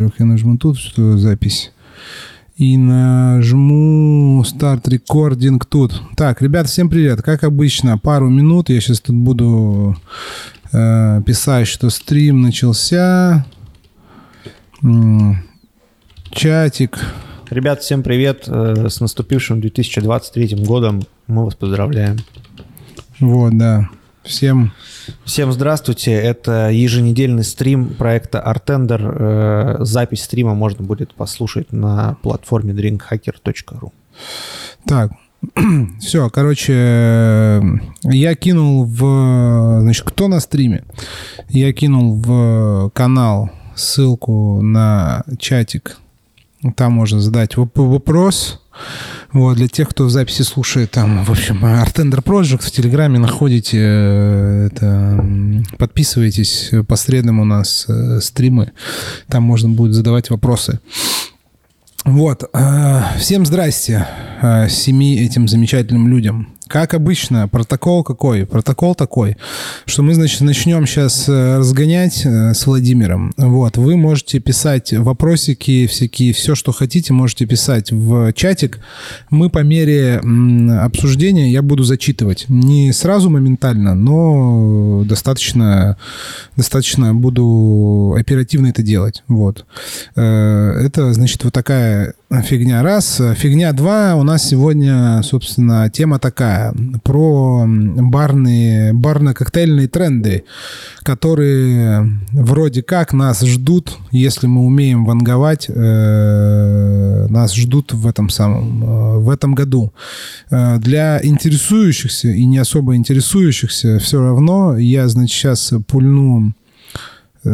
Я нажму тут, что запись. И нажму старт рекординг тут. Так, ребят, всем привет. Как обычно, пару минут. Я сейчас тут буду э, писать, что стрим начался. Чатик. Ребят, всем привет э, с наступившим 2023 годом. Мы вас поздравляем. Вот, да. Всем Всем здравствуйте. Это еженедельный стрим проекта Artender. Э, Запись стрима можно будет послушать на платформе drinkhacker.ru. Так, все, короче, э, я кинул в... Значит, кто на стриме? Я кинул в канал ссылку на чатик. Там можно задать воп- вопрос. Вот, для тех, кто в записи слушает, там, в общем, Artender Project в Телеграме находите, э, это, подписывайтесь, по средам у нас э, стримы, там можно будет задавать вопросы. Вот, э, всем здрасте, семи этим замечательным людям. Как обычно, протокол какой? Протокол такой, что мы, значит, начнем сейчас разгонять э, с Владимиром. Вот, вы можете писать вопросики всякие, все, что хотите, можете писать в чатик. Мы по мере обсуждения я буду зачитывать. Не сразу моментально, но достаточно, достаточно буду оперативно это делать. Вот. Э, Это, значит, вот такая фигня раз. Фигня два. У нас сегодня, собственно, тема такая. Про барные, барно-коктейльные тренды, которые вроде как нас ждут, если мы умеем ванговать, э, нас ждут в этом самом, э, в этом году. Э, Для интересующихся и не особо интересующихся все равно я, значит, сейчас пульну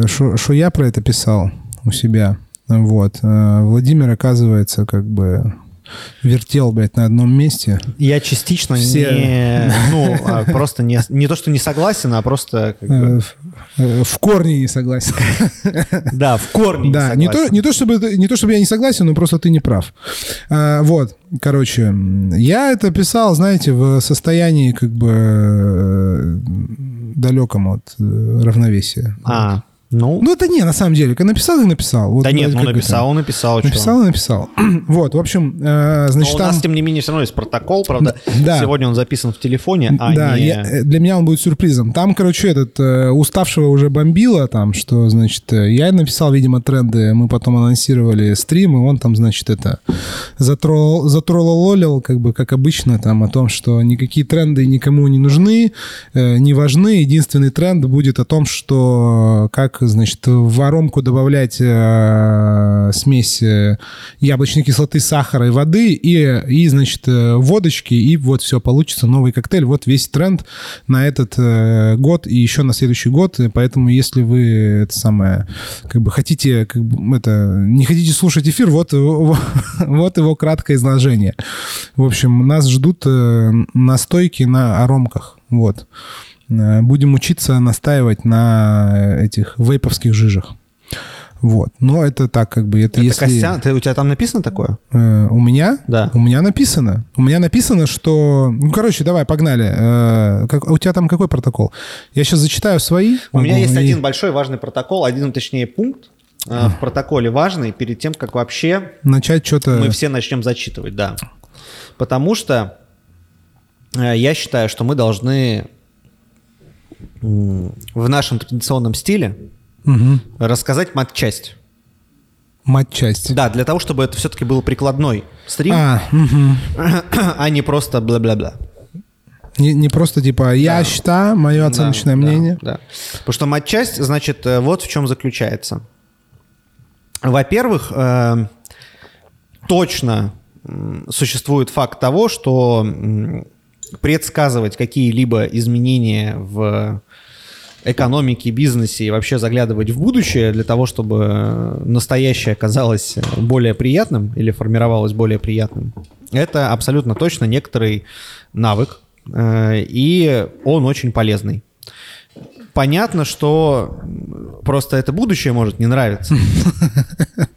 что я про это писал у себя. Вот. Э, Владимир, оказывается, как бы вертел, блядь, на одном месте. Я частично Все. не... Ну, а просто не, не то, что не согласен, а просто... как Э, бы, в- э, В корне не согласен. да, в корне Да, не то, согласен. не, то, чтобы, это- не то, чтобы я не согласен, но просто ты не прав. А, вот, короче, я это писал, знаете, в состоянии как бы э, далеком от э, равновесия. А, ну... Ну, это не, на самом деле. Написал и написал. Вот, да нет, ну это? написал, написал. Написал и написал. Вот, в общем, э, Но значит, у там... нас, тем не менее, все равно есть протокол, правда. Да. Сегодня он записан в телефоне, а да, не... я- э, для меня он будет сюрпризом. Там, короче, этот э, уставшего уже бомбило, там, что, значит, э, я написал, видимо, тренды, мы потом анонсировали стрим, и он там, значит, это затрол, затролололил, как бы, как обычно, там, о том, что никакие тренды никому не нужны, э, не важны. Единственный тренд будет о том, что как, значит, в воронку добавлять э, смесь э, яблочной кислоты, сахара и воды, и, и значит, э, водочки, и вот все, получится новый коктейль. Вот весь тренд на этот э, год и еще на следующий год. И поэтому, если вы это самое, как бы хотите, как бы, это, не хотите слушать эфир, вот, его- вот его краткое изложение. В общем, нас ждут э, настойки на аромках. Вот. Э, Будем учиться настаивать на этих вейповских жижах. Вот. Но это так, как бы, это, Это если... Костян, ты, у тебя там написано такое? Э, у меня? Да. У меня написано. У меня написано, что... Ну, короче, давай, погнали. Э, как- у тебя там какой протокол? Я сейчас зачитаю свои. У меня есть и- один большой важный протокол, один, точнее, пункт э, в протоколе важный перед тем, как вообще Начать что-то... мы все начнем зачитывать, да. Потому что э, я считаю, что мы должны в нашем традиционном стиле Мгм. рассказать матчасть. Мать-часть. Да, для того, чтобы это все-таки был прикладной стрим, А, мгм. а не просто бла-бла-бла. не, не просто типа я считаю, мое оценочное Да, да, мнение. Да, Потому что матчасть, значит, э, вот в чем заключается. Во-первых, э, точно существует факт того, что предсказывать какие-либо изменения в экономике, бизнесе и вообще заглядывать в будущее для того, чтобы э, настоящее оказалось более приятным или формировалось более приятным, это абсолютно точно некоторый навык, э, и он очень полезный. Понятно, что просто это будущее может не нравиться.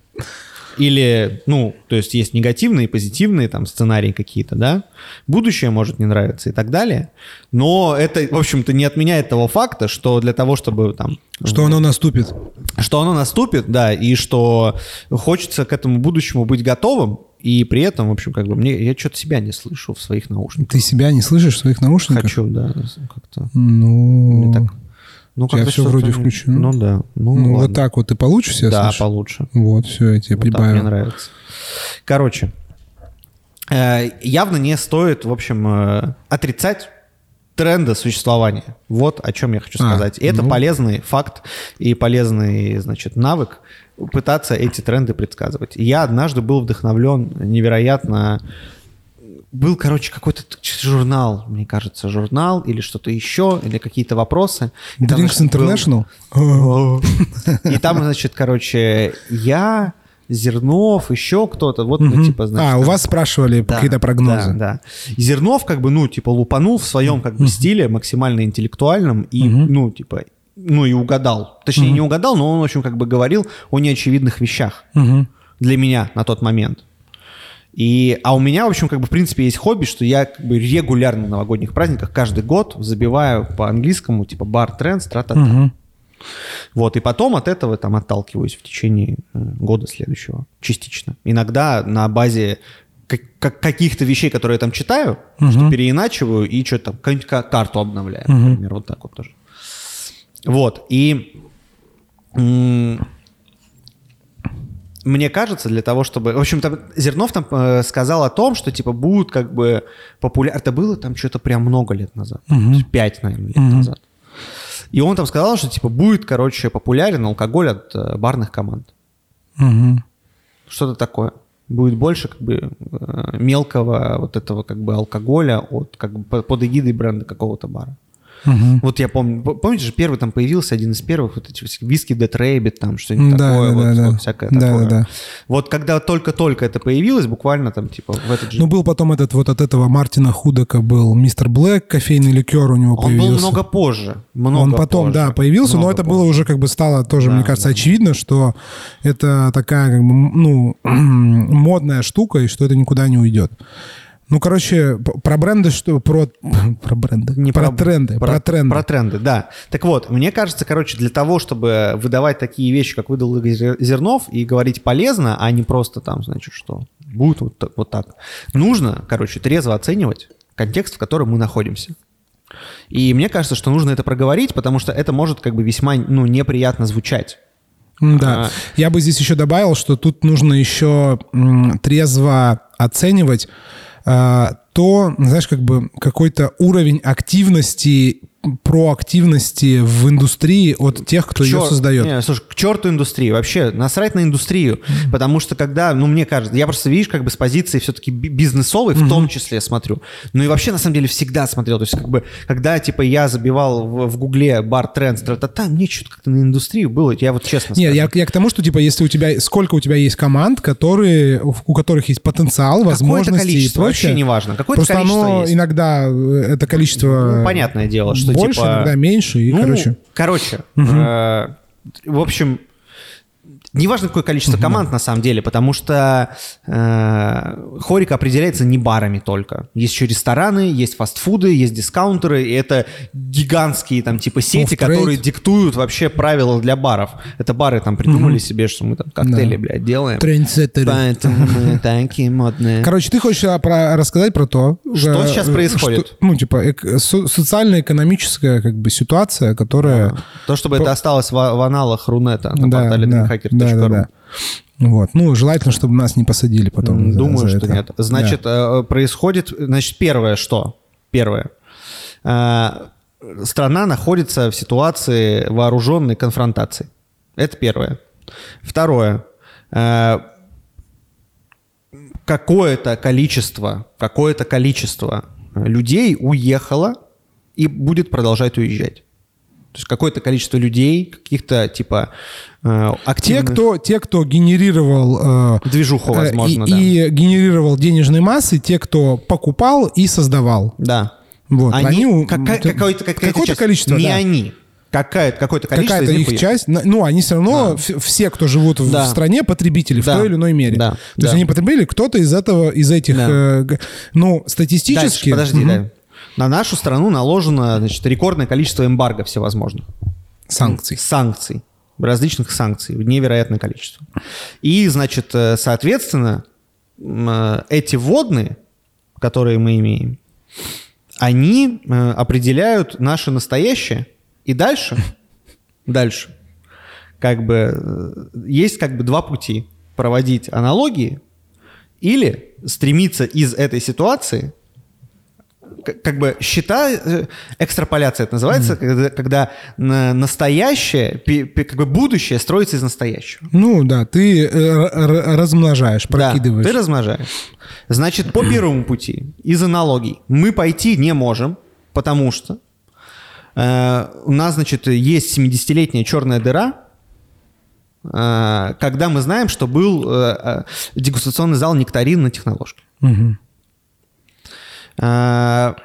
Или, ну, то есть есть негативные, позитивные там сценарии какие-то, да. Будущее может не нравиться и так далее. Но это, в общем-то, не отменяет того факта, что для того, чтобы там... Что оно наступит. Что оно наступит, да, и что хочется к этому будущему быть готовым, и при этом, в общем, как бы мне я что-то себя не слышу в своих наушниках. Ты себя не слышишь в своих наушниках? Хочу, да, как-то. Ну, Мне так- Ну, У тебя что-то вроде включено. Ну да. Ну, ну вот так вот ты получше себя Да, слышишь? получше. Вот, все, я тебе Вот прибавил. мне нравится. Короче, э, явно не стоит, в общем, э, отрицать тренда существования. Вот о чем я хочу А, сказать. И это ну. полезный факт и полезный, значит, навык пытаться эти тренды предсказывать. И Я однажды был вдохновлен невероятно был, короче, какой-то журнал, мне кажется, журнал или что-то еще, или какие-то вопросы. И там, Drinks был- International? И там, значит, короче, я, Зернов, еще кто-то, вот, ну, типа, значит... А, у там- вас спрашивали Да, какие-то прогнозы? Да, да. Зернов, как бы, ну, типа, лупанул в своем, как бы, стиле максимально интеллектуальном и, ну, типа, ну, и угадал. Точнее, не угадал, но он, в общем, как бы говорил о неочевидных вещах для меня на тот момент. И, а у меня, в общем, как бы, в принципе, есть хобби, что я как бы регулярно на новогодних праздниках каждый год забиваю по английскому, типа, бар трендс, тра-та-та. Мгм. Вот, и потом от этого там отталкиваюсь в течение э, года следующего, частично. Иногда на базе как- как- каких-то вещей, которые я там читаю, что переиначиваю и что-то там, какую-нибудь ка- карту обновляю, например, вот так вот тоже. Вот, и мне кажется, для того, чтобы... В общем, там Зернов там э, сказал о том, что, типа, будут как бы популярны... Это было там что-то прям много лет назад. Есть Пять, наверное, лет назад. И он там сказал, что, типа, будет, короче, популярен алкоголь от э, барных команд. Мгм. Что-то такое. Будет больше, как бы, э, мелкого вот этого, как бы, алкоголя от, как бы, по- под эгидой бренда какого-то бара. Мгм. Вот я помню, помните же, первый там появился, один из первых, вот эти виски Dead Rabbit, там что-нибудь Да, такое, да, вот, да, да. вот всякое Да, такое. да, да. Вот когда только-только это появилось, буквально там, типа, в этот же... Ну, был потом этот вот от этого Мартина Худека был мистер Блэк, кофейный ликер у него он появился. был много позже. Много Он потом, позже, да, появился, но много это позже. было уже как бы стало тоже, Да, мне кажется, да. очевидно, что это такая как бы, ну, модная штука, и что это никуда не уйдет. Ну, короче, про бренды, что про про бренды, Не про, тренды, про, тренды. Про тренды, да. Так вот, мне кажется, короче, для того, чтобы выдавать такие вещи, как выдал Зернов, и говорить полезно, а не просто там, значит, что будет вот так, вот так, нужно, короче, трезво оценивать контекст, в котором мы находимся. И мне кажется, что нужно это проговорить, потому что это может как бы весьма, ну, неприятно звучать. Да. А. Я бы здесь еще добавил, что тут нужно еще трезво оценивать то, знаешь, как бы какой-то уровень активности, проактивности в индустрии от тех, кто ее чёр- создает. Не, слушай, к черту индустрию. Вообще, насрать на индустрию. Потому что когда, ну, мне кажется, я просто, видишь, как бы с позиции все-таки би- бизнесовой в том числе смотрю. Ну и вообще, на самом деле, всегда смотрел. То есть, как бы, когда, типа, я забивал в, в гугле бар трендс, та мне что-то как-то на индустрию было. Я вот честно скажу. я, я к тому, что типа, если у тебя сколько у тебя есть команд, которые у которых есть потенциал, Какое-то возможности и прочее. вообще неважно. Какое-то Просто количество оно есть. иногда э, это количество Ну, понятное дело, что, больше, типа, иногда меньше и Ну, короче. короче, э, в общем, неважно какое количество команд на самом деле, потому что э, хорика определяется не барами только. Есть еще рестораны, есть фастфуды, есть дискаунтеры, и это гигантские там типа сети, которые диктуют вообще правила для баров. Это бары там придумали себе, что мы там коктейли, Да. блядь, делаем. Трендсеттеры. Поэтому мы такие модные. Короче, ты хочешь а, про- рассказать про то, Что э, сейчас э, происходит? что- ну, типа, эк- со- социально-экономическая как бы ситуация, которая... То, чтобы это осталось в, в аналах Рунета на Да, портале да, dreamhacker.ru. да, да, да. Вот. Ну, желательно, чтобы нас не посадили потом. М, за- Думаю, за что это. нет. Значит, э, происходит, значит, первое что? Первое. Э, Страна находится в ситуации вооруженной конфронтации. Это первое. Второе. Э, Какое-то количество, какое-то количество людей уехало и будет продолжать уезжать. То есть какое-то количество людей, каких-то типа э, Те, активных... кто, те, кто генерировал... э, Движуху, э, возможно, и, да. и генерировал денежные массы, те, кто покупал и создавал. Да. Вот, Они, они какая- какое-то, какое-то часть. количество, Не да. они. какая-то, какое-то количество Какая-то их часть, ну, они все равно, в- все, кто живут в Да. стране, потребители Да. в той или иной мере. Да. То есть Да. они потребили, кто-то из этого, из этих, Да. э, ну, статистически... Дальше, подожди, Мгм. да. На нашу страну наложено значит, рекордное количество эмбарго всевозможных. Санкций. Санкций. Различных санкций. Невероятное количество. И, значит, э, соответственно, э, эти водные, которые мы имеем, они э, определяют наше настоящее. И дальше, дальше, как бы, есть как бы два пути. Проводить аналогии или стремиться из этой ситуации как бы счета, э, экстраполяция это называется, когда, когда на- настоящее, как бы будущее строится из настоящего. Ну, да, ты э, размножаешь, прокидываешь. Да, ты размножаешь. Значит, по первому пути, из аналогий, мы пойти не можем, потому что э, у нас, значит, есть 70-летняя черная дыра, э, когда мы знаем, что был э, э, дегустационный зал «Нектарин» на техноложке. Мгм. А,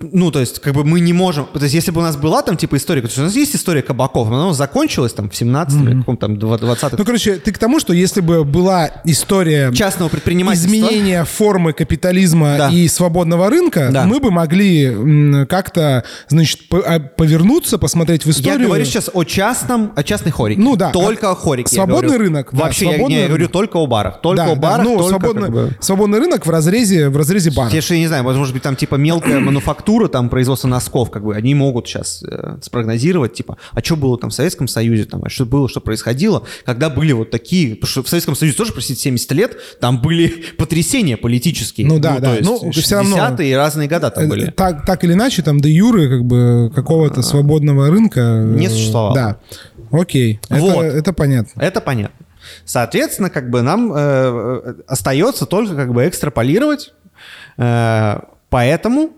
Ну, то есть, как бы мы не можем... То есть, если бы у нас была там, типа, история... То есть, у нас есть история кабаков, но она закончилась там в 17 или каком-то там 20 Ну, короче, ты к тому, что если бы была история частного предпринимательства... изменения формы капитализма Да. и свободного рынка, Да. мы бы могли как-то, значит, а, повернуться, посмотреть в Я историю. говорю сейчас о частном, о частной хорике. Ну да. Только о хорике. я свободный рынок, да, Вообще, я- свободный не, я говорю только о барах. Только да, о да, барах, ну, только свободный, как бы- свободный рынок в разрезе, в разрезе бара. Я я не знаю, может быть, там типа мелкая мануфактура, там производство носков, как бы они могут сейчас э, спрогнозировать, типа, а что было там в Советском Союзе, там, а что было, что происходило, когда были вот такие, потому что в Советском Союзе тоже, простите, 70 лет, там были потрясения политические. Ну да, да. то есть Ну, всё равно- 60-е и разные года там Э, были. Так, так или иначе, там де юры как бы какого-то свободного рынка... э, Не существовало. Да. Окей. Это, Вот. это понятно. Это понятно. Соответственно, как бы нам э, э, остается только как бы экстраполировать. Э, поэтому,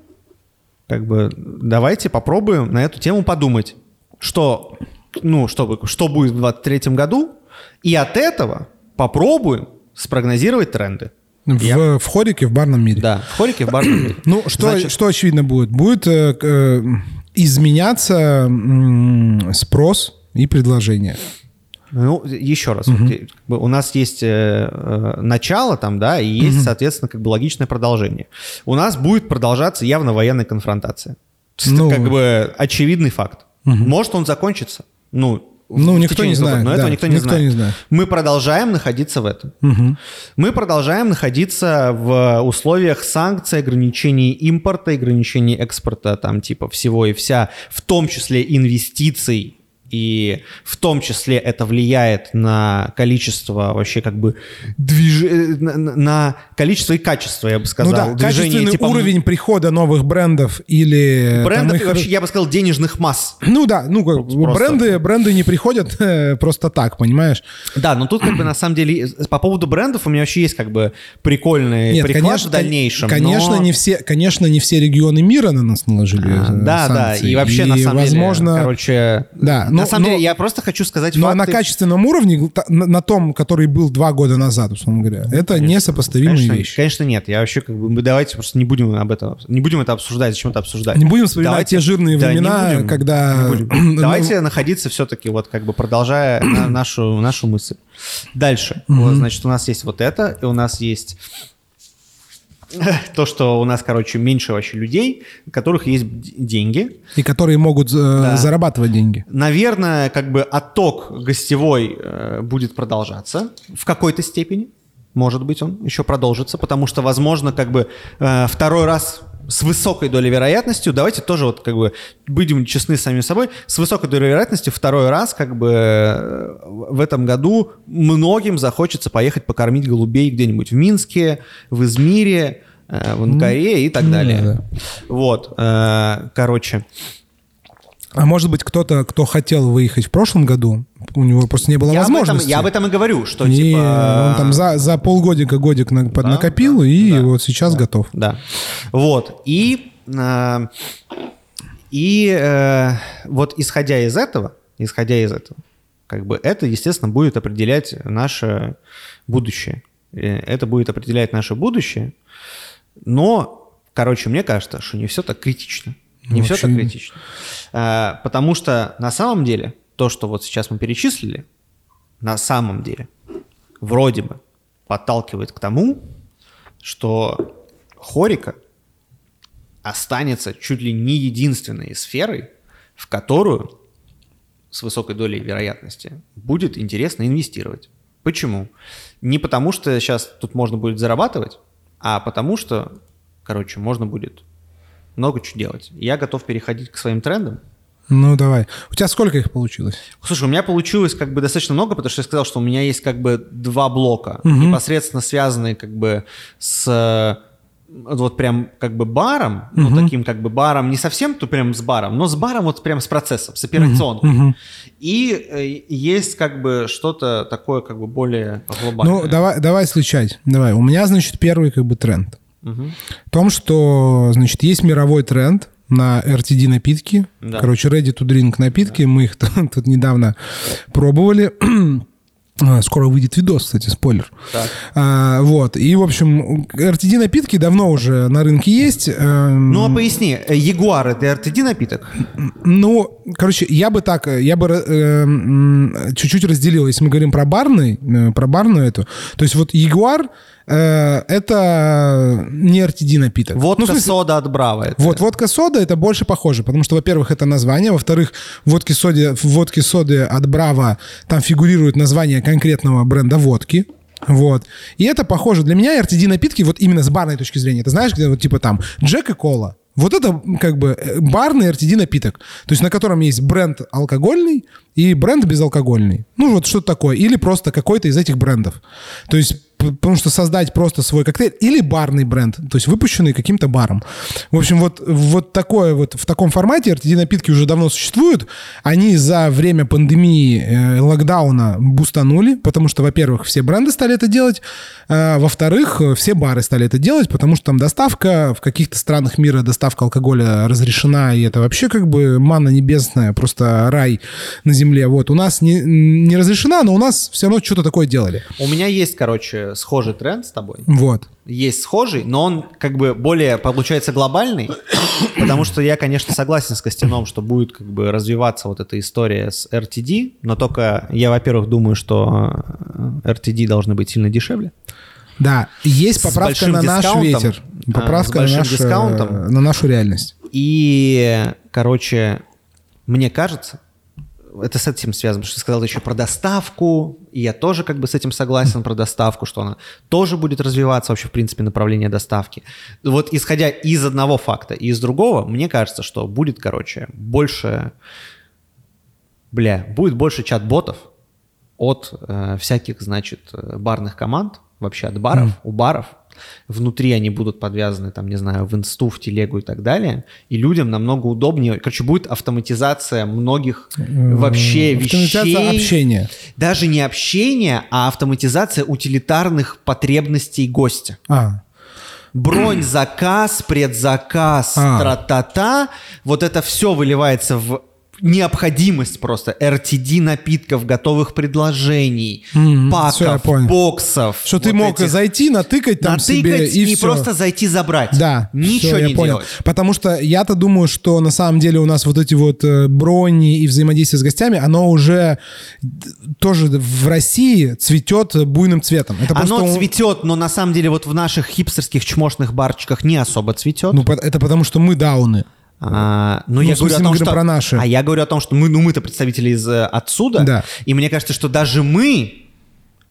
как бы, давайте попробуем на эту тему подумать, что, ну, чтобы, что будет в 2023 году, и от этого попробуем спрогнозировать тренды. В, Я- в хорике, в барном мире. Да, в хорике, в барном мире. Ну, что, Значит, что очевидно будет? Будет э, э, изменяться м, спрос и предложение. Ну, еще раз, вот, как бы у нас есть э, э, начало там, да, и есть, соответственно, как бы логичное продолжение. У нас будет продолжаться явно военная конфронтация. То есть Ну. Это как бы очевидный факт. Может он закончится? Ну, Ну, никто не этого знает, но этого да, никто не никто знает. не знает. Мы продолжаем находиться в этом. Мы продолжаем находиться в условиях санкций, ограничений импорта, ограничений экспорта, там типа всего и вся, в том числе инвестиций, и в том числе это влияет на количество вообще как бы движ... э, на, количество и качество, я бы сказал. ну да, движения, качественный типа, уровень прихода новых брендов или... брендов там и их- вообще, я бы сказал, денежных масс. Ну да, ну как, Просто. бренды, бренды не приходят э, просто так, понимаешь? Да, но тут как бы на самом деле э, по поводу брендов у меня вообще есть как бы прикольный Нет, приклад конечно, в дальнейшем. Конечно, но- не все, конечно, не все регионы мира на нас наложили А, э, Да, да, санкции. и вообще на самом возможно, деле, короче, Да, на но- самом но- деле я просто хочу сказать Но факты. на качественном уровне, на, на том, который был два года назад, условно говоря, это несопоставимые конечно, вещи. конечно нет. Я вообще как бы давайте просто не будем об этом, не будем это обсуждать, зачем это обсуждать. Не будем вспоминать Давайте- те жирные Да, времена, будем, когда... будем. Давайте находиться все-таки вот как бы продолжая на- нашу нашу мысль. Дальше, Вот, значит, у нас есть вот это, и у нас есть то, что у нас, короче, меньше вообще людей, у которых есть деньги, И которые могут э, Да. зарабатывать деньги. Наверное, как бы отток гостевой э, будет продолжаться в какой-то степени. Может быть, он еще продолжится, потому что, возможно, как бы э, второй раз с высокой долей вероятностью, давайте тоже вот как бы будем честны с самим собой, с высокой долей вероятностью второй раз как бы э, в этом году многим захочется поехать покормить голубей где-нибудь в Минске, в Измире, э, в Анкаре и так ну далее. да, Вот, э, короче. А может быть, кто-то, кто хотел выехать в прошлом году, у него просто не было Я об, этом, возможности. я об этом и говорю, что И типа... он там за, за полгодика, годик на- Да, поднакопил, да, и да, вот сейчас готов. Да. Вот. И, э, и э, вот исходя из этого, исходя из этого, как бы это, естественно, будет определять наше будущее. Э, Это будет определять наше будущее. Но, короче, мне кажется, что не все так критично. Не все Вообще так критично. Э, Потому что на самом деле то, что вот сейчас мы перечислили, на самом деле вроде бы подталкивает к тому, что хорика останется чуть ли не единственной сферой, в которую с высокой долей вероятности будет интересно инвестировать. Почему? Не потому, что сейчас тут можно будет зарабатывать, а потому что, короче, можно будет много чего делать. Я готов переходить к своим трендам. Ну, давай. У тебя сколько их получилось? Слушай, у меня получилось как бы достаточно много, потому что я сказал, что у меня есть как бы два блока, непосредственно связанные как бы с э, вот прям как бы баром, ну таким как бы баром, не совсем то прям с баром, но с баром вот прям с процессом, с операционным. И э, есть как бы что-то такое как бы более глобальное. Ну, давай, давай сличать. Давай. У меня, значит, первый как бы тренд. В том, что, значит, есть мировой тренд на RTD напитки. Да. Короче, ready to drink напитки. Мы их тут недавно пробовали. А, Скоро выйдет видос, кстати, спойлер. Так. А, вот. И, в общем, RTD напитки давно уже на рынке есть. Эм, Ну а поясни, э, Ягуар это RTD напиток? Ну, короче, я бы так, э, я бы э, м, чуть-чуть разделил, если мы говорим про барный, э, про барную эту. То есть вот Ягуар это не RTD напиток. Водка Ну, смысле, сода от Браво. это. Вот водка сода это больше похоже, потому что, во-первых, это название, во-вторых, в водке соде, в водке соды от Браво там фигурирует название конкретного бренда водки. Вот. И это похоже. Для меня RTD напитки, вот именно с барной точки зрения, ты знаешь, где вот типа там Джек и Кола. Вот это как бы э, барный RTD напиток, то есть на котором есть бренд алкогольный и бренд безалкогольный. Ну вот что-то такое. Или просто какой-то из этих брендов. То есть потому что создать просто свой коктейль или барный бренд, то есть выпущенный каким-то баром. В общем, вот, вот такое вот в таком формате RTD напитки уже давно существуют. Они за время пандемии, э, локдауна бустанули, потому что, во-первых, все бренды стали это делать, а, во-вторых, э, все бары стали это делать, потому что там доставка в каких-то странах мира доставка алкоголя разрешена, и это вообще как бы манна небесная, просто рай на земле. Вот у нас не, не разрешена, но у нас все равно что-то такое делали. У меня есть, короче, схожий тренд с тобой. Вот. Есть схожий, но он как бы более, получается, глобальный, потому что я, конечно, согласен с Костяном, что будет как бы развиваться вот эта история с RTD, но только я, во-первых, думаю, что э, RTD должны быть сильно дешевле. Да, есть поправка на наш ветер. А, Поправка с на, наш, э, на нашу реальность. И, короче, мне кажется, это с этим связано, потому что ты сказал еще про доставку, и я тоже как бы с этим согласен про доставку, что она тоже будет развиваться вообще, в принципе, направление доставки. Вот исходя из одного факта и из другого, мне кажется, что будет, короче, больше, бля, будет больше чат-ботов от э, всяких, значит, э, барных команд, вообще от баров, у баров. Внутри они будут подвязаны, там, не знаю, в инсту, в телегу и так далее. И людям намного удобнее. Короче, будет автоматизация многих вообще Автоматизация вещей. общения. Даже не общение, а автоматизация утилитарных потребностей гостя. А, Бронь, заказ, предзаказ, А. тра-та-та. Вот это все выливается в необходимость просто RTD напитков, готовых предложений, я паков, понял. боксов. что ты вот мог этих. зайти, натыкать там себе натыкать и, и, всё. просто зайти забрать. Да, Ничего всё, я не понял. делать. Потому что я-то думаю, что на самом деле у нас вот эти вот э, брони и взаимодействие с гостями, оно уже тоже в России цветет буйным цветом. Это Оно просто, цветет, но на самом деле вот в наших хипстерских чмошных барчиках не особо цветет. Ну, это потому что мы дауны. А, ну, Ну, я говорю о том, что... про наши. А я говорю о том, что мы, ну, мы-то представители из э, отсюда. Да. И мне кажется, что даже мы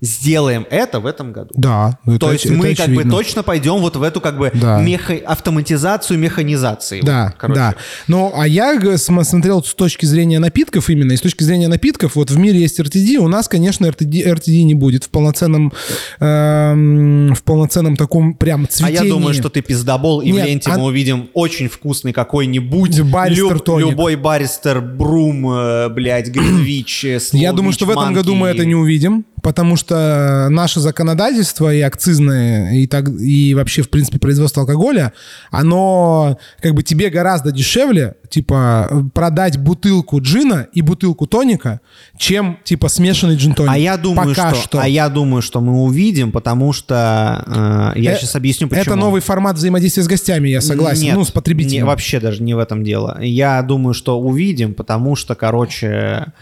сделаем это в этом году. Да. ну, это То есть это мы как бы точно пойдем вот в эту как бы Да. меха- автоматизацию механизации. Да, Вот, короче. да. Ну, а я см- смотрел с точки зрения напитков именно, и с точки зрения напитков, вот в мире есть RTD, у нас, конечно, RTD, RTD не будет в полноценном, эм, в полноценном таком прям А цветении. я думаю, что ты пиздобол, и Нет, в ленте а- мы увидим очень вкусный какой-нибудь Баристер тоник. любой баристер, брум, э, блядь, гринвич, э, Я думаю, что в этом году мы это не увидим, потому что наше законодательство и акцизное, и, так, и вообще, в принципе, производство алкоголя, оно как бы тебе гораздо дешевле, типа, продать бутылку джина и бутылку тоника, чем, типа, смешанный джин-тоник. А я думаю, Пока что, что. а я думаю, что мы увидим, потому что э, я Э, сейчас объясню, почему. Это новый формат взаимодействия с гостями, я согласен. Нет, ну, с потребителем. не, вообще даже не в этом дело. Я думаю, что увидим, потому что, короче...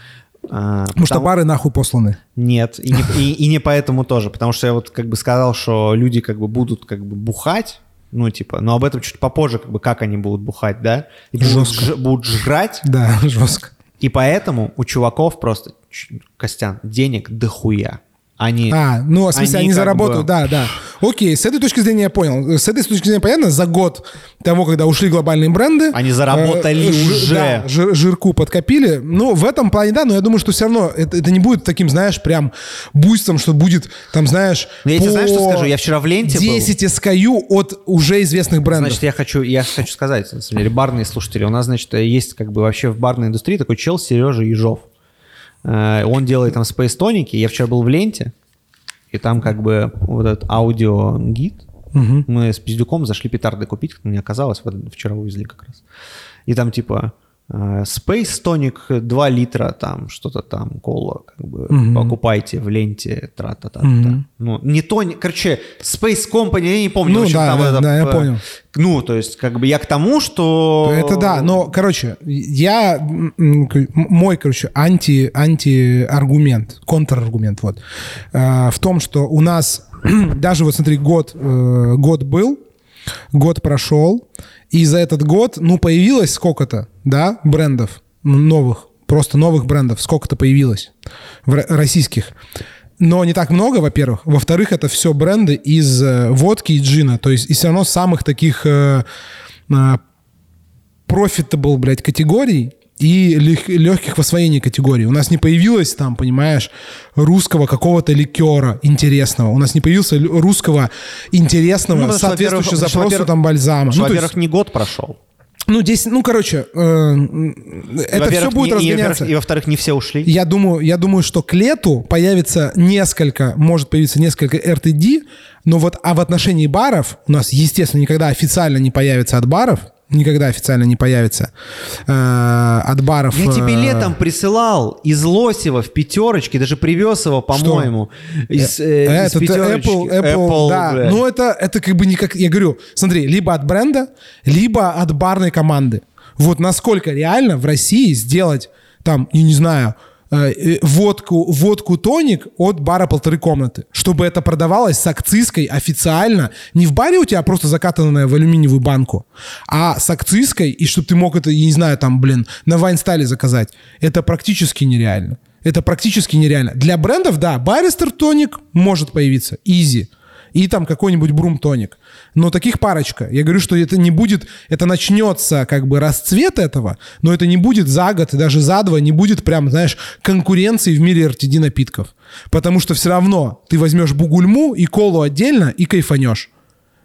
э, Потому что бары нахуй посланы. Нет, и не, и- и не поэтому тоже, потому что я вот как бы сказал, что люди как бы будут как бы бухать, ну типа, но об этом чуть попозже, как бы как они будут бухать, да? И будут, ж- будут жрать, Да, жестко. и поэтому у чуваков просто, Костян, денег дохуя. Они... А, ну, в смысле, Они они, заработают, бы- да, да. Окей, с этой точки зрения я понял. С этой точки зрения понятно, за год того, когда ушли глобальные бренды... Они заработали э, уже. Да, жир- жирку подкопили. Ну, в этом плане, да, но я думаю, что все равно это, это не будет таким, знаешь, прям буйством, что будет, там, знаешь, Ну, я тебе знаешь, что скажу? Я вчера в ленте был. 10 SKU от уже известных брендов. Значит, я хочу, я хочу сказать, на самом деле, барные слушатели. У нас, значит, есть как бы вообще в барной индустрии такой чел Сережа Ежов. Э, Он делает там спейс тоники. Я вчера был в ленте, и там как бы вот этот аудиогид. Мы с Пиздюком зашли петарды купить, как мне оказалось, вот вчера увезли как раз. И там типа Space Tonic 2 литра, там что-то там, кола, как бы покупайте в ленте, тра-та-та. Ну, не тоник, короче, Space Company, я не помню. Ну в общем, да, там да, это, да, я э, понял. Ну, то есть, как бы я к тому, что... Это да, но, короче, я, мой, короче, анти, анти-аргумент, контраргумент, вот, э, в том, что у нас, даже вот смотри, год, э, год был, год прошел, и за этот год, ну, появилось сколько-то, да, брендов новых, просто новых брендов, сколько-то появилось в ро- российских. Но не так много, во-первых. Во-вторых, это все бренды из э, водки и джина. То есть и все равно самых таких э, э, profitable, блядь, категорий и лег- легких в освоении категорий. У нас не появилось там, понимаешь, русского какого-то ликера интересного. У нас не появился русского интересного, Ну, соответствующего во-первых, запросу во-первых, там бальзама. Ну, то есть- во-первых, не год прошел. ну, 10, ну, короче, э, это Во-первых, все будет не- и, во-первых, разгоняться. И, во-вторых, не все ушли. Я думаю, я думаю, что к лету появится несколько, может появиться несколько RTD, но вот а в отношении баров у нас, естественно, никогда официально не появится от баров, никогда официально не появится э, от баров. Я тебе э, летом присылал из Лосева в пятерочке, даже привез его, по-моему. Из, э, из Этот пятерочки. Apple, Apple, да. бля. Ну, это, это как бы не как... Я говорю, смотри, либо от бренда, либо от барной команды. Вот насколько реально в России сделать там, я не знаю, э, э, водку, водку тоник от бара полторы комнаты, чтобы это продавалось с акцизкой официально, не в баре у тебя просто закатанное в алюминиевую банку, а с акцизкой, и чтобы ты мог это, я не знаю, там, блин, на Вайнстайле заказать. Это практически нереально. Это практически нереально. Для брендов, да, баристер тоник может появиться, изи. И там какой-нибудь брум тоник. Но таких парочка. Я говорю, что это не будет, это начнется как бы расцвет этого, но это не будет за год и даже за два не будет прям, знаешь, конкуренции в мире RTD напитков. Потому что все равно ты возьмешь бугульму и колу отдельно и кайфанешь.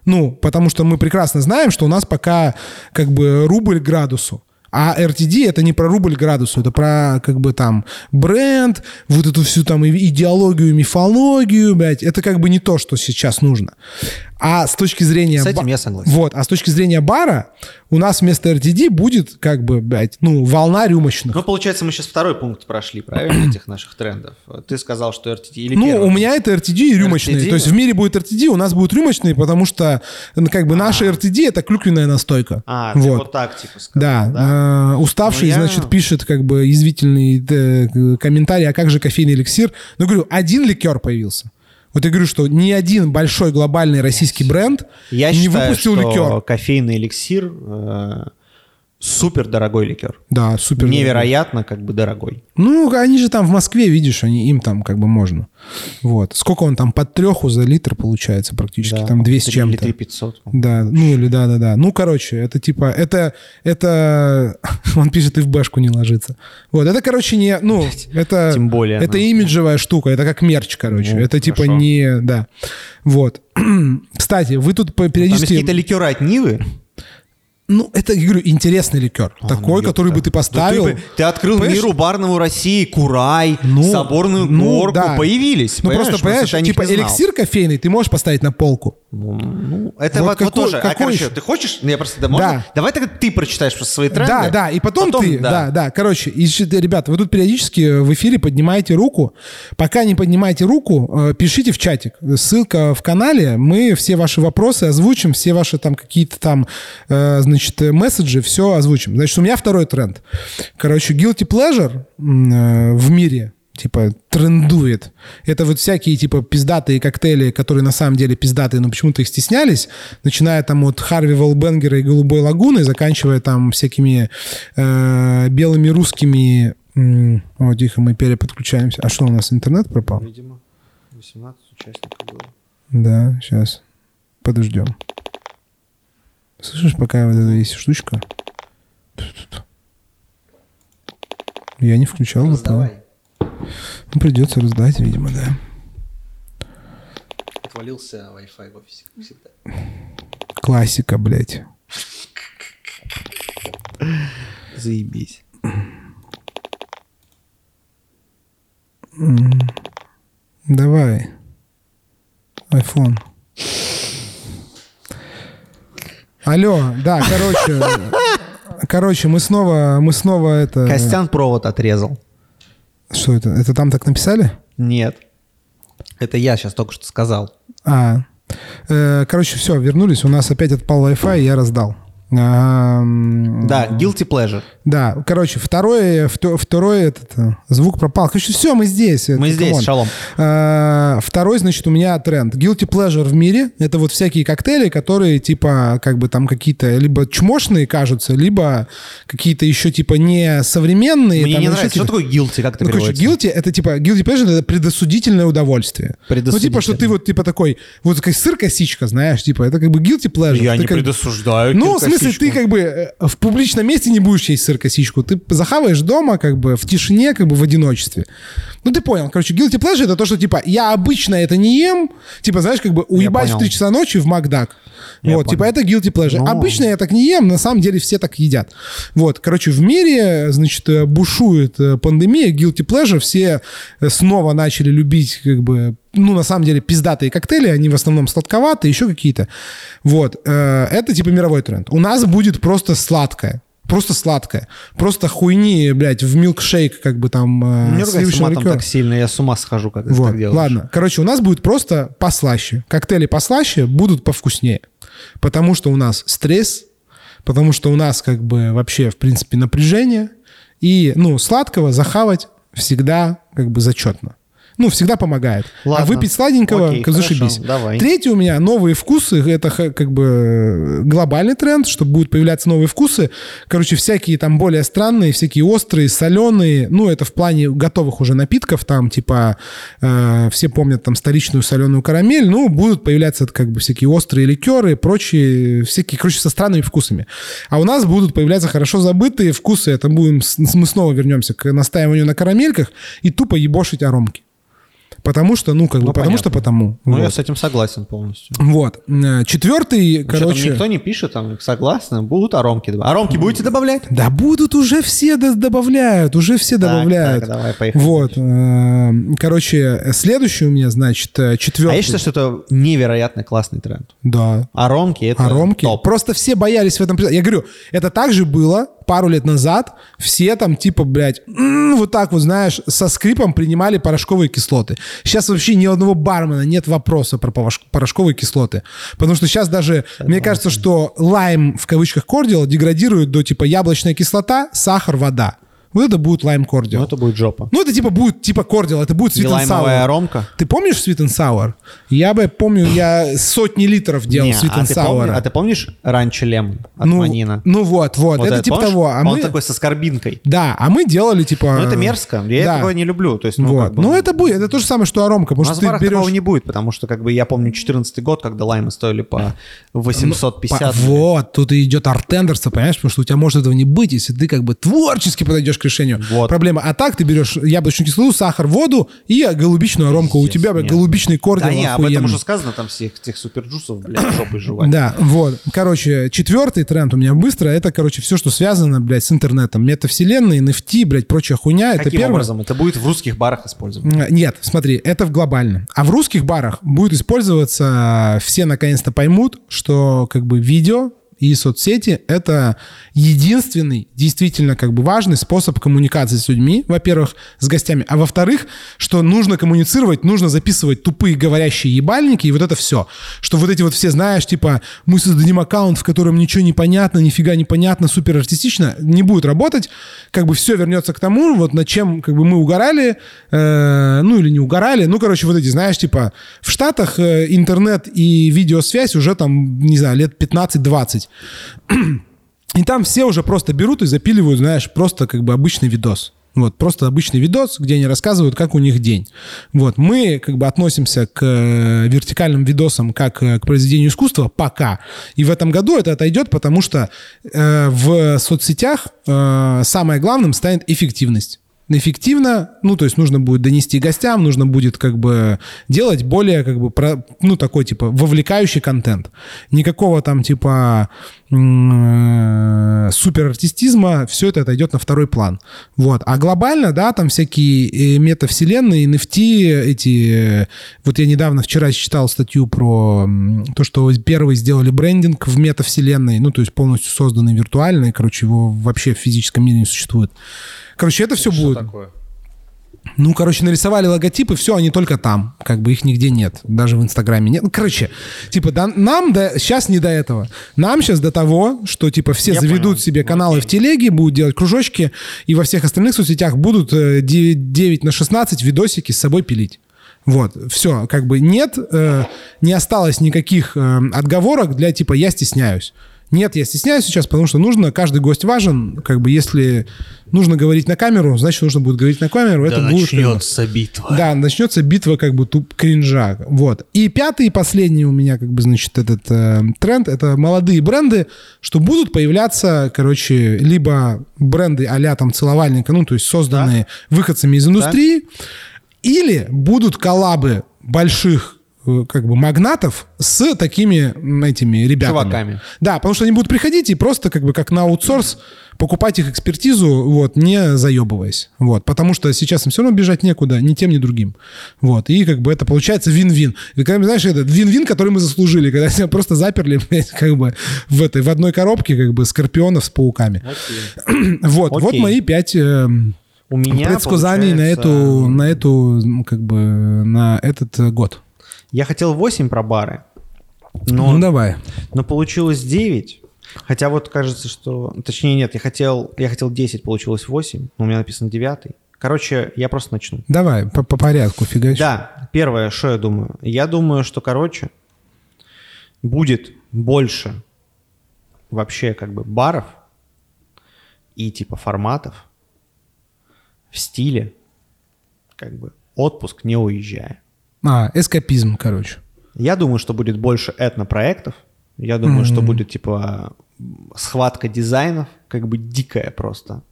Ну, потому что мы прекрасно знаем, что у нас пока как бы рубль к градусу. А RTD это не про рубль градусу, это про как бы там бренд, вот эту всю там идеологию, мифологию, блядь. Это как бы не то, что сейчас нужно. А с точки зрения... С этим я согласен. Вот, а с точки зрения бара у нас вместо RTD будет как бы, блядь, ну, волна рюмочных. Ну, получается, мы сейчас второй пункт прошли, правильно, этих наших трендов. Ты сказал, что RTD или Ну, первый? у меня это RTD и рюмочные. RTD? То есть в мире будет RTD, у нас будут рюмочные, потому что как бы наши RTD это клюквенная настойка. А, ты вот так типа сказал, Да, да? э, уставший, Ну, я- значит, пишет как бы извительный э, комментарий, а как же кофейный эликсир? Ну, говорю, один ликер появился. Вот я говорю, что ни один большой глобальный российский бренд Я не считаю, выпустил что ликер. кофейный эликсир э, супер дорогой ликер. Да, супер. Невероятно как бы дорогой. Ну, они же там в Москве, видишь, они, им там как бы можно. Вот. Сколько он там под треху за литр получается практически? Да, там 200 с три или чем-то. 3500. Да, ну или да-да-да. Ну, короче, это типа, это, это, он пишет, и в бэшку не ложится. Вот, это, короче, не, ну, это, Тем более, это ну. имиджевая штука, это как мерч, короче. Ну, это типа хорошо. не, да. Вот. Кстати, вы тут по- Там есть периодически... какие-то ликеры от Нивы. Ну, это, я говорю, интересный ликер. А, Такой, ну, который ёпта. бы ты Да поставил. ты, бы- ты открыл Понимаешь? миру барному России, Курай, Ну, Соборную ну, горку, да. появились. Ну, просто, понимаешь, ты о них типа эликсир кофейный ты можешь поставить на полку. Ну, это Вот вот, вот какой- тоже. А, какой короче, еще? ты хочешь? Ну, Я просто, да, можно? Да. Давай тогда ты прочитаешь просто свои тренды. Да, да, и потом, ты, да. да. да, короче, и, ребята, вы тут периодически в эфире поднимаете руку. Пока не поднимаете руку, э, пишите в чатик. Ссылка в канале, мы все ваши вопросы озвучим, все ваши там какие-то там, э, значит, э, месседжи, все озвучим. Значит, у меня второй тренд. Короче, guilty pleasure э, в мире типа трендует. Это вот всякие типа пиздатые коктейли, которые на самом деле пиздатые, но почему-то их стеснялись, начиная там от Харви Волбенгера и Голубой лагуны, заканчивая там всякими э, белыми русскими... О, тихо, мы переподключаемся. А что, у нас интернет пропал? Видимо, 18 участников было. Да, сейчас. Подождем. Слышишь, пока вот эта есть штучка? Я не включал. вот там. Ну, придется раздать, видимо, да. Отвалился Wi-Fi в офисе, как всегда. Классика, блядь. Заебись. Давай. iPhone. Алло, да, короче, короче, мы снова, мы снова это. Костян провод отрезал. Что это? Это там так написали? Нет. Это я сейчас только что сказал. А, Э, короче, все, вернулись. У нас опять отпал Wi-Fi, я раздал. Да, guilty pleasure. Да, короче, второй, вто- второй этот э, звук пропал. Короче, все, мы здесь. Мы Это, здесь, шалом. А, Второй, значит, у меня тренд. Guilty pleasure в мире — это вот всякие коктейли, которые типа как бы там какие-то либо чмошные кажутся, либо какие-то еще типа не современные. Мне там не нравится. Что какие-то- такое guilty? Как это ну, короче, переводится? guilty — это типа, guilty pleasure — это предосудительное удовольствие. Ну, типа, что ты Предосудительное. вот, типа, такой, вот такая сыр-косичка, знаешь, типа, это как бы guilty pleasure. Я Ты не как предосуждаю Ну, смысле, косичку. ты как бы э, в публичном месте не будешь есть сыр-косичку. Ты захаваешь дома, как бы, в тишине, как бы, в одиночестве. Ну, ты понял. Короче, guilty pleasure — это то, что, типа, я обычно это не ем. Типа, знаешь, как бы, уебать в понял. 3 часа ночи в Макдак. Я вот, понял. типа, это guilty pleasure. Ну. Обычно я так не ем, на самом деле все так едят. Вот, короче, в мире, значит, э, бушует э, пандемия, guilty pleasure, все э, снова начали любить, как бы, ну, на самом деле, пиздатые коктейли, они в основном сладковатые, еще какие-то. Вот, э, это, типа, мировой тренд. У нас будет просто сладкое. Просто сладкое. Просто хуйни, блядь, в милкшейк, как бы там... э, Не сливочного матом ликера. так сильно, я с ума схожу, ты Вот, так делаешь. ладно. Короче, у нас будет просто послаще. Коктейли послаще будут повкуснее. Потому что у нас стресс, потому что у нас как бы вообще, в принципе, напряжение. И, ну, сладкого захавать всегда как бы зачетно. Ну, всегда помогает. А Ладно. выпить сладенького, Окей, как зашибись. хорошо, давай. Третий у меня новые вкусы. Это как бы глобальный тренд, что будут появляться новые вкусы. Короче, всякие там более странные, всякие острые, соленые. Ну, это в плане готовых уже напитков. Там типа э, все помнят там столичную соленую карамель. Ну, будут появляться как бы всякие острые ликеры, прочие всякие, короче, со странными вкусами. А у нас будут появляться хорошо забытые вкусы. Это будем, мы снова вернемся к настаиванию на карамельках и тупо ебошить аромки. Потому что, ну, как бы, Ну, потому что понятно. потому. Ну, я Вот. с этим согласен полностью. Вот. Э, Четвертый, Что там короче... никто не пишет, там согласны, будут аромки добавлять. Аромки будете добавлять? Да будут уже все добавляют, уже все Так, добавляют. так, давай, поехали Вот. э, Короче, следующий у меня, значит, э, четвертый. А я считаю, что это невероятно классный тренд. Да. Аромки это Аромки. топ. Просто все боялись в этом. Я говорю, это также было пару лет назад. Все там типа, блядь, м, вот так вот, знаешь, со скрипом принимали порошковые кислоты. Сейчас вообще ни у одного бармена нет вопроса про порошковые кислоты. Потому что сейчас даже, мне кажется, что лайм, в кавычках, кордиал деградирует до типа яблочная кислота, сахар, вода. Вот это будет лайм кордиал. Ну, это будет жопа. Ну, это типа будет типа кордиал, это будет sweet and sour. аромка? Ты помнишь sweet and sour? Я бы помню, я сотни литров делал Не, sweet а, and ты sour. помни- а ты помнишь ранчо лемон от ну, Манина? ну вот, вот, Вот это этот, типа помнишь? того. А Он мы, такой со скорбинкой. да, а мы делали типа. Ну, это мерзко. Я да. такого не люблю. То есть, ну, вот. как бы, Ну, это будет, это то же самое, что аромка, у потому нас что в барах ты берешь. не будет, потому что, как бы, я помню 14 год, когда лаймы стоили по 850. По- Вот, тут идет артендерство, понимаешь, потому что у тебя может этого не быть, если ты как бы творчески подойдешь к к решению Вот. проблемы. А так ты берешь яблочную кислоту, сахар, воду и голубичную аромку. У тебя, Нет. голубичный кордил Да не, об этом уже сказано, там всех этих суперджусов, блядь, жопой жевать. Да, вот. Короче, четвертый тренд у меня быстро. Это, короче, все, что связано, блядь, с интернетом. Метавселенные, NFT, блядь, прочая хуйня. это Каким первое. образом? Это будет в русских барах использоваться. Нет, смотри, это в глобально. А в русских барах будет использоваться, все наконец-то поймут, что как бы видео и соцсети — это единственный действительно как бы важный способ коммуникации с людьми, во-первых, с гостями, а во-вторых, что нужно коммуницировать, нужно записывать тупые говорящие ебальники и вот это все. Что вот эти вот все, знаешь, типа, мы создадим аккаунт, в котором ничего не понятно, нифига не понятно, супер артистично, не будет работать, как бы все вернется к тому, вот над чем как бы мы угорали, э, ну или не угорали, ну, короче, вот эти, знаешь, типа, в Штатах э, интернет и видеосвязь уже там, не знаю, лет 15-20. И там все уже просто берут и запиливают, знаешь, просто как бы обычный видос. Вот, просто обычный видос, где они рассказывают, как у них день. Вот, мы как бы относимся к э, вертикальным видосам как э, к произведению искусства пока. И в этом году это отойдет, потому что э, в соцсетях э, самое главным станет эффективность. Эффективно, ну, то есть нужно будет донести гостям, нужно будет как бы делать более, как бы, про, ну, такой, типа, вовлекающий контент. Никакого там, типа, суперартистизма, все это отойдет на второй план. Вот. А глобально, да, там всякие э, метавселенные, NFT, эти... э, Вот я недавно, вчера читал статью про то, что первые сделали брендинг в метавселенной, ну, то есть полностью созданный виртуальный, короче, его вообще в физическом мире не существует. Короче, это все будет. такое? Ну, короче, нарисовали логотипы, все, они только там. Как бы их нигде нет. Даже в Инстаграме нет. Ну, короче, типа, да, нам да, сейчас не до этого. Нам сейчас до того, что, типа, все Я заведут понял. себе каналы в телеге, будут делать кружочки, и во всех остальных соцсетях будут э, 9, 9 на 16 видосики с собой пилить. Вот, все, как бы нет, э, не осталось никаких э, отговорок для типа «я стесняюсь». Нет, я стесняюсь сейчас, потому что нужно, каждый гость важен, как бы если нужно говорить на камеру, значит, нужно будет говорить на камеру, это будет... как бы- начнется битва. да, начнется битва как бы туп кринжа. Вот. И пятый и последний у меня как бы, значит, этот э, тренд, это молодые бренды, что будут появляться, короче, либо бренды а там целовальника, ну, то есть созданные выходцами из индустрии, или будут коллабы больших как бы магнатов с такими этими ребятами. Чуваками. Да, потому что они будут приходить и просто как бы как на аутсорс покупать их экспертизу, вот, не заебываясь. Вот, потому что сейчас им все равно бежать некуда, ни тем, ни другим. Вот, и как бы это получается вин-вин. И когда, знаешь, это вин-вин, который мы заслужили, когда тебя просто заперли, блядь, как бы в этой, в одной коробке, как бы скорпионов с пауками. Вот, вот Окей. мои пять эм, У меня предсказаний на получается, эту, на эту, как бы, на этот э, год. Я хотел 8 про бары, но, Ну, давай. но получилось 9. Хотя вот кажется, что... Точнее, нет, я хотел, я хотел 10, получилось 8, но у меня написано 9. Короче, я просто начну. Давай, по, по порядку, фигач. Да, первое, что я думаю. Я думаю, что, короче, будет больше вообще как бы баров и типа форматов в стиле как бы отпуск не уезжая. А, эскапизм, короче. Я думаю, что будет больше этнопроектов. Я думаю, что будет типа схватка дизайнов, как бы дикая просто.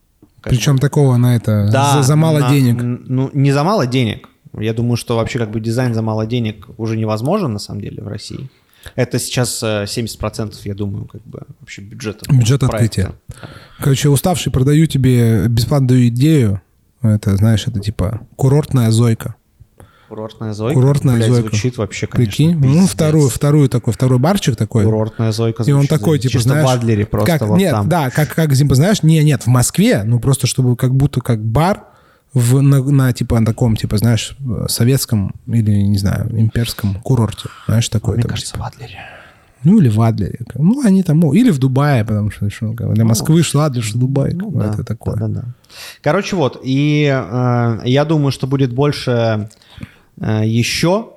Как Причем такого на это, да, за, за мало на- денег. Ну, не за мало денег. Я думаю, что вообще как бы дизайн за мало денег уже невозможен на самом деле в России. Это сейчас э, 70%, я думаю, как бы вообще бюджета. Бюджет проекта. открытия. Короче, уставший продаю тебе бесплатно даю идею. Это, знаешь, это типа курортная зойка. Курортная зойка. Курортная Блядь, зойка. звучит вообще, конечно, Прикинь? Ну, пиздец. вторую, вторую такой, второй барчик такой. Курортная зойка И он звучит такой, типа, чисто знаешь... в Адлере просто как, вот нет, там. да, как, как, типа, знаешь, не, нет, в Москве, ну, просто чтобы как будто как бар в, на, на, типа, на таком, типа, знаешь, советском или, не знаю, имперском курорте. Знаешь, такой. Мне там, кажется, в Адлере. Ну, или в Адлере. Ну, они там... ну, Или в Дубае, потому что что, для Москвы что Адлер, что Дубай. Ну, бы, да, это такое. Да, да, да. Короче, вот, и э, я думаю, что будет больше еще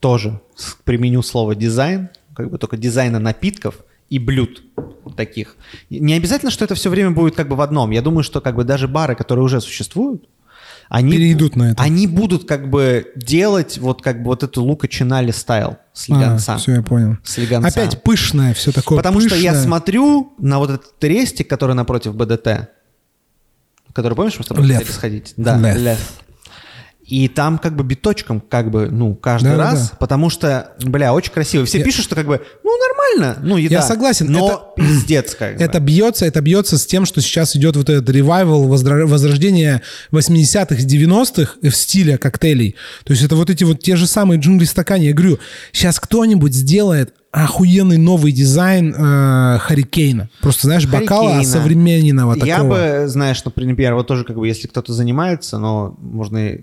тоже применю слово дизайн, как бы только дизайна напитков и блюд таких. Не обязательно, что это все время будет как бы в одном. Я думаю, что как бы даже бары, которые уже существуют, они, Перейдут на это. Они будут как бы делать вот как бы вот эту Лука Чинали стайл с А, легонца. все, я понял. С легонца. Опять пышное, все такое Потому что я пышное. смотрю на вот этот рестик, который напротив БДТ, который, помнишь, мы с тобой Лев. хотели сходить? Да, Лев. лев. И там как бы биточком, как бы, ну, каждый Да-да-да. раз, потому что, бля, очень красиво. Все Я- пишут, что как бы, ну, нормально, ну, еда. Я согласен, Но пиздец как бы. Это бьется, это бьется с тем, что сейчас идет вот этот ревайвал, возрождение 80-х, 90-х в стиле коктейлей. То есть это вот эти вот те же самые джунгли стакане. Я говорю, сейчас кто-нибудь сделает охуенный новый дизайн э, Харикейна. Просто, знаешь, бокала Харикейна. современного Я такого. бы, знаешь, например, вот тоже как бы, если кто-то занимается, но можно и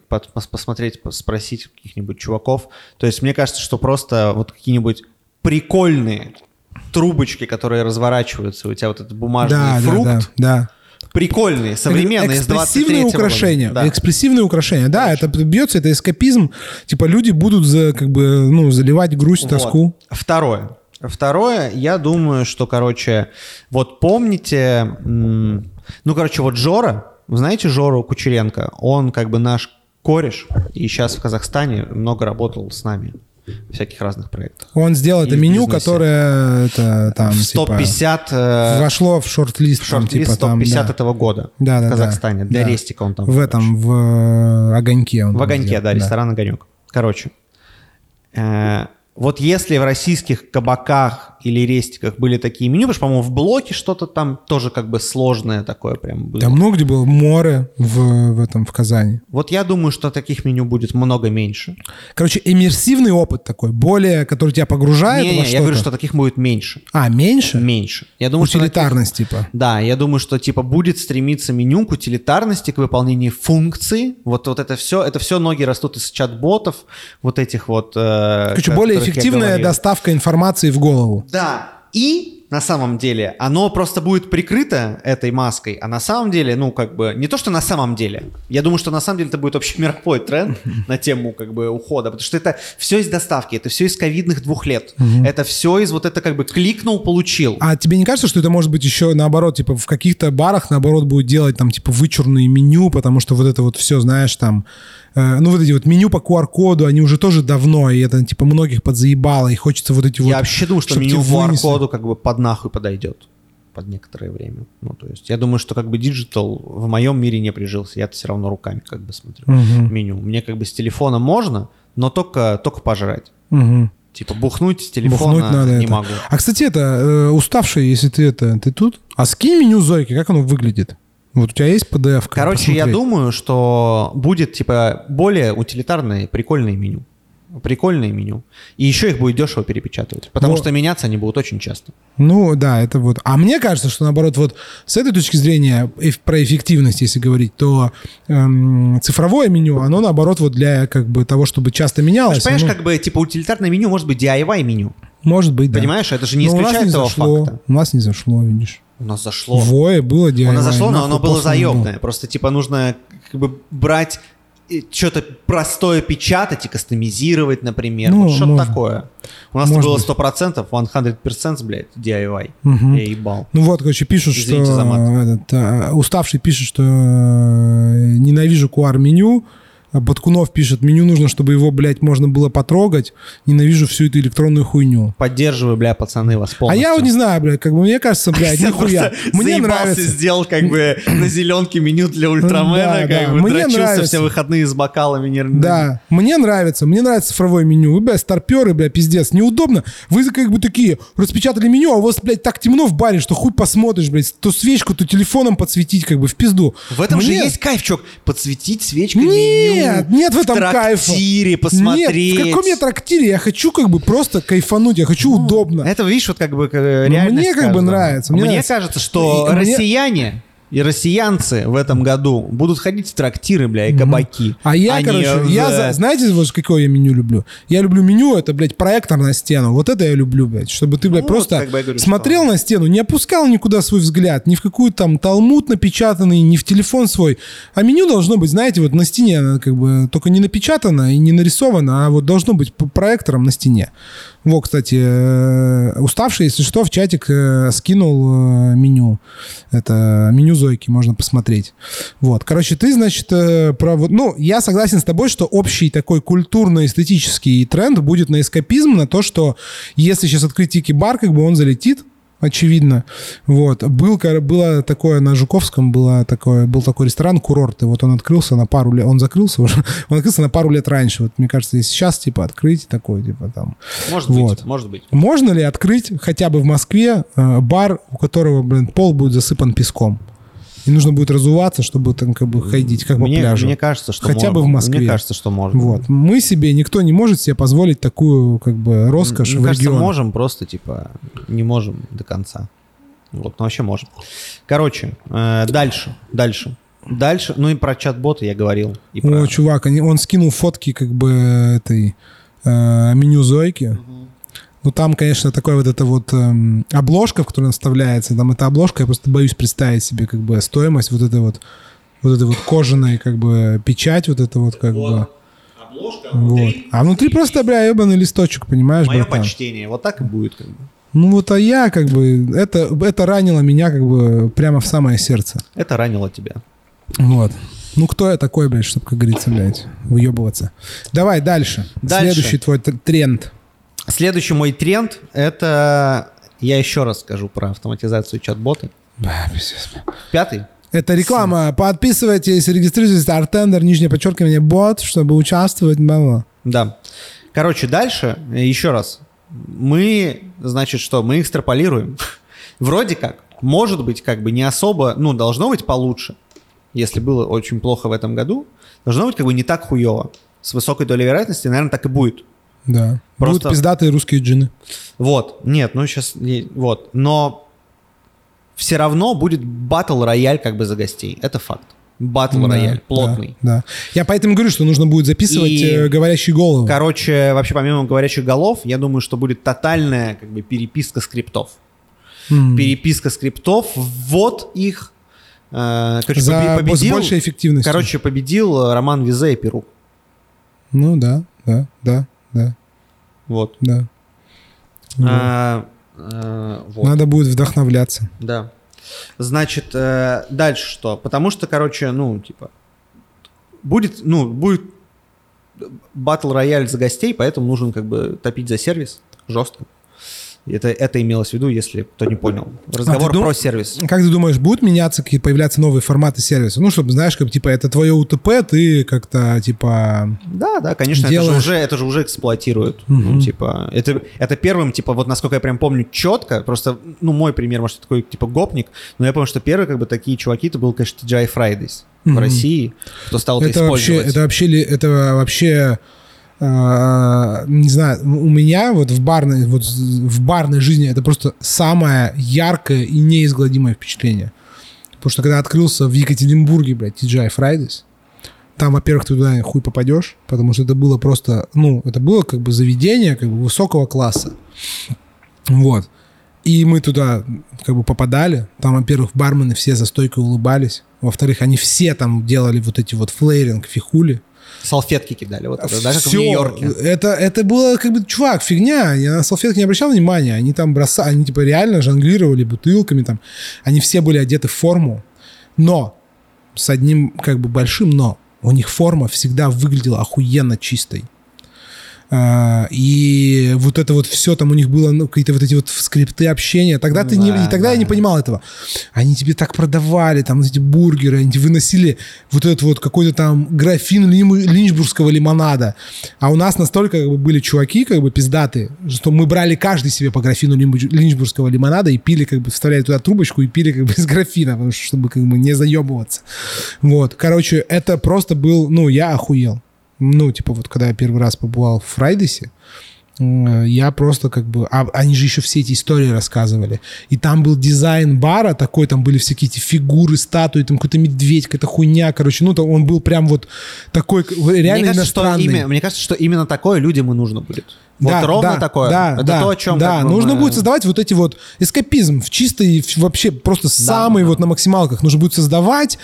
посмотреть, пос- спросить каких-нибудь чуваков. То есть мне кажется, что просто вот какие-нибудь прикольные трубочки, которые разворачиваются, у тебя вот этот бумажный да, фрукт, да, да, да. Прикольные, современные, из 23 Экспрессивные украшения. года. Да. Экспрессивные украшения. Да, это бьется, это эскапизм. Типа люди будут за, как бы, ну, заливать грусть, Вот. тоску. Второе. Второе, я думаю, что, короче, вот помните, ну, короче, вот Жора, вы знаете Жору Кучеренко? Он как бы наш кореш, и сейчас в Казахстане много работал с нами всяких разных проектах. Он сделал это И меню, бизнесе. которое это там в типа, топ-50 э, вошло в шорт-лист, в там, шорт-лист типа там, топ-50 да. этого года Да, да, в да. Казахстане. Для Да. Рестика он там. в этом в э, огоньке. Он В там огоньке, сделал, да, ресторан огонек. Короче, э, вот если в российских кабаках или рестиках были такие меню, потому что, по-моему, в блоке что-то там тоже как бы сложное такое прям было. Да много где было море в, в этом в Казани. Вот я думаю, что таких меню будет много меньше. Короче, иммерсивный опыт такой, более, который тебя погружает Не, во я что-то. говорю, что таких будет меньше. А, меньше? Меньше. Я думаю, что таких- Утилитарность, типа. Да, я думаю, что типа будет стремиться меню к утилитарности, к выполнению функций. Вот, вот это все, это все ноги растут из чат-ботов, вот этих вот. э, Короче, более я эффективная доставка информации в голову. Да, и на самом деле оно просто будет прикрыто этой маской, а на самом деле, ну, как бы, не то, что на самом деле. Я думаю, что на самом деле это будет общемировой тренд на тему, как бы, ухода, потому что это все из доставки, это все из ковидных двух лет. Это все из вот это, как бы, кликнул, получил. А тебе не кажется, что это может быть еще наоборот, типа в каких-то барах наоборот будет делать там типа вычурные меню, потому что вот это вот все, знаешь, там, ну вот эти вот меню по QR-коду, они уже тоже давно, и это типа многих подзаебало, и хочется вот эти вот... Я вообще думаю, что меню вынесли. QR-коду как бы под нахуй подойдет под некоторое время. Ну, то есть, я думаю, что как бы digital в моем мире не прижился. Я-то все равно руками как бы смотрю Мгм. меню. Мне как бы с телефона можно, но только, только пожрать. Мгм. Типа бухнуть с телефона Бухнуть надо не это. могу. А, кстати, это, э, уставший, если ты это, ты тут? А скинь меню Зойки, как оно выглядит? Вот у тебя есть PDF? Короче, я Посмотреть. думаю, что будет типа более утилитарное, прикольное меню. Прикольное меню. И еще их будет дешево перепечатывать. Потому Но- что меняться они будут очень часто. Ну, да, это вот. А мне кажется, что наоборот, вот с этой точки зрения, про эффективность, если говорить, то эм, цифровое меню, оно наоборот вот для как бы того, чтобы часто менялось. Понимаешь, оно- как бы типа утилитарное меню может быть DIY меню. Может быть, да. Понимаешь, это же не Но исключает того зашло. факта. У нас не зашло, видишь. У нас зашло. Вое было DIY. Оно зашло, но оно было заебное. Просто типа нужно как бы брать что-то простое печатать и кастомизировать, например. Ну, вот что-то можно. такое. У нас Может было быть. 100%, 100%, блядь, DIY. Мгм. Я ебал. Ну вот, короче, пишут, Извините что этот, э, уставший пишет, что э, ненавижу QR-меню. А Баткунов пишет, меню нужно, чтобы его, блядь, можно было потрогать. Ненавижу всю эту электронную хуйню. Поддерживаю, бля, пацаны, вас А полностью. я вот не знаю, блядь, как бы мне кажется, блядь, нихуя. Мне нравится. сделал как бы на зеленке меню для ультрамена, как бы Мне нравится. все выходные с бокалами. Да, мне нравится, мне нравится цифровое меню. Вы, блядь, старперы, блядь, пиздец, неудобно. Вы как бы такие распечатали меню, а у вас, блядь, так темно в баре, что хуй посмотришь, блядь, то свечку, то телефоном подсветить, как бы в пизду. В этом же есть кайф, чувак. Подсветить свечкой меню. Нет в этом кайфа. трактире посмотреть. Нет, в каком я трактире? Я хочу как бы просто кайфануть, я хочу удобно. Это, видишь, вот как бы э, Ну, реальность мне как бы каждого. нравится, Мне, мне нравится. кажется, что И мне- россияне и россиянцы в этом году будут ходить в трактиры, бля, и кабаки. А я, не короче, в- я, за- знаете, вот какое я меню люблю? Я люблю меню, это, блядь, проектор на стену. Вот это я люблю, блядь. Чтобы ты, блядь, Ну, просто как бы говорю, смотрел на стену, не опускал никуда свой взгляд, ни в какую там талмуд напечатанный, ни в телефон свой. А меню должно быть, знаете, вот на стене, как бы только не напечатано и не нарисовано, а вот должно быть п- проектором на стене. Во, кстати, э, уставший, если что, в чатик э, скинул э, меню. Это меню Зойки, можно посмотреть. Вот, короче, ты, значит, про ну, я согласен с тобой, что общий такой культурно-эстетический тренд будет на эскапизм, на то, что если сейчас открыть тики-бар, как бы он залетит, очевидно. Вот. Был, было такое на Жуковском, было такое, был такой ресторан «Курорт», и вот он открылся на пару лет, он закрылся уже, он открылся на пару лет раньше. Вот мне кажется, если сейчас, типа, открыть такой, типа, там... Может вот. быть, может быть. Можно ли открыть хотя бы в Москве э, бар, у которого, блин, пол будет засыпан песком? И нужно будет разуваться, чтобы там как бы ходить, как мне, по пляжу. Мне кажется, что Хотя можно. бы в Москве. Мне кажется, что можно. Вот. Мы себе, никто не может себе позволить такую как бы роскошь Мне в кажется, регионах. можем, просто типа не можем до конца. Вот, ну вообще можем. Короче, э, дальше, дальше. Дальше, ну и про чат-боты я говорил. И про... О, чувак, они, он скинул фотки как бы этой э, меню Зойки. Ну, там, конечно, такая вот эта вот эм, обложка, в которой она вставляется. Там эта обложка, я просто боюсь представить себе как бы стоимость вот этой вот вот этой вот кожаной как бы печать вот это вот как бы. Обложка Вот. А внутри просто, бля, ебаный листочек, понимаешь, Мое братан? почтение. Вот так и будет. Как бы. Ну вот, а я как бы, это, это ранило меня как бы прямо в самое сердце. Это ранило тебя. Вот. Ну, кто я такой, блядь, чтобы, как говорится, блядь, выебываться. Давай дальше. Дальше. Следующий твой тренд. Следующий мой тренд — это... Я еще раз скажу про автоматизацию чат-боты. Пятый. Это реклама. Подписывайтесь, регистрируйтесь, Артендер, нижнее подчеркивание, бот, чтобы участвовать. бла-бла. Да. Короче, дальше, еще раз. Мы, значит, что? Мы экстраполируем. Вроде как, может быть, как бы не особо, ну, должно быть получше. Если было очень плохо в этом году, должно быть как бы не так хуево. С высокой долей вероятности, наверное, так и будет. Да. Просто- Будут пиздатые русские джины. Вот, нет, ну сейчас, вот, но все равно будет батл рояль как бы за гостей, это факт. Батл рояль, Да, плотный. Да, да. Я поэтому говорю, что нужно будет записывать И- э, говорящие головы. Короче, вообще помимо говорящих голов, я думаю, что будет тотальная как бы переписка скриптов. М. Переписка скриптов, ввод их. Э, Короче, За победил, большей эффективностью. короче, победил Роман Визе и Перу. Ну да, да, да, да, Вот. да. А, э, вот. Надо будет вдохновляться. Да. Значит, э, дальше что? Потому что, короче, ну, типа, будет, ну, будет батл рояль за гостей, поэтому нужен как бы топить за сервис жестко. Это, это имелось в виду, если кто не понял. Разговор А дум- про сервис. Как ты думаешь, будут меняться, какие появляться новые форматы сервиса? Ну, чтобы, знаешь, как типа это твое УТП, ты как-то типа... Да, да, конечно, это же, Делаешь. уже, это же уже эксплуатируют. Ну, типа, это, это первым, типа, вот насколько я прям помню четко, просто, ну, мой пример, может, такой, типа, гопник, но я помню, что первые, как бы, такие чуваки, это был, конечно, TGI Fridays в Мгм. России, кто стал это, Это вообще, использовать. это вообще, ли- это вообще, не знаю, у меня вот в барной, вот в барной жизни это просто самое яркое и неизгладимое впечатление. Потому что когда открылся в Екатеринбурге, блядь, TGI Fridays, там, во-первых, ты туда хуй попадешь, потому что это было просто, ну, это было как бы заведение как бы высокого класса. Вот. И мы туда как бы попадали. Там, во-первых, бармены все за стойкой улыбались. Во-вторых, они все там делали вот эти вот флейринг, фихули. Салфетки кидали, вот это, даже как в. Нью-Йорке. Это, это было как бы, чувак, фигня. Я на салфетки не обращал внимания. Они там бросали, они типа реально жонглировали бутылками там. Они все были одеты в форму. Но с одним как бы большим но. У них форма всегда выглядела охуенно чистой. А, и вот это вот все там у них было, ну, какие-то вот эти вот скрипты общения. Тогда ты не, и тогда я да. не понимал этого. Они тебе так продавали, там эти бургеры, они выносили вот этот вот какой-то там графин лим- линчбургского лимонада. А у нас настолько как бы, были чуваки, как бы пиздатые, что мы брали каждый себе по графину лимбу- линчбургского лимонада и пили, как бы вставляли туда трубочку и пили как бы из графина, чтобы как бы не заебываться. Вот. Короче, это просто был, ну, я охуел. Ну, типа вот когда я первый раз побывал в Фрайдесе, э, я просто как бы... А они же еще все эти истории рассказывали. И там был дизайн бара такой, там были всякие эти фигуры, статуи, там какой-то медведь, какая-то хуйня, короче. Ну, там он был прям вот такой реально Мне кажется, что иностранный. имя- мне кажется, что именно такое людям и нужно будет. Вот да, ровно да, такое. Да, Это да, то, о чем Да, как бы, нужно мы- будет создавать вот эти вот эскапизм в чистой, в- вообще просто самый да. вот на максималках. Нужно будет создавать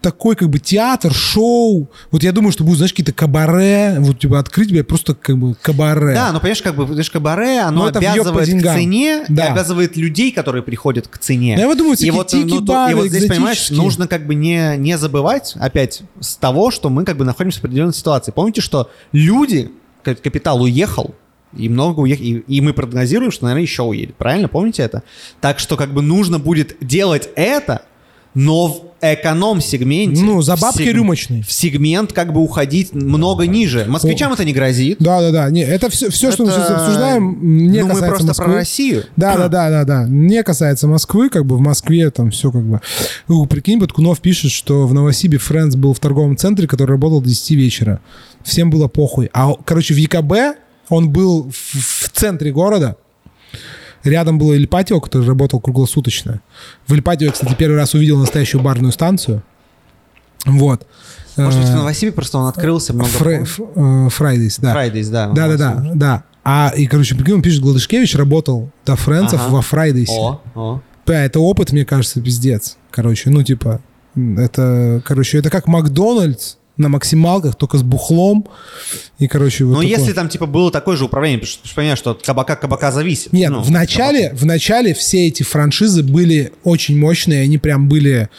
такой как бы театр, шоу. Вот я думаю, что будут, знаешь, какие-то кабаре, вот типа открыть тебе просто как бы кабаре. Да, но понимаешь, как бы, знаешь, кабаре, оно Но это обязывает к цене, и Да. обязывает людей, которые приходят к цене. Да, я вот думаю, и вот, ну, тики-бары и вот здесь, понимаешь, нужно как бы не, не забывать опять с того, что мы как бы находимся в определенной ситуации. Помните, что люди, капитал уехал, и много уехал, и, и мы прогнозируем, что, наверное, еще уедет. Правильно? Помните это? Так что как бы нужно будет делать это, но в эконом-сегменте. Ну, за в бабки сег- рюмочный. В сегмент как бы уходить много ниже. Москвичам это не грозит. Да, да, да. Не, это все, все что мы Это- сейчас обсуждаем, не ну, мы касается просто Москвы. про Россию. Да, да, да, да, да. Не касается Москвы, как бы в Москве там все как бы. Ну, прикинь, Баткунов пишет, что в Новосибе Френдс был в торговом центре, который работал до 10 вечера. Всем было похуй. А, короче, в ЕКБ он был в, в центре города. Рядом было Ильпатио, который работал круглосуточно. В Ильпатио, я, кстати, первый раз увидел настоящую барную станцию. Вот. Может быть, в Э, Новосибе просто он открылся много Фрей- позже. ф- э, Fridays, да. Fridays, да. Да, да. А, и, короче, прикинь, он пишет, Гладышкевич работал до Фрэнсов Ага. во Fridays. О, о. Да, это опыт, мне кажется, пиздец. Короче, ну, типа, это, короче, это как Макдональдс на максималках, только с бухлом. И, короче, вот Но такое. если там, типа, было такое же управление, потому что ты понимаешь, что от кабака кабака зависит. Нет, Ну, в начале, в начале все эти франшизы были очень мощные, они прям были,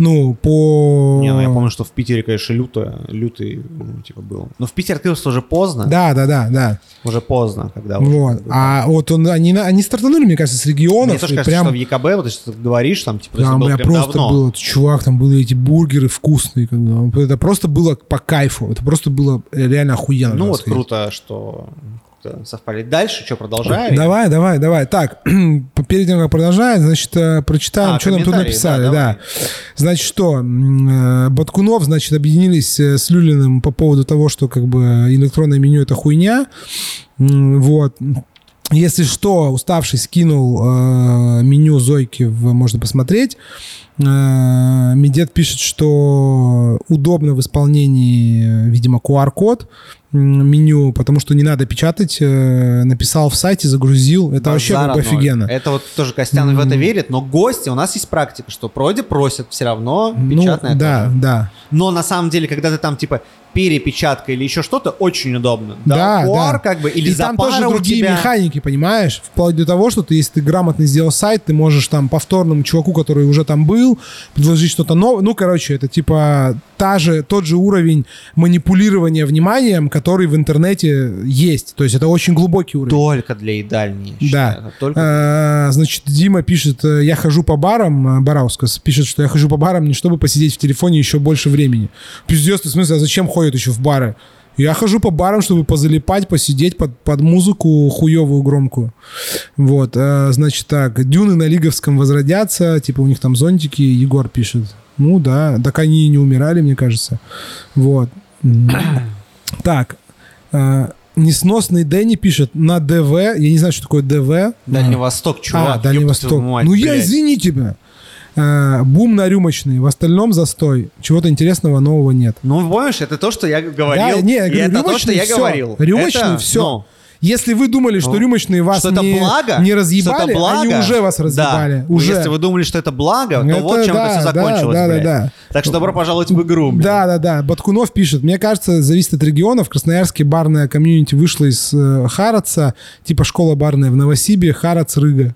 ну, по... Не, ну я помню, что в Питере, конечно, лютое, лютый, ну, типа, был. Но в Питере открылся уже поздно. Да, да, да, да. Уже поздно, когда уже, Вот. бы, А вот он, они, они стартанули, мне кажется, с регионов. Мне тоже кажется, прям... что в ЕКБ, вот ты говоришь, там, типа, Там, было прям просто давно. было, чувак, там были эти бургеры вкусные. бы. Это просто было по кайфу. Это просто было реально охуенно. Ну вот сказать. круто, что совпали. Дальше что, продолжаем? Давай, давай, давай. Так, перед тем, как продолжать, значит, э, прочитаем, А, что нам тут написали. да, Да. Значит, что, э, Баткунов, значит, объединились э, с Люлиным по поводу того, что как бы электронное меню — это хуйня. Вот. Если что, уставший скинул э, меню Зойки, в, можно посмотреть. Э, Медет пишет, что удобно в исполнении, видимо, QR-код меню, потому что не надо печатать. э, Написал в сайте, загрузил. Это вообще Базар как бы офигенно. Это вот тоже Костян в это верит, но гости, у нас есть практика, что вроде просят все равно Ну, печатное да, тоже. да. Но на самом деле, когда ты там типа перепечатка или еще что-то, очень удобно. Да, QR да. как бы, или и там тоже другие тебя. механики, понимаешь? Вплоть до того, что ты, если ты грамотно сделал сайт, ты можешь там повторному чуваку, который уже там был, предложить что-то новое. Ну, короче, это типа та же, тот же уровень манипулирования вниманием, который в интернете есть. То есть это очень глубокий уровень. Только для едальни. я Да. Только... А, Значит, Дима пишет, э, я хожу по барам, э, Бараускас пишет, что я хожу по барам не чтобы посидеть в телефоне еще больше времени. Пиздец, ты в смысле, а зачем ходят еще в бары? Я хожу по барам, чтобы позалипать, посидеть под, под музыку хуевую громкую. Вот, э, значит так, дюны на Лиговском возродятся, типа у них там зонтики, Егор пишет. Ну да, так они и не умирали, мне кажется. Вот. Так, э, несносный Дэнни пишет на ДВ, я не знаю, что такое ДВ. Дальний Восток, чувак. А, Дальний Восток. мать, ну я, блядь. извини тебя. А, бум на рюмочный, в остальном застой. Чего-то интересного нового нет. Ну, помнишь, это то, что я говорил. Да, не, я говорю, это то, что я всё. говорил. Рюмочный Это, все. ну, Если вы думали, что Ну, рюмочные вас что не, благо, не что разъебали, это благо, они уже вас разъебали. Да. Ну, Уже. Если вы думали, что это благо, то Это вот чем да, это все да, закончилось, да, да, блядь. да. Так что добро пожаловать в игру. блядь. Да, да, да. Баткунов пишет. Мне кажется, зависит от региона. В Красноярске барная комьюнити вышла из э, Хараца, типа школа барная в Новосибе, Харац Рыга.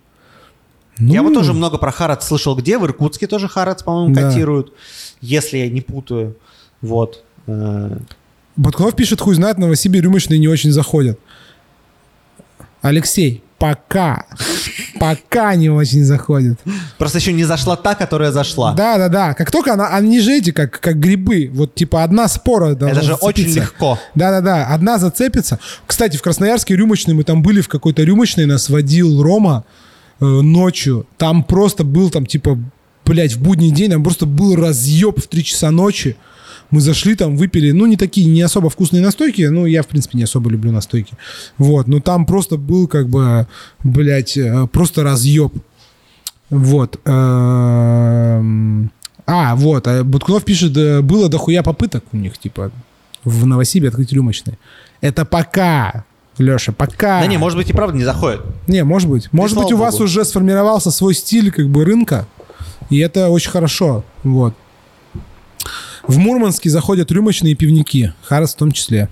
Ну, Я вот тоже много про Харац слышал где. В Иркутске тоже Харац, по-моему, Да. котируют. Если я не путаю. Вот. Э, Баткунов пишет, хуй знает, в Новосибе рюмочные не очень заходят. Алексей, пока, пока не очень заходят. Просто еще не зашла та, которая зашла. Да, да, да. Как только она, они же эти, как, как грибы. Вот типа одна спора Это же очень зацепиться. легко. Да, да, да. Одна зацепится. Кстати, в Красноярске рюмочной мы там были в какой-то рюмочной, нас водил Рома ночью. Там просто был там типа, блядь, в будний день, там просто был разъеб в 3 часа ночи. Мы зашли там, выпили, ну, не такие, не особо вкусные настойки, ну, я, в принципе, не особо люблю настойки. Вот, но там просто был, как бы, блядь, э, просто разъеб. Вот. эм, А, вот, а Буткунов пишет, э, было дохуя попыток у них, типа, в Новосибе открыть рюмочные. Это пока. Леша, пока. Да не, может быть и правда не заходит. Не, может быть. Может быть, у вас богу. уже сформировался свой стиль как бы рынка, и это очень хорошо. Вот. В Мурманске заходят рюмочные пивники, Харас в том числе.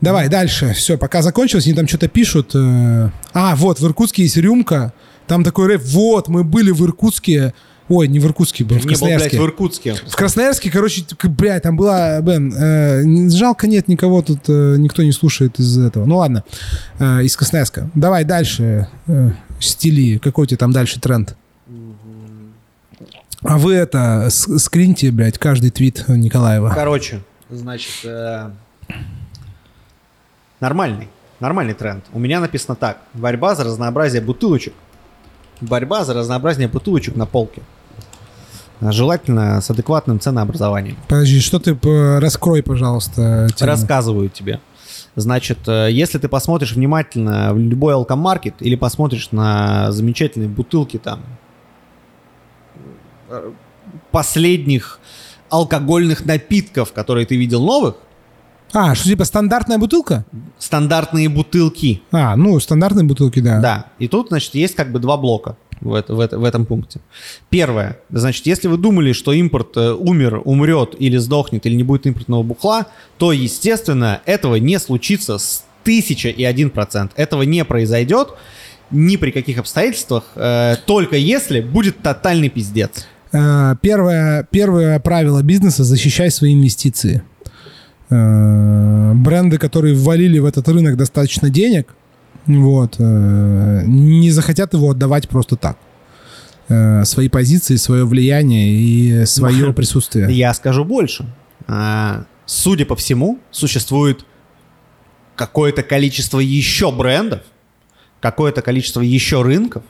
Давай, дальше. Все, пока закончилось, они там что-то пишут. э, А, вот, в Иркутске есть рюмка. Там такой рэп. Вот, мы были в Иркутске. Ой, не в Иркутске, был, в Не был, блядь, Красноярске. в Иркутске. В Красноярске, короче, блядь, там была, Бен, э, жалко нет никого тут, э, никто не слушает из этого. Ну ладно, э, из Красноярска. Давай дальше, э, стили, какой у тебя там дальше тренд? А вы это, скриньте, блядь, каждый твит Николаева. Короче, значит, э, нормальный, нормальный тренд. У меня написано так. Борьба за разнообразие бутылочек. Борьба за разнообразие бутылочек на полке. Желательно с адекватным ценообразованием. Подожди, что ты, раскрой, пожалуйста, тему. Рассказываю тебе. Значит, э, если ты посмотришь внимательно в любой алкомаркет или посмотришь на замечательные бутылки там э, последних алкогольных напитков, которые ты видел новых, А, что типа стандартная бутылка? стандартные бутылки. А, ну, стандартные бутылки, да. Да. И тут, значит, есть как бы два блока в, в в этом пункте. Первое. Значит, если вы думали, что импорт э, умер, умрет или сдохнет, или не будет импортного бухла, то, естественно, этого не случится с тысяча и один процент. Этого не произойдет ни при каких обстоятельствах, э, только если будет тотальный пиздец. Э, Первое, первое правило бизнеса – защищай свои инвестиции. Э, Бренды, которые ввалили в этот рынок достаточно денег, вот, э, не захотят его отдавать просто так. Э, Свои позиции, свое влияние и свое присутствие. Я скажу больше. А, Судя по всему, существует какое-то количество еще брендов, какое-то количество еще рынков,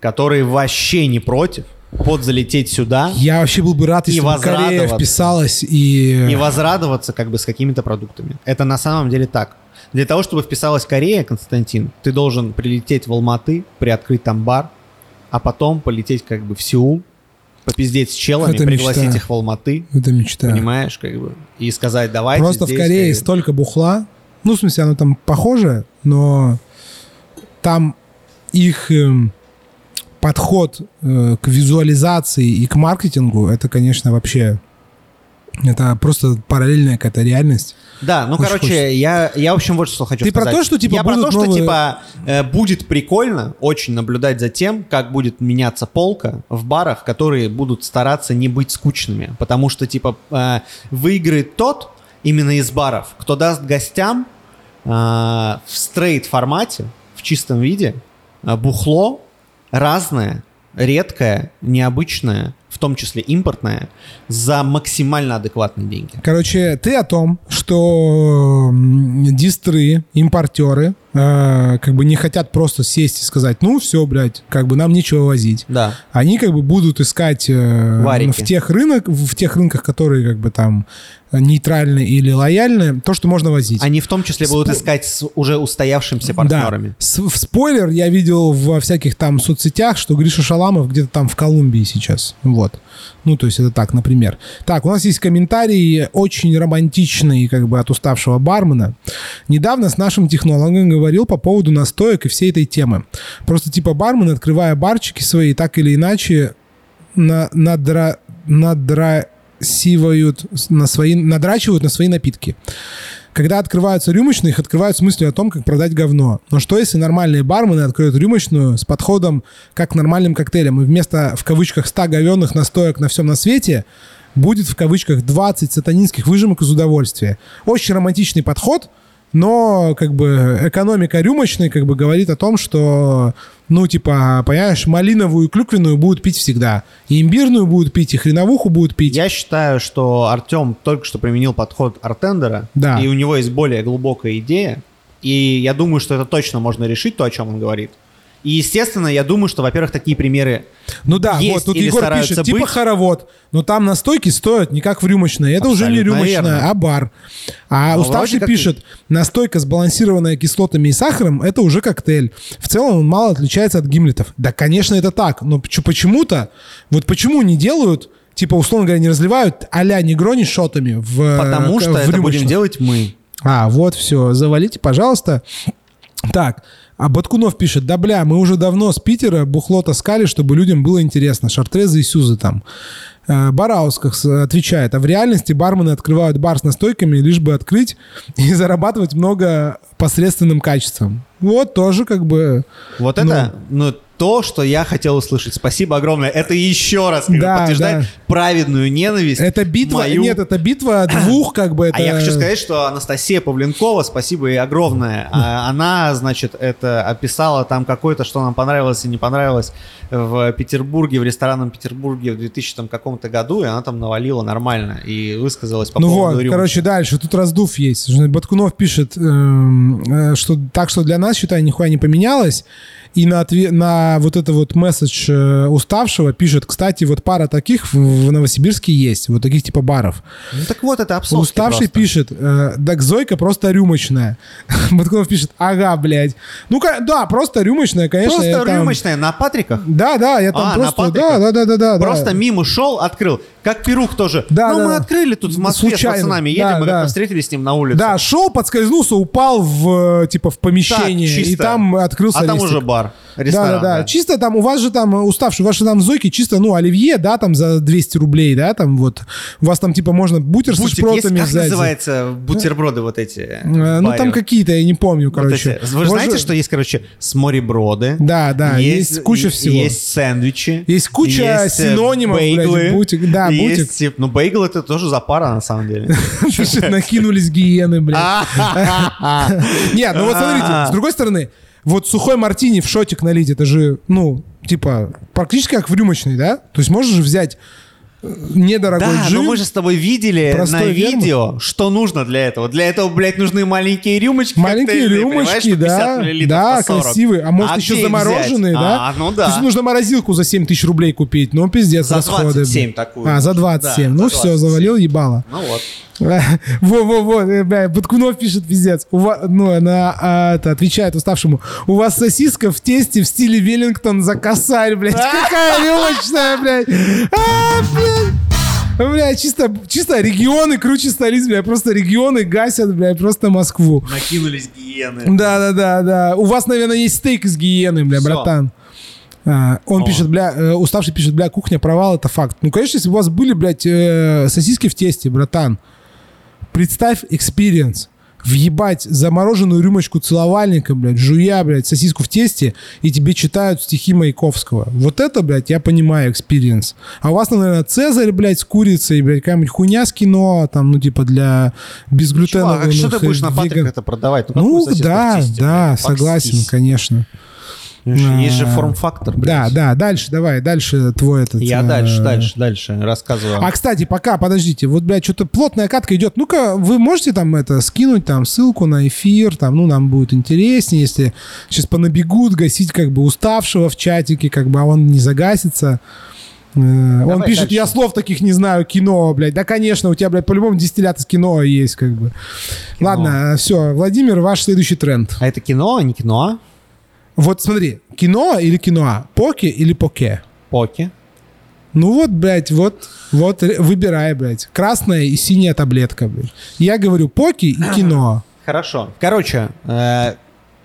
которые вообще не против подзалететь сюда Я вообще был бы рад, если бы Корея вписалась и... и возрадоваться как бы с какими-то продуктами. Это на самом деле так. Для того, чтобы вписалась Корея, Константин, ты должен прилететь в Алматы, приоткрыть там бар, а потом полететь как бы в Сеул, попиздеть с челами, Это пригласить мечта. их в Алматы, Это мечта. понимаешь, как бы, и сказать, давайте Просто в здесь, Корее как столько бухла. Ну, в смысле, оно там похоже, но там их эм, подход э, к визуализации и к маркетингу, это, конечно, вообще... Это просто параллельная какая-то реальность. Да, ну, Очень короче, хочется. я, я, в общем, вот что хочу Ты про сказать. то, что, типа, Я про то, что, новые- типа, э, будет прикольно очень наблюдать за тем, как будет меняться полка в барах, которые будут стараться не быть скучными. Потому что, типа, э, выиграет тот, именно из баров, кто даст гостям э, в стрейт-формате, в чистом виде, э, бухло разное, редкое, необычное, в том числе импортное, за максимально адекватные деньги. Короче, ты о том, что м, дистры, импортеры, э, как бы не хотят просто сесть и сказать, ну все, блядь, как бы нам нечего возить. Да. они как бы будут искать э, Варики. в тех рынок, в тех рынках, которые как бы там нейтральны или лояльны, то, что можно возить. Они в том числе будут Спо- искать с уже устоявшимся партнерами. Да. С- в спойлер я видел во всяких там соцсетях, что Гриша Шаламов где-то там в Колумбии сейчас. Вот. Ну, то есть это так, например. Так, у нас есть комментарий очень романтичный как бы от уставшего бармена. Недавно с нашим технологом говорил по поводу настоек и всей этой темы. Просто типа бармен, открывая барчики свои, так или иначе на, надра, надрасивают на свои, надрачивают на свои напитки. Когда открываются рюмочные, их открывают с мыслью о том, как продать говно. Но что если нормальные бармены откроют рюмочную с подходом как к нормальным коктейлям, и вместо, в кавычках, 100 говенных настоек на всем на свете будет, в кавычках, 20 сатанинских выжимок из удовольствия. Очень романтичный подход, но как бы экономика рюмочной как бы говорит о том, что, ну, типа, понимаешь, малиновую и клюквенную будут пить всегда. И имбирную будут пить, и хреновуху будут пить. Я считаю, что Артем только что применил подход артендера, Да. и у него есть более глубокая идея, и я думаю, что это точно можно решить, то, о чем он говорит. И, естественно, я думаю, что, во-первых, такие примеры Ну да, есть вот тут или Егор стараются пишет, типа быть. хоровод, но там настойки стоят не как в рюмочной. Это уже не Абсолютно рюмочная, верно. а бар. А Ну, уставший вроде как пишет, настойка, сбалансированная кислотами и сахаром, это уже коктейль. В целом он мало отличается от гимлетов. Да, конечно, это так, но поч- почему-то, вот почему не делают, типа, условно говоря, не разливают а-ля негрони шотами в Потому э, что в это будем рюмочных? делать мы. А, вот все, завалите, пожалуйста. Так, а Баткунов пишет, да бля, мы уже давно с Питера бухло таскали, чтобы людям было интересно. Шартрезы и сюзы там. Э, Бараусках отвечает, а в реальности бармены открывают бар с настойками, лишь бы открыть и зарабатывать много посредственным качеством. Вот тоже как бы... Вот это, ну, то, что я хотел услышать. Спасибо огромное. Это еще раз как Да, подтверждает да. праведную ненависть. Это битва... мою. Нет, это битва двух как бы... Это... А я хочу сказать, что Анастасия Павленкова, спасибо ей огромное. а, Она, значит, это описала там какое-то, что нам понравилось и не понравилось в Петербурге, в ресторанном Петербурге в 2000 там каком-то году, и она там навалила нормально и высказалась по Ну поводу вот, рюмки. короче, дальше. Тут раздув есть. Баткунов пишет, эм, э, что так что для нас, считай, нихуя не поменялось. И на, отве- на вот это вот месседж э, уставшего пишет, кстати, вот пара таких в, в Новосибирске есть, вот таких типа баров. Ну так вот, это абсурд. Уставший пишет, э, так Зойка просто рюмочная. Баткунов пишет, ага, блядь. Ну, да, просто рюмочная, конечно. Просто там- рюмочная на Патриках. Да, да, я там А, просто, да, да, да, да, да. Просто да. мимо шел, открыл. Как Перух тоже. Да, ну, да. мы открыли тут в Москве Случайно. с пацанами. Едем, Да, мы да. встретились с ним на улице. Да, шел, подскользнулся, упал в, э, типа, в Так, помещение, и чисто. там открылся А там листик. уже бар, Да, ресторан. да, да. Чисто там, у вас же там э, уставший, ваши там зойки чисто, ну, оливье, да, там за 200 рублей, да, там вот. У вас там, типа, можно бутер Бутик со шпротами есть? Как называется бутерброды вот эти? Э, Ну, там какие-то, я не помню, Вот короче. эти. Вы же знаете, что есть, короче, смореброды? Да, да, есть куча всего. Есть сэндвичи. Есть куча есть, э, синонимов, блядь, бейглы, бутик. Да, есть, бутик. типа, ну, бейгл это тоже за пара, на самом деле. Накинулись гиены, блядь. А. Нет, ну вот смотрите, с другой стороны, вот сухой мартини в шотик налить, это же, ну, типа, практически как в рюмочной, да? То есть можешь же взять э, недорогой Да, джин. но мы же с тобой видели на вермут. видео, что нужно для этого. Для этого, блядь, нужны маленькие рюмочки. Маленькие рюмочки, по 50 да, да, по 40. красивые. А может еще где их замороженные, взять? да? А, ну То есть да. нужно морозилку за 7 тысяч рублей купить. Ну, пиздец, За расходы. 27 блин. такую. А, за 27. Да, ну за все, 27. завалил ебало. Ну вот. Во-во-во, э, бля, Баткунов пишет пиздец. У вас, ну, она а, это, отвечает уставшему. У вас сосиска в тесте в стиле Веллингтон за косарь, блядь. Какая рюмочная, блядь. А, блядь. Бля, чисто, чисто регионы круче столиц, бля. Просто регионы гасят, бля, просто Москву. Накинулись гиены. Да-да-да, да. У вас, наверное, есть стейк из гиены, бля, Всё. братан. А, он О. пишет, бля, э, уставший пишет, бля, кухня провал, это факт. Ну, конечно, если бы у вас были, блядь, э, сосиски в тесте, братан, представь experience. Въебать замороженную рюмочку целовальника, блядь, жуя, блядь, сосиску в тесте, и тебе читают стихи Маяковского. Вот это, блядь, я понимаю experience. А у вас, наверное, Цезарь, блядь, с курицей, блядь, какая-нибудь хуйня с кино, там, ну, типа, для безглютеновых Чувак, а что ты будешь на Патрик это продавать? Ну, в да, да, согласен, конечно. Есть же форм-фактор. Да, да, дальше, давай, дальше твой этот... Я э, дальше, дальше, дальше рассказываю. А, кстати, пока, подождите, вот, блядь, что-то плотная катка идет. Ну-ка, вы можете там это скинуть, там, ссылку на эфир, там, ну, нам будет интереснее, если сейчас понабегут гасить, как бы, уставшего в чатике, как бы, а он не загасится. Э, Он Давай пишет, дальше. я слов таких не знаю, кино, блядь. Да, конечно, у тебя, блядь, по-любому дистиллят из кино есть, как бы. Ладно, все, Владимир, ваш следующий тренд. А это кино, а не кино? Вот смотри, кино или киноа? Поки или поке? Поки. Ну вот, блядь, вот, вот, ре- выбирай, блядь. Красная и синяя таблетка, блядь. Я говорю поки и кино. Хорошо. Короче, э,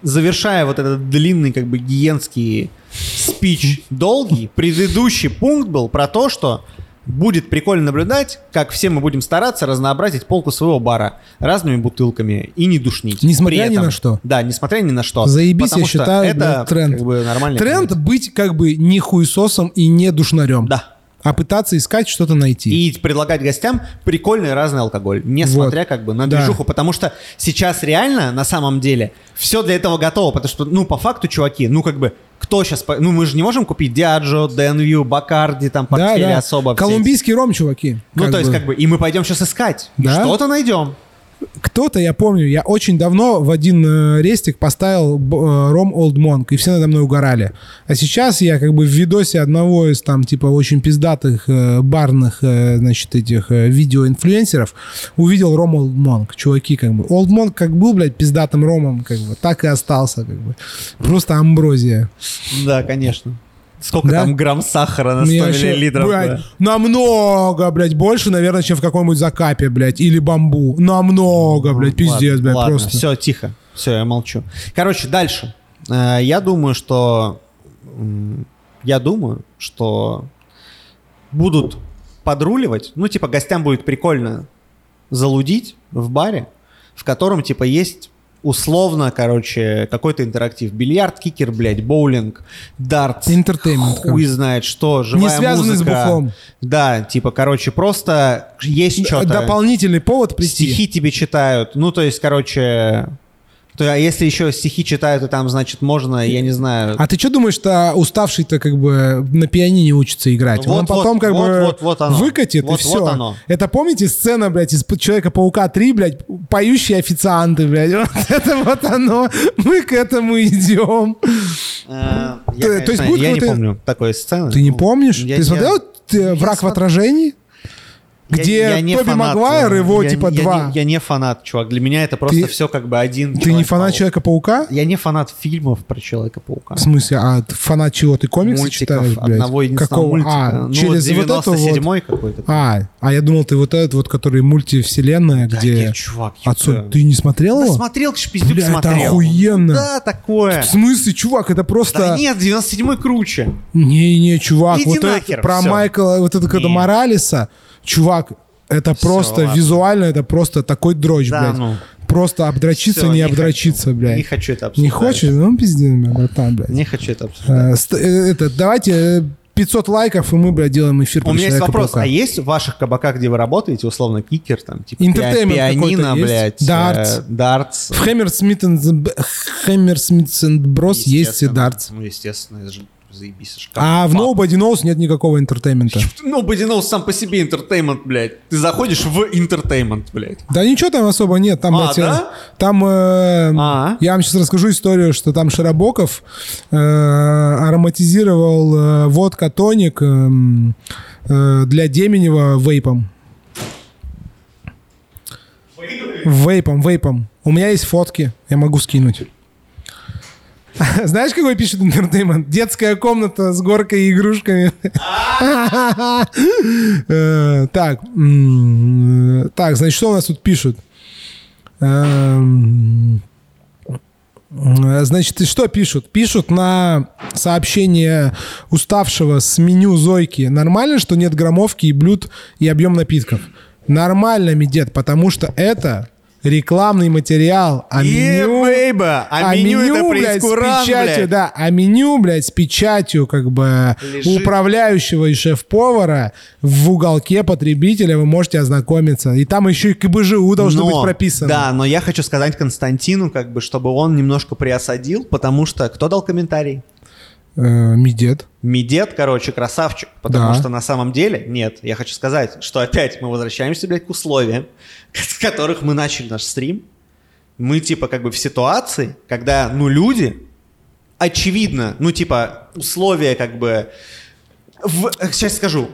завершая вот этот длинный, как бы, гиенский спич долгий, предыдущий пункт был про то, что будет прикольно наблюдать, как все мы будем стараться разнообразить полку своего бара разными бутылками и не душнить. Несмотря При ни этом- на что. Да, несмотря ни на что. Заебись, я что считаю, это тренд. как бы Тренд быть как бы не хуесосом и не душнарем. Да. А пытаться искать что-то найти. И предлагать гостям прикольный разный алкоголь, несмотря Вот. как бы на Да. движуху, потому что сейчас реально, на самом деле, все для этого готово, потому что, ну, по факту, чуваки, ну, как бы, кто сейчас, ну, мы же не можем купить Диаджо, Денвью, Бакарди, там, да, портфели да. особо. все эти. Колумбийский ром, чуваки. Ну, то есть, бы. как бы, и мы пойдем сейчас искать. Да. Что-то найдем. Кто-то, я помню, я очень давно в один э, рестик поставил э, ром Old Monk, и все надо мной угорали. А сейчас я как бы в видосе одного из там типа очень пиздатых э, барных, значит, этих видеоинфлюенсеров увидел ром Old Monk. Чуваки, как бы. Old Monk как был, блядь, пиздатым ромом, как бы, так и остался, как бы. Просто амброзия. Да, конечно. Сколько Да? там грамм сахара на 100 Мне вообще, миллилитров? блядь, да? намного, блядь, больше, наверное, чем в каком-нибудь закапе, блядь, или бамбу. Намного, блядь, пиздец, Ладно, блядь, ладно, просто. Все, тихо. Все, я молчу. Короче, дальше. Э, Я думаю, что... Я думаю, что будут подруливать. Ну, типа, гостям будет прикольно залудить в баре, в котором, типа, есть условно, короче, какой-то интерактив. Бильярд, кикер, блядь, боулинг, дартс. Entertainment, Хуй знает что, живая связанный с музыка. бухлом. Да, типа, короче, просто есть что-то. Дополнительный повод прийти. Стихи тебе читают. Ну, то есть, короче... То, а если еще стихи читают, и там, значит, можно, я не знаю... А ты что думаешь, что уставший-то как бы на пианине учится играть? Вот, Он потом вот, как вот, бы вот, вот оно. выкатит Вот, и все. вот оно. Это помните сцена, блядь, из Человека-паука 3, блядь, поющие официанты, блядь. Вот это вот оно. Мы к этому идем. Э, Я, То- то есть конечно, будет я не помню такой сцены. Ты не Ну, помнишь? я- Ты смотрел э, «Враг в отражении»? Я- Где я не Тоби фанат, Магуайр, его я- типа я не- два. Я не фанат, чувак. Для меня это просто Ты- все как бы один Ты не фанат. Человека-паука? Я не фанат фильмов про Человека-паука. В смысле, а ты фанат чего? Ты комиксы Мультиков, читаешь, блядь? одного единственного Какого? мультика. А, ну, через вот вот... 97-й какой-то. А, а я думал, ты вот этот вот, который мультивселенная, Да где... нет, чувак, Отцу... Ты не смотрел Да смотрел, Шпиздюк Бля, это смотрел. охуенно. Да, такое. В смысле, чувак, это просто... Да нет, 97-й круче. Не-не, чувак, Иди вот нахер, это про всё. Майкла, вот это когда Не. Чувак, это просто ладно. визуально, это просто такой дрочь, Да, блядь. ну. Просто обдрочиться, Всё, не хочу. обдрочиться, блядь. Не хочу это обсуждать. Не хочешь? Ну, пиздец, меня, братан, блядь. Не хочу это обсуждать. Э, э, это, давайте э, 500 лайков, и мы, блядь, делаем эфир У меня есть вопрос, а есть в ваших кабаках, где вы работаете, условно, кикер, там, типа пианино, блядь? Дартс. э, дартс. В Hammersmith and Bros есть и дартс. Ну, естественно, это же заебись. А в. Nobody Knows нет никакого entertainment а. Nobody Knows сам по себе entertainment, блядь. Ты заходишь в entertainment, блядь. Да ничего там особо нет. Там, А, блядь, да? э, там э, А. я вам сейчас расскажу историю, что там Широбоков э, ароматизировал э, водка тоник эм, э, для Деменева вейпом. Вейпом, вейпом. У меня есть фотки, я могу скинуть. Знаешь, какой пишет интертеймент? Детская комната с горкой и игрушками. Э, Так, так, значит, что у нас тут пишут? Эм, э, Значит, и что пишут? Пишут на сообщение уставшего с меню Зойки. Нормально, что нет граммовки и блюд и объем напитков? Нормально, медет, потому что это рекламный материал, а меню... бейба! А меню это блядь, с печатью, блядь. да, а меню, блядь, с печатью, как бы, Лежит. управляющего и шеф-повара в уголке потребителя вы можете ознакомиться. И там еще и КБЖУ должно Но, быть прописано. Да, но я хочу сказать Константину, как бы, чтобы он немножко приосадил, потому что кто дал комментарий? Э, Медет. Медет, короче, красавчик. Потому Да. что на самом деле, нет, я хочу сказать, что опять мы возвращаемся, блядь, к условиям, с которых мы начали наш стрим. Мы, типа, как бы в ситуации, когда, ну, люди, очевидно, ну, типа, условия, как бы... в- э, сейчас скажу.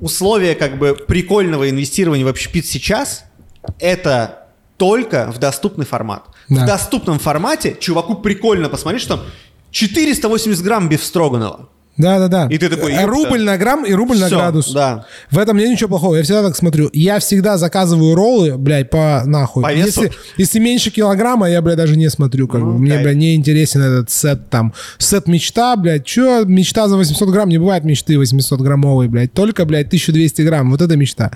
Условия, как бы, прикольного инвестирования в общепит сейчас, это только в доступный формат. Да. В доступном формате чуваку прикольно посмотреть, что там 480 грамм бифстроганова. Да-да-да. И ты такой, Э, ёпта. Рубль на грамм и рубль на Всё, градус. да. В этом нет ничего плохого. Я всегда так смотрю. Я всегда заказываю роллы, блядь, по нахуй. По весу? Если, если меньше килограмма, я, блядь, даже не смотрю. Как Ну, бы. Мне, блядь, не интересен этот сет там. Сет мечта, блядь. Чё мечта за 800 грамм? Не бывает мечты 800 граммовой, блядь. Только, блядь, 1200 грамм. Вот это мечта.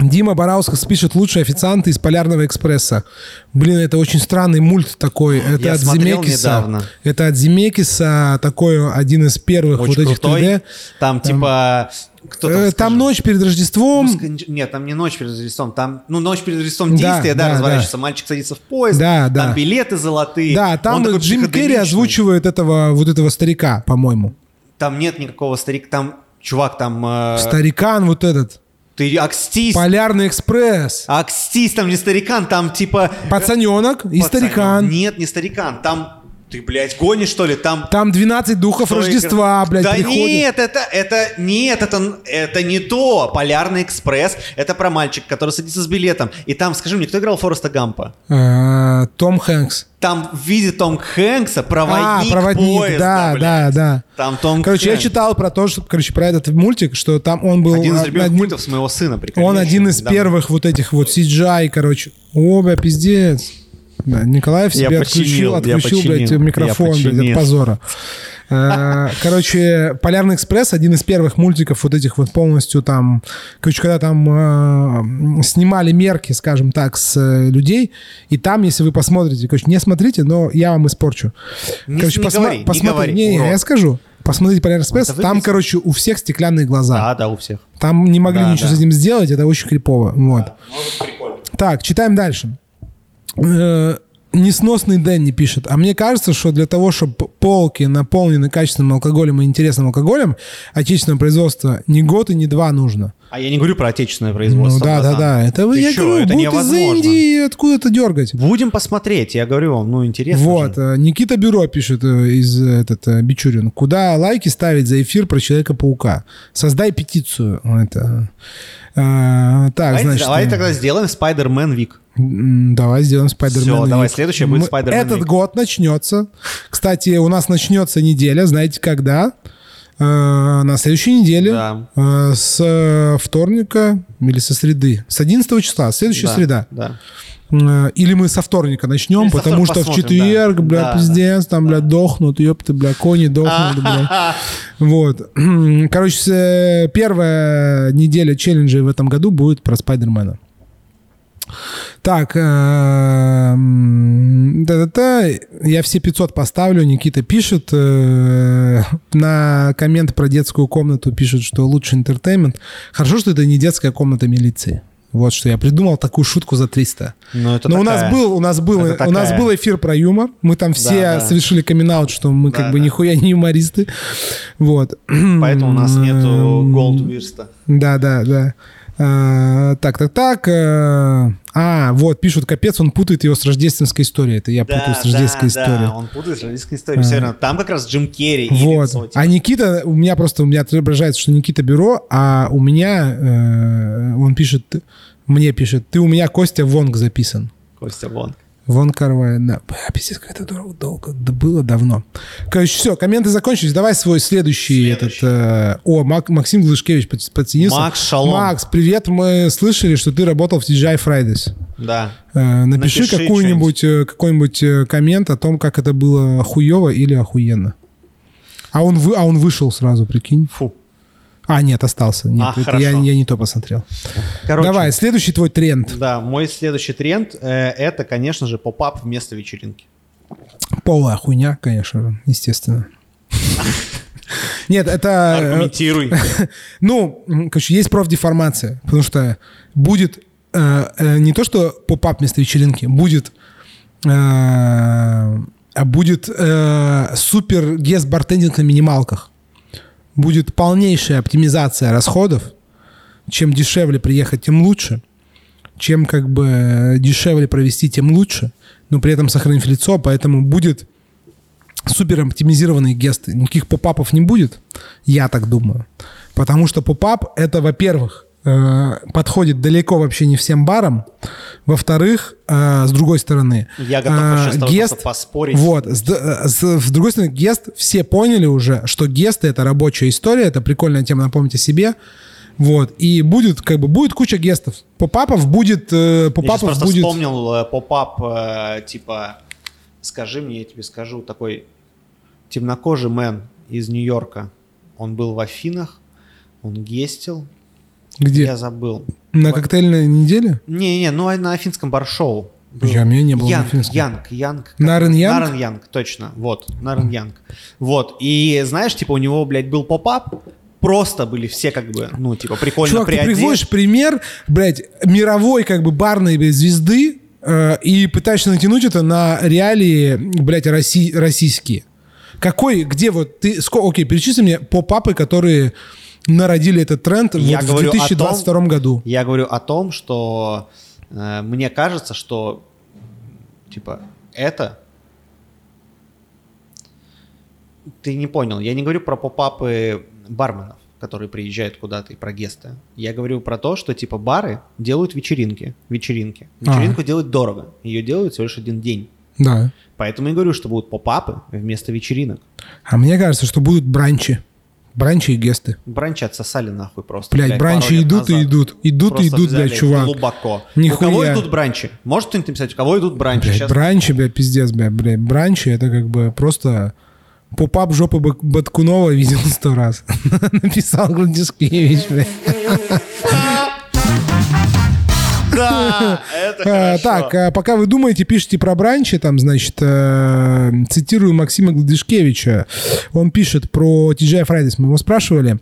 Дима Бараускас пишет «Лучшие официанты из Полярного экспресса». Блин, это очень странный мульт такой. Это Я от Земекиса. недавно. Это от Земекиса такой один из первых Очень вот этих крутой. 3D. Там, типа... Кто там, Э, Там ночь перед Рождеством. Музыка- Нет, там не ночь перед Рождеством. Там, ну, ночь перед Рождеством Да, действие, да, да, разворачивается. Мальчик садится в поезд. Да, да. Там билеты золотые. Да, там такой Джим Керри озвучивает этого вот этого старика, по-моему. Там нет никакого старика. Там, чувак, там... э, Старикан вот этот. Ты Акстис. Полярный экспресс. Акстис, там не старикан, там типа... Пацаненок и Пацан- старикан. Нет, не старикан. Там Ты, блядь, гонишь, что ли? Там... Там 12 духов Стой, Рождества, блядь, Да приходят. нет, это, это, нет, это, это не то. Полярный экспресс, это про мальчик, который садится с билетом. И там, скажи мне, кто играл Фореста Гампа? Э, Том Хэнкс. Там в виде Том Хэнкса проводник, а, проводник, поезда, да, блядь. да, да. Там Том Короче, я Хэнкс. читал про то, что, короче, про этот мультик, что там он был Один из любимых мультов с моего сына, прикольно. Он один из Да. первых вот этих вот CGI, короче. О, бля, пиздец. Да, Николаев Я себе починил, отключил, я отключил, блядь, починил, микрофон, я блядь, от позора. Э, Короче, Полярный экспресс один из первых мультиков вот этих вот полностью там, короче, когда там э, снимали мерки, скажем так, с э, людей, и там, если вы посмотрите, короче, не смотрите, но я вам испорчу. Не- короче, не посма- говори, не посмотри- говори, не, не, я скажу. Посмотрите Полярный экспресс, Это там, выписано. короче, у всех стеклянные глаза. Да, да, у всех. Там не могли Да, ничего да. с этим сделать, это очень крипово. Вот. Так, читаем дальше. Э, Несносный Дэнни пишет. А мне кажется, что для того, чтобы полки наполнены качественным алкоголем и интересным алкоголем отечественного производства не год и не два нужно. А я не говорю про отечественное Ну производство. да, да, братан. да. Это вы, Ты я чё, говорю, это будут из. Индии откуда-то дергать. Будем посмотреть, я говорю вам, ну интересно Вот, же. э, Никита Бюро пишет э, из этот Бичурин. Куда лайки ставить за эфир про Человека-паука? Создай петицию. Это. э, так, Давай, значит. давай тогда сделаем Spider-Man Week. Давай сделаем Spider-Man. Всё, давай, следующее будет Spider-Man Этот год начнется. Кстати, у нас начнется неделя, знаете, когда? Э, на следующей неделе. Да. Э, с э, вторника или со среды. С 11 числа. Следующая Да, среда. Да. Или мы со вторника начнем, Или потому что в четверг, да. бля, Да, пиздец, там, бля, дохнут, ёпты, бля, кони дохнут, бля. Вот. Короче, первая неделя челленджей в этом году будет про Спайдермена. Так, э, м, да-да-да, я все 500 поставлю, Никита пишет, э, на коммент про детскую комнату пишет, что лучший entertainment. Хорошо, что это не детская комната милиции. Вот что я придумал такую шутку за 300. Ну, это Но у нас такая- был, у нас был, это у нас такая- был эфир про юмор. Мы там все Да, да. совершили каминг-аут, что мы как Да, бы да. нихуя не юмористы. Вот. Поэтому у нас нету Эм, Gold Вирста. Да, да, да. А, так, так, так. э, А, вот, пишут, капец, он путает его с рождественской историей. Это я путаю с рождественской историей. Да, он путает с рождественской историей. Всё верно. Там как раз Джим Керри Вот. лицо, типа. А Никита, у меня просто, у меня отображается, что Никита Бюро, а у меня, э, он пишет, мне пишет, ты у меня, Костя, Вонг записан. Костя Вон. Вон Карвай, да. Бля, пиздец, как это дорого, долго. Да было давно. Короче, все, комменты закончились. Давай свой следующий, Следующий. этот... э, О, Мак- Максим Глышкевич под- подсоединился. Макс, шалом. Макс, привет. Мы слышали, что ты работал в TGI Fridays. Да. Э, напиши Напиши какую-нибудь, э, какой-нибудь э, коммент о том, как это было хуево или охуенно. А он, вы, а он вышел сразу, прикинь. Фу. А, нет, остался. Нет, А, это я, я не то посмотрел. Короче, Давай, следующий твой тренд. Да, мой следующий тренд э, это, конечно же, поп-ап вместо вечеринки. Полная хуйня, конечно же, естественно. Нет, это... э, Аргументируй. Ну, короче, есть профдеформация, потому что будет э, э, не то, что поп-ап вместо вечеринки, будет а будет супер гест бартендинг на минималках. Будет полнейшая оптимизация расходов. Чем дешевле приехать, тем лучше. Чем как бы дешевле провести, тем лучше. Но при этом сохранив лицо, поэтому будет супер оптимизированные гесты. Никаких попапов не будет, я так думаю. Потому что попап это, во-первых, подходит далеко вообще не всем барам. Во-вторых, э, с другой стороны, Я готов э, тобой гест, поспорить. Вот, с, э, с- с другой стороны, гест, все поняли уже, что гесты это рабочая история, это прикольная тема, напомните себе. Вот, и будет, как бы, будет куча гестов. Попапов будет, э, Я попапов просто будет... вспомнил э, pop-up, э, типа, скажи мне, я тебе скажу, такой темнокожий man из Нью-Йорка. Он был в Афинах, он guest ил, Где? я забыл. На коктейльной неделе? Не-не, ну а на афинском бар-шоу. был. Я- меня не было на Янг, афинском. Янг, Янг. Нарен Янг? Нарен Янг, точно. Вот, Нарен Янг. Вот. И знаешь, типа у него, блядь, был pop-up, просто были все как бы, ну, типа, прикольно Чувак, ты приодеты. приводишь пример, блядь, мировой как бы барной блядь, звезды э, и пытаешься натянуть это на реалии, блядь, россий- российские. Какой, где вот ты, ско- окей, перечисли мне поп-апы, которые народили этот тренд Я вот в говорю о 2022 году. Я говорю о том, что э, мне кажется, что типа это ты не понял. Я не говорю про поп-апы барменов, которые приезжают куда-то и про гесты. Я говорю про то, что типа бары делают вечеринки. Вечеринки. А. Вечеринку делают дорого. Ее делают всего лишь один день. Да. Поэтому я говорю, что будут поп-апы вместо вечеринок. А мне кажется, что будут бранчи. Бранчи и гесты. Бранчи отсосали нахуй просто. Блядь, бранчи идут и назад. идут. Идут и Просто идут, взяли блядь, чувак. Глубоко. Нихуя. У кого идут бранчи? Может кто-нибудь написать, у кого идут бранчи? Блядь, Сейчас бранчи, блядь, пиздец, блядь, блядь. Бранчи это как бы просто попап жопы Баткунова видел сто раз. Написал Гладишкевич, блядь. Да, это А, хорошо. Так, а пока вы думаете, пишите про бранчи, там, значит, э, цитирую Максима Гладышкевича. Он пишет про TGI Fridays. Мы его спрашивали.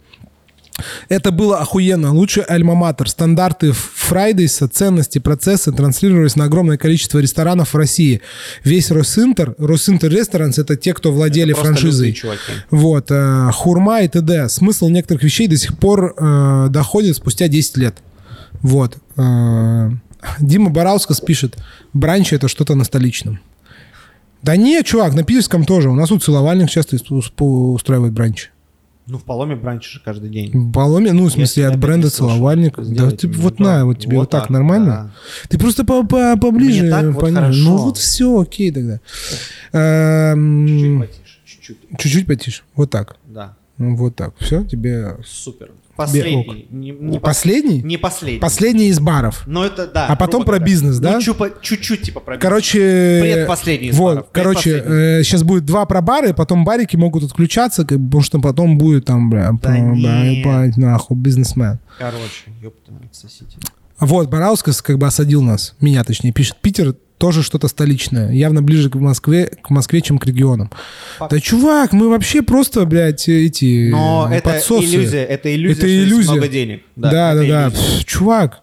Это было охуенно. Лучший альма-матер. Стандарты Фрайдейса, ценности, процессы транслировались на огромное количество ресторанов в России. Весь Росинтер, Росинтер Ресторанс, это те, кто владели Просто франшизой. Вот, э, хурма и т.д. Смысл некоторых вещей до сих пор э, доходит спустя 10 лет. Вот. Э, Дима Бараускас пишет, бранчи это что-то на столичном. Да не, чувак, на Питерском тоже. У нас тут целовальник часто ус- по- устраивает бранчи. Ну, в Паломе бранчи же каждый день. В Паломе, ну, в смысле, Если от бренда целовальник. Да, ты, вот да. на, вот тебе вот, Вот так, так, нормально? Ты просто по, по, поближе. Мне так вот хорошо. Ну вот все, окей тогда. Эм, Чуть потише, чуть-чуть. Чуть-чуть потише. Вот так. Да, Ну, Вот так. Все, тебе... супер. Последний. Не, не пос- Последний? Не последний. Последний из баров. Но это, да. А потом про бизнес, Ну, да? чупа- чуть-чуть типа про бизнес. Короче... Предпоследний из Вот, баров, короче, предпоследний. сейчас будет два про бары, потом барики могут отключаться, как потому что потом будет там, бля, Да про- бля, нахуй, бизнесмен. Короче, ёпта, сосите. Вот, Бараускас как бы осадил нас, меня точнее, пишет, Питер тоже что-то столичное, явно ближе к Москве, к Москве, чем к регионам. Факт. Да, чувак, мы вообще просто, блядь, эти Но э, это подсосы. иллюзия, это иллюзия, Это что есть иллюзия. много денег. Да, да, это да. иллюзия. Пф, Чувак,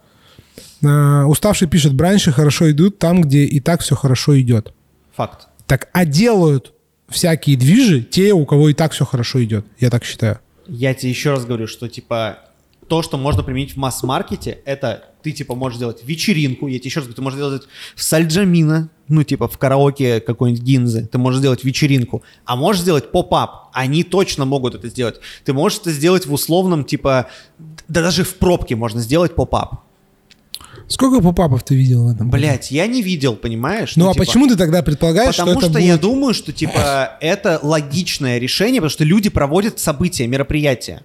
э, уставший пишет, бранчи хорошо идут там, где и так все хорошо идет. Факт. Так, а делают всякие движи те, у кого и так все хорошо идет. Я так считаю. Я тебе еще раз говорю, что типа то, что можно применить в масс-маркете, это ты типа можешь сделать вечеринку, я тебе еще раз говорю, ты можешь сделать в Сальджамина, ну типа в караоке какой-нибудь Гинзы, ты можешь сделать вечеринку, а можешь сделать pop-up, они точно могут это сделать. Ты можешь это сделать в условном типа, да даже в пробке можно сделать pop-up. Сколько pop-up ов ты видел в этом? Блять, я не видел, понимаешь? Ну, а типа, почему ты тогда предполагаешь, Потому что что, это я будет... думаю, что типа это логичное решение, потому что люди проводят события, мероприятия.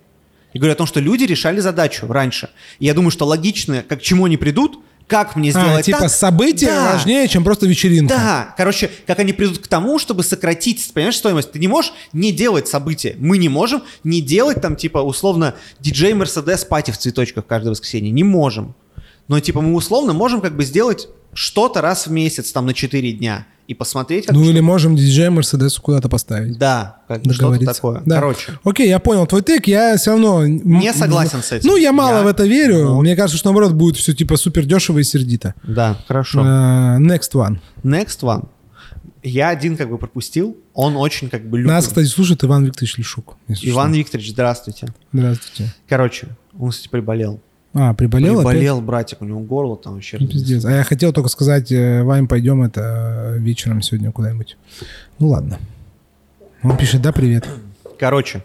И говорю о том, что люди решали задачу раньше. И я думаю, что логично, как к чему они придут, как мне сделать А, типа так. событие Да. важнее, чем просто вечеринка. Да, короче, как они придут к тому, чтобы сократить, понимаешь, стоимость. Ты не можешь не делать события. Мы не можем не делать там, типа, условно, диджей Мерседес пати в цветочках каждое воскресенье. Не можем. Но, типа, мы условно можем как бы сделать что-то раз в месяц, там, на 4 дня. И посмотреть, как Ну или можем диджея Мерседесу куда-то поставить. Да, как что-то такое. Да. Короче. Окей, я понял твой тык, я все равно... Не согласен с этим. Ну, я мало Я- в это верю. Ну. Мне кажется, что наоборот будет все типа супер дешево и сердито. Да, хорошо. Э, Next one. Next one. Я один как бы пропустил. Он очень как бы любит. Нас, кстати, слушает Иван Викторович Лешук. Иван что. Викторович, здравствуйте. Здравствуйте. Короче, он, кстати, приболел. А, приболел опять? приболел, братик, у него горло там вообще. Ну, Пиздец. А я хотел только сказать, э, Вань, пойдем это э, вечером сегодня куда-нибудь. Ну ладно. Он пишет, да, привет. Короче,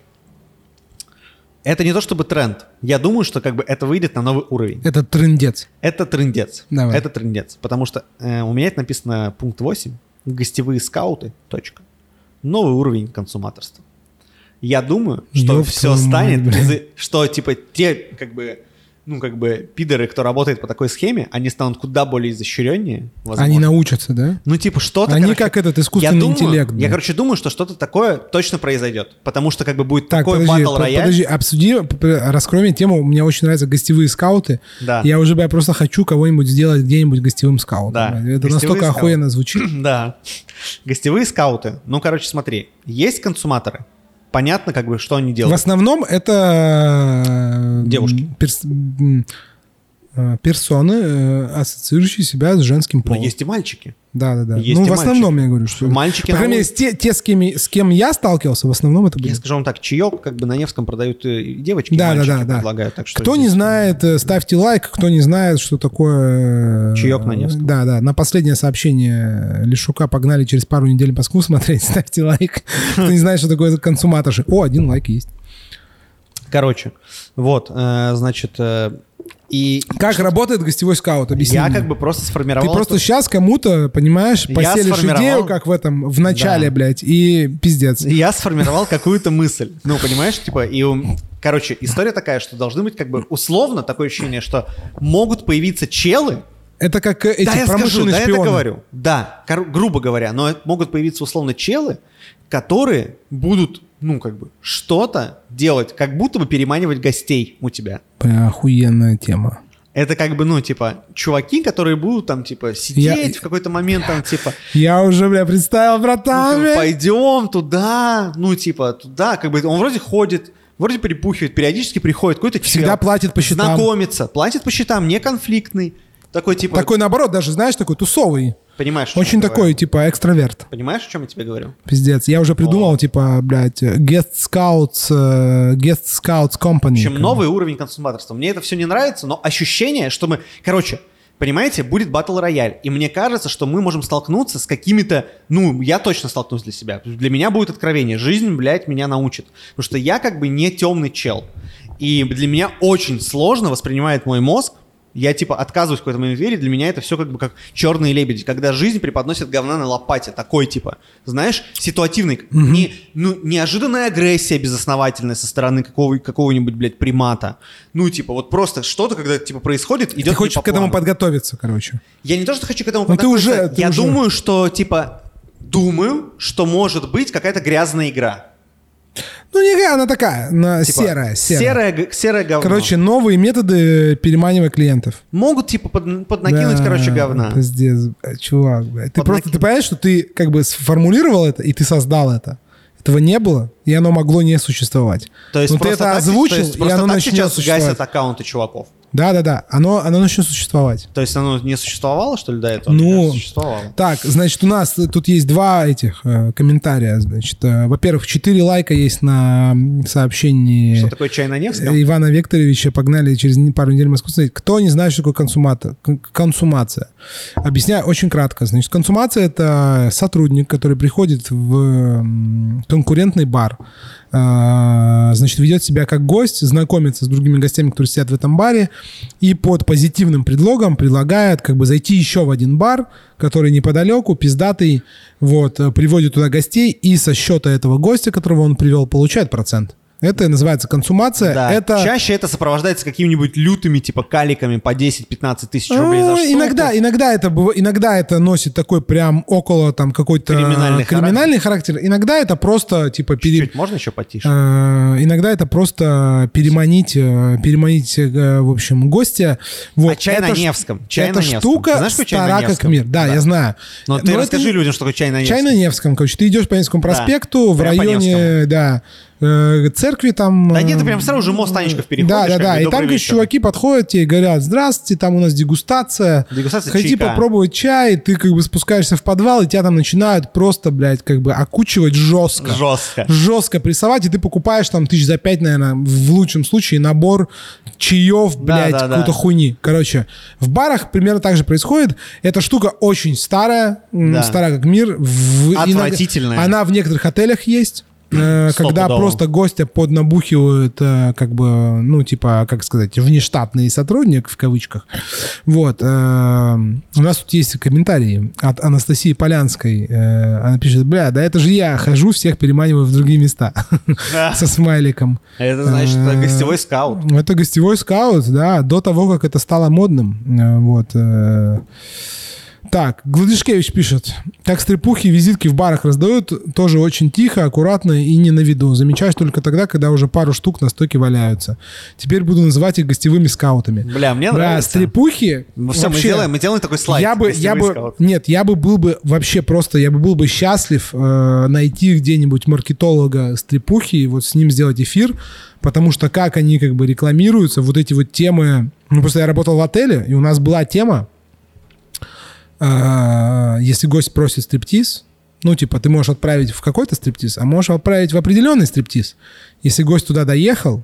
это не то чтобы тренд. Я думаю, что как бы это выйдет на новый уровень. Это трендец. Это трендец. Давай. Это трендец. Потому что э, у меня это написано пункт 8. Гостевые скауты. Точка. Новый уровень консуматорства. Я думаю, что Ёб все станет, мать, что типа те как бы ну как бы пидоры, кто работает по такой схеме, они станут куда более изощреннее. возможно. Они научатся, да? Ну, типа, что-то... Они короче, как этот искусственный я думаю- интеллект, Я, блин. короче, думаю, что что-то такое точно произойдет. Потому что, как бы, будет Так, такой подожди, батл рояль. подожди, обсуди, раскрой мне тему. Мне очень нравятся гостевые скауты. Да. Я уже бля, просто хочу кого-нибудь сделать где-нибудь гостевым скаутом. Да. Это гостевые настолько скауты. охуенно звучит. Да. Гостевые скауты. Ну, короче, смотри. Есть консуматоры. Понятно, как бы, что они В делают. основном это... э, Девушки. перс- персоны, э, ассоциирующие себя с женским Но полом. есть и мальчики. Да, да, да. есть ну, и в основном я говорю, что... Мальчики По на крайней мере, те, те с, кем, с кем я сталкивался, в основном это были. Я скажу вам так, чаек как бы на Невском продают э, и девочки, и Да, да, мальчики да, да. предлагают. Так что Кто не здесь- знает, э, ставьте лайк. Кто не знает, что такое... э, Чаек на Невском. Да, да. На последнее сообщение Лешука погнали через пару недель Москву смотреть. Ставьте лайк. Кто не знает, что такое консуматорши. О, один лайк есть. Короче, вот, э, значит, э, и Как работает гостевой скаут? Объясни я мне. как бы просто Ты сформировал... просто эту- сейчас кому-то, понимаешь, Я поселишь идею, как в этом, в начале, Да. блядь, и пиздец. Я сформировал какую-то мысль. Ну, понимаешь, типа, и... Короче, история такая, что должны быть как бы условно такое ощущение, что могут появиться челы, Это как э, эти да, я скажу, да, я шпионы. это говорю. Да, грубо говоря, но могут появиться условно челы, которые будут, ну, как бы, что-то делать, как будто бы переманивать гостей у тебя. Бля, охуенная тема. Это как бы, ну, типа, чуваки, которые будут там, типа, сидеть Я- в какой-то момент, там, типа, Я уже, бля, представил, ну, братан. бля. пойдем туда, ну, типа, туда, как бы, он вроде ходит, вроде перепухивает, периодически приходит какой-то Всегда чел, платит по счетам. знакомится, платит по счетам, не конфликтный, такой, типа, Такой, наоборот, даже, знаешь, такой тусовый. Понимаешь, о Очень такой, говорю? типа, экстраверт. Понимаешь, о чем я тебе говорю? Пиздец. Я уже придумал, типа, блядь, guest scouts, э, guest scouts company. В общем, новый уровень консуматорства. Мне это все не нравится, но ощущение, что мы... Короче, понимаете, будет батл рояль, и мне кажется, что мы можем столкнуться с какими-то... Ну, я точно столкнусь для себя. Для меня будет откровение. Жизнь, блядь, меня научит. Потому что я как бы не темный чел. И для меня очень сложно воспринимает мой мозг, я типа отказываюсь в какой-то момент верить, для меня это все как бы как черные лебеди, когда жизнь преподносит говна на лопате, такой типа, знаешь, ситуативный, не, ну, неожиданная агрессия безосновательная со стороны какого, какого-нибудь, блядь, примата. Ну, типа, вот просто что-то, когда, типа, происходит, идет Ты хочешь по к этому плану. подготовиться, короче. Я не то, что хочу к этому Ну, ты подготовиться, уже- ты я уже. думаю, что, типа, думаю, что может быть какая-то гразная игра. Ну, не она такая, на, Типа, серая, серая. Серая, серая говно. Короче, новые методы переманивания клиентов. Могут, типа, под- поднакинуть, Да, короче, говна. Пиздец, блядь, чувак, блядь. Ты просто, ты понимаешь, что ты как бы сформулировал это, и ты создал это. Этого не было, и оно могло не существовать. То есть Но ты это так, озвучил, то есть и оно так начнет сейчас существовать. гасят аккаунты чуваков. Да-да-да, оно, оно начнет существовать. То есть оно не существовало, что ли, до этого? Ну, существовало. Так, значит, у нас тут есть два этих э, комментария. Значит, э, во-первых, четыре лайка есть на сообщении Что такое чай на Невском? э, Ивана Викторовича. Погнали через пару недель в Москву смотреть. Кто не знает, что такое консумата- кон- консумация? Объясняю очень кратко. Значит, консумация — это сотрудник, который приходит в конкурентный бар, э, значит, ведет себя как гость, знакомится с другими гостями, которые сидят в этом баре, и под позитивным предлогом предлагает как бы зайти еще в один бар, который неподалеку, пиздатый, вот, э, приводит туда гостей, и со счета этого гостя, которого он привел, получает процент. Это называется консумация. Да. Это... Чаще это сопровождается какими-нибудь лютыми, типа, каликами по 10-15 тысяч рублей за Ну, штуку. иногда, иногда это иногда это носит такой прям около там какой-то Криминальный криминальный характер. Иногда это просто типа пере- Чуть-чуть можно еще потише? Э, иногда это просто переманить, э, переманить, э, в общем, гостя. Вот. А чай на Эта ш- Невском? Чай эта на Невском. штука Ты знаешь, чай на стара как Невском? мир. Да, Да. я знаю. Но ты Но это расскажи не- людям, что такое чай на Невском. Чай на Невском, короче. Ты идешь по Невскому проспекту в прям по районе, да, э, церкви там. Да нет, ты э, прям сразу же мост Анечков переходишь. Да, да, да. И «Добрый там, вечер». чуваки подходят тебе и говорят, здравствуйте, там у нас дегустация. Дегустация Хотите чайка». попробовать чай, ты как бы спускаешься в подвал, и тебя там начинают просто, блядь, как бы окучивать жестко. Жестко. Жестко прессовать, и ты покупаешь там тысяч за пять, наверное, в лучшем случае набор чаев, блядь, да, да. какой-то хуйни. Короче, в барах примерно так же происходит. Эта штука очень старая, Да. старая как мир. В- иногда- Отвратительная. Она в некоторых отелях есть. Э, Когда просто гостя поднабухивают, э, как бы, ну, типа, как сказать, внештатный сотрудник, в кавычках. Вот. э, У нас тут есть комментарии от Анастасии Полянской. Она пишет, бля, да это же я хожу, всех переманиваю в другие места. Со смайликом. Это значит это гостевой скаут. Это гостевой скаут, да, до того, как это стало модным. Вот. Так, Гладышкевич пишет. Как стрипухи визитки в барах раздают, тоже очень тихо, аккуратно и не на виду. Замечаешь только тогда, когда уже пару штук на стойке валяются. Теперь буду называть их гостевыми скаутами. Бля, мне Бля, нравится. стрипухи... Ну, все, мы вообще- делаем, мы делаем такой слайд. я бы, я бы, нет, я бы был бы вообще просто, я бы был бы счастлив э, найти где-нибудь маркетолога стрипухи и вот с ним сделать эфир, потому что как они как бы рекламируются, вот эти вот темы. Ну просто я работал в отеле и у нас была тема, э, если гость просит стриптиз, ну типа ты можешь отправить в какой-то стриптиз, а можешь отправить в определенный стриптиз. Если гость туда доехал,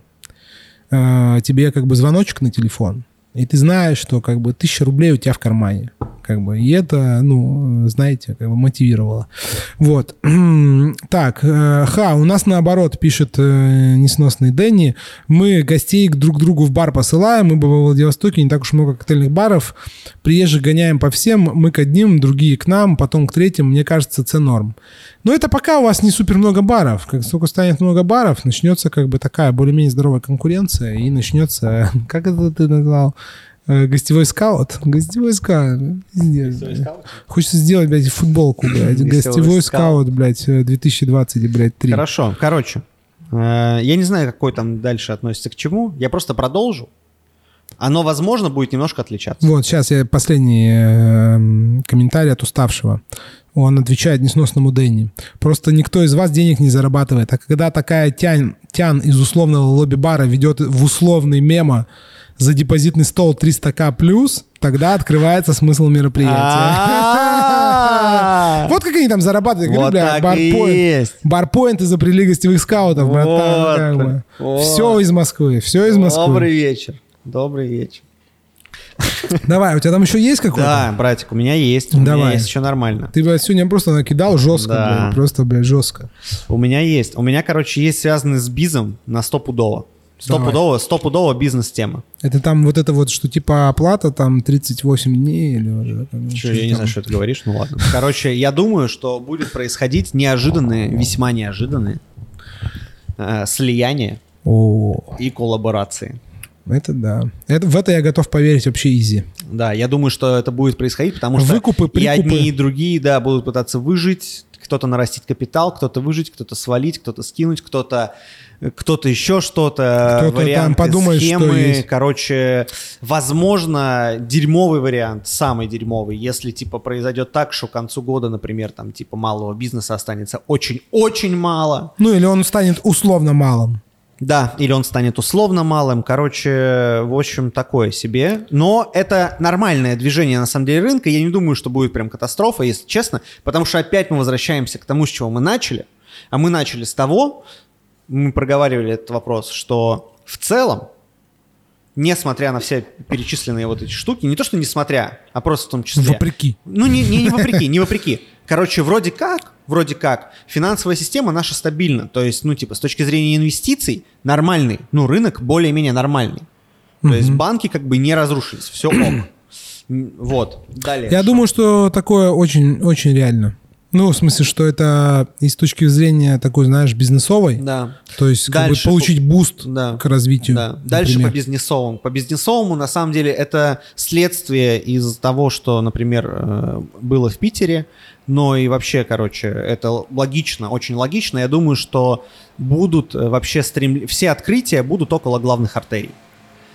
э, тебе как бы звоночек на телефон, и ты знаешь, что как бы тысяча рублей у тебя в кармане. Как бы, и это, ну, знаете, как бы мотивировало. Вот. Так, э, ха, у нас наоборот, пишет э, несносный Дэнни, мы гостей друг другу в бар посылаем, мы во Владивостоке не так уж много коктейльных баров, приезжих гоняем по всем, мы к одним, другие к нам, потом к третьим, мне кажется, це норм. Но это пока у вас не супер много баров. Как только станет много баров, начнется как бы такая более-менее здоровая конкуренция, и начнется, как это ты назвал, Э, гостевой скаут? Гостевой скаут. Хочется сделать, блядь, футболку, блядь. Гостевой скаут. блядь, э, 2020, блядь, 3. Хорошо, короче. э, Я не знаю, какой там дальше относится к чему. Я просто продолжу. Оно, возможно, будет немножко отличаться. Вот, сейчас я последний э, комментарий от уставшего. Он отвечает несносному Дэнни. Просто никто из вас денег не зарабатывает. А когда такая тянь, тян из условного лобби-бара ведет в условный мемо за депозитный стол 300к плюс, тогда открывается смысл мероприятия. Вот как они там зарабатывают. Вот бля, барпоинт. Барпоинт изобрели гостевых скаутов, братан. Все из Москвы, все из Москвы. Добрый вечер. Добрый вечер. Давай, у тебя там еще есть какой-то? Да, братик, у меня есть. У меня Давай. есть еще нормально. Ты, блядь, сегодня просто накидал жестко, Да. блядь, просто, блядь, жестко. У меня есть. У меня, короче, есть связанный с бизом на стопудово. Стопудово, стопудово бизнес-тема. Это там вот это вот, что типа оплата там 38 дней или уже там, Чё, я не там. знаю, что ты говоришь, ну ладно. Короче, я думаю, что будет происходить неожиданные, весьма неожиданные э, слияния О, и коллаборации. Это да. Это, в это я готов поверить вообще изи. Да, я думаю, что это будет происходить, потому что Выкупы, и одни, и другие, да, будут пытаться выжить, кто-то нарастить капитал, кто-то выжить, кто-то свалить, кто-то скинуть, кто-то кто-то еще что-то, там варианты, подумает, что схемы, есть. короче, возможно, дерьмовый вариант, самый дерьмовый, если, типа, произойдет так, что к концу года, например, там, типа, малого бизнеса останется очень-очень мало, Ну или он станет условно малым. Да, или он станет условно малым. Короче, в общем, такое себе. Но это нормальное движение, на самом деле, рынка. Я не думаю, что будет прям катастрофа, если честно. Потому что опять мы возвращаемся к тому, с чего мы начали. А мы начали с того, мы проговаривали этот вопрос, что в целом, несмотря на все перечисленные вот эти штуки, не то, что несмотря, а просто в том числе... Вопреки. Ну, не, не, не вопреки, не вопреки. Короче, вроде как, вроде как, финансовая система наша стабильна. То есть, ну, типа, с точки зрения инвестиций, нормальный. Ну, рынок более-менее нормальный. То есть банки как бы не разрушились, все ок. Вот, далее. Я думаю, что такое очень, очень реально. Ну, в смысле, что это и с точки зрения такой, знаешь, бизнесовой, Да. то есть как бы получить boost Да. к развитию. Да. Дальше например. по бизнесовому. По бизнесовому, на самом деле, это следствие из того, что, например, э, было в Питере, но и вообще, короче, это логично, очень логично. Я думаю, что будут э, вообще стрем... все открытия будут около главных артерий.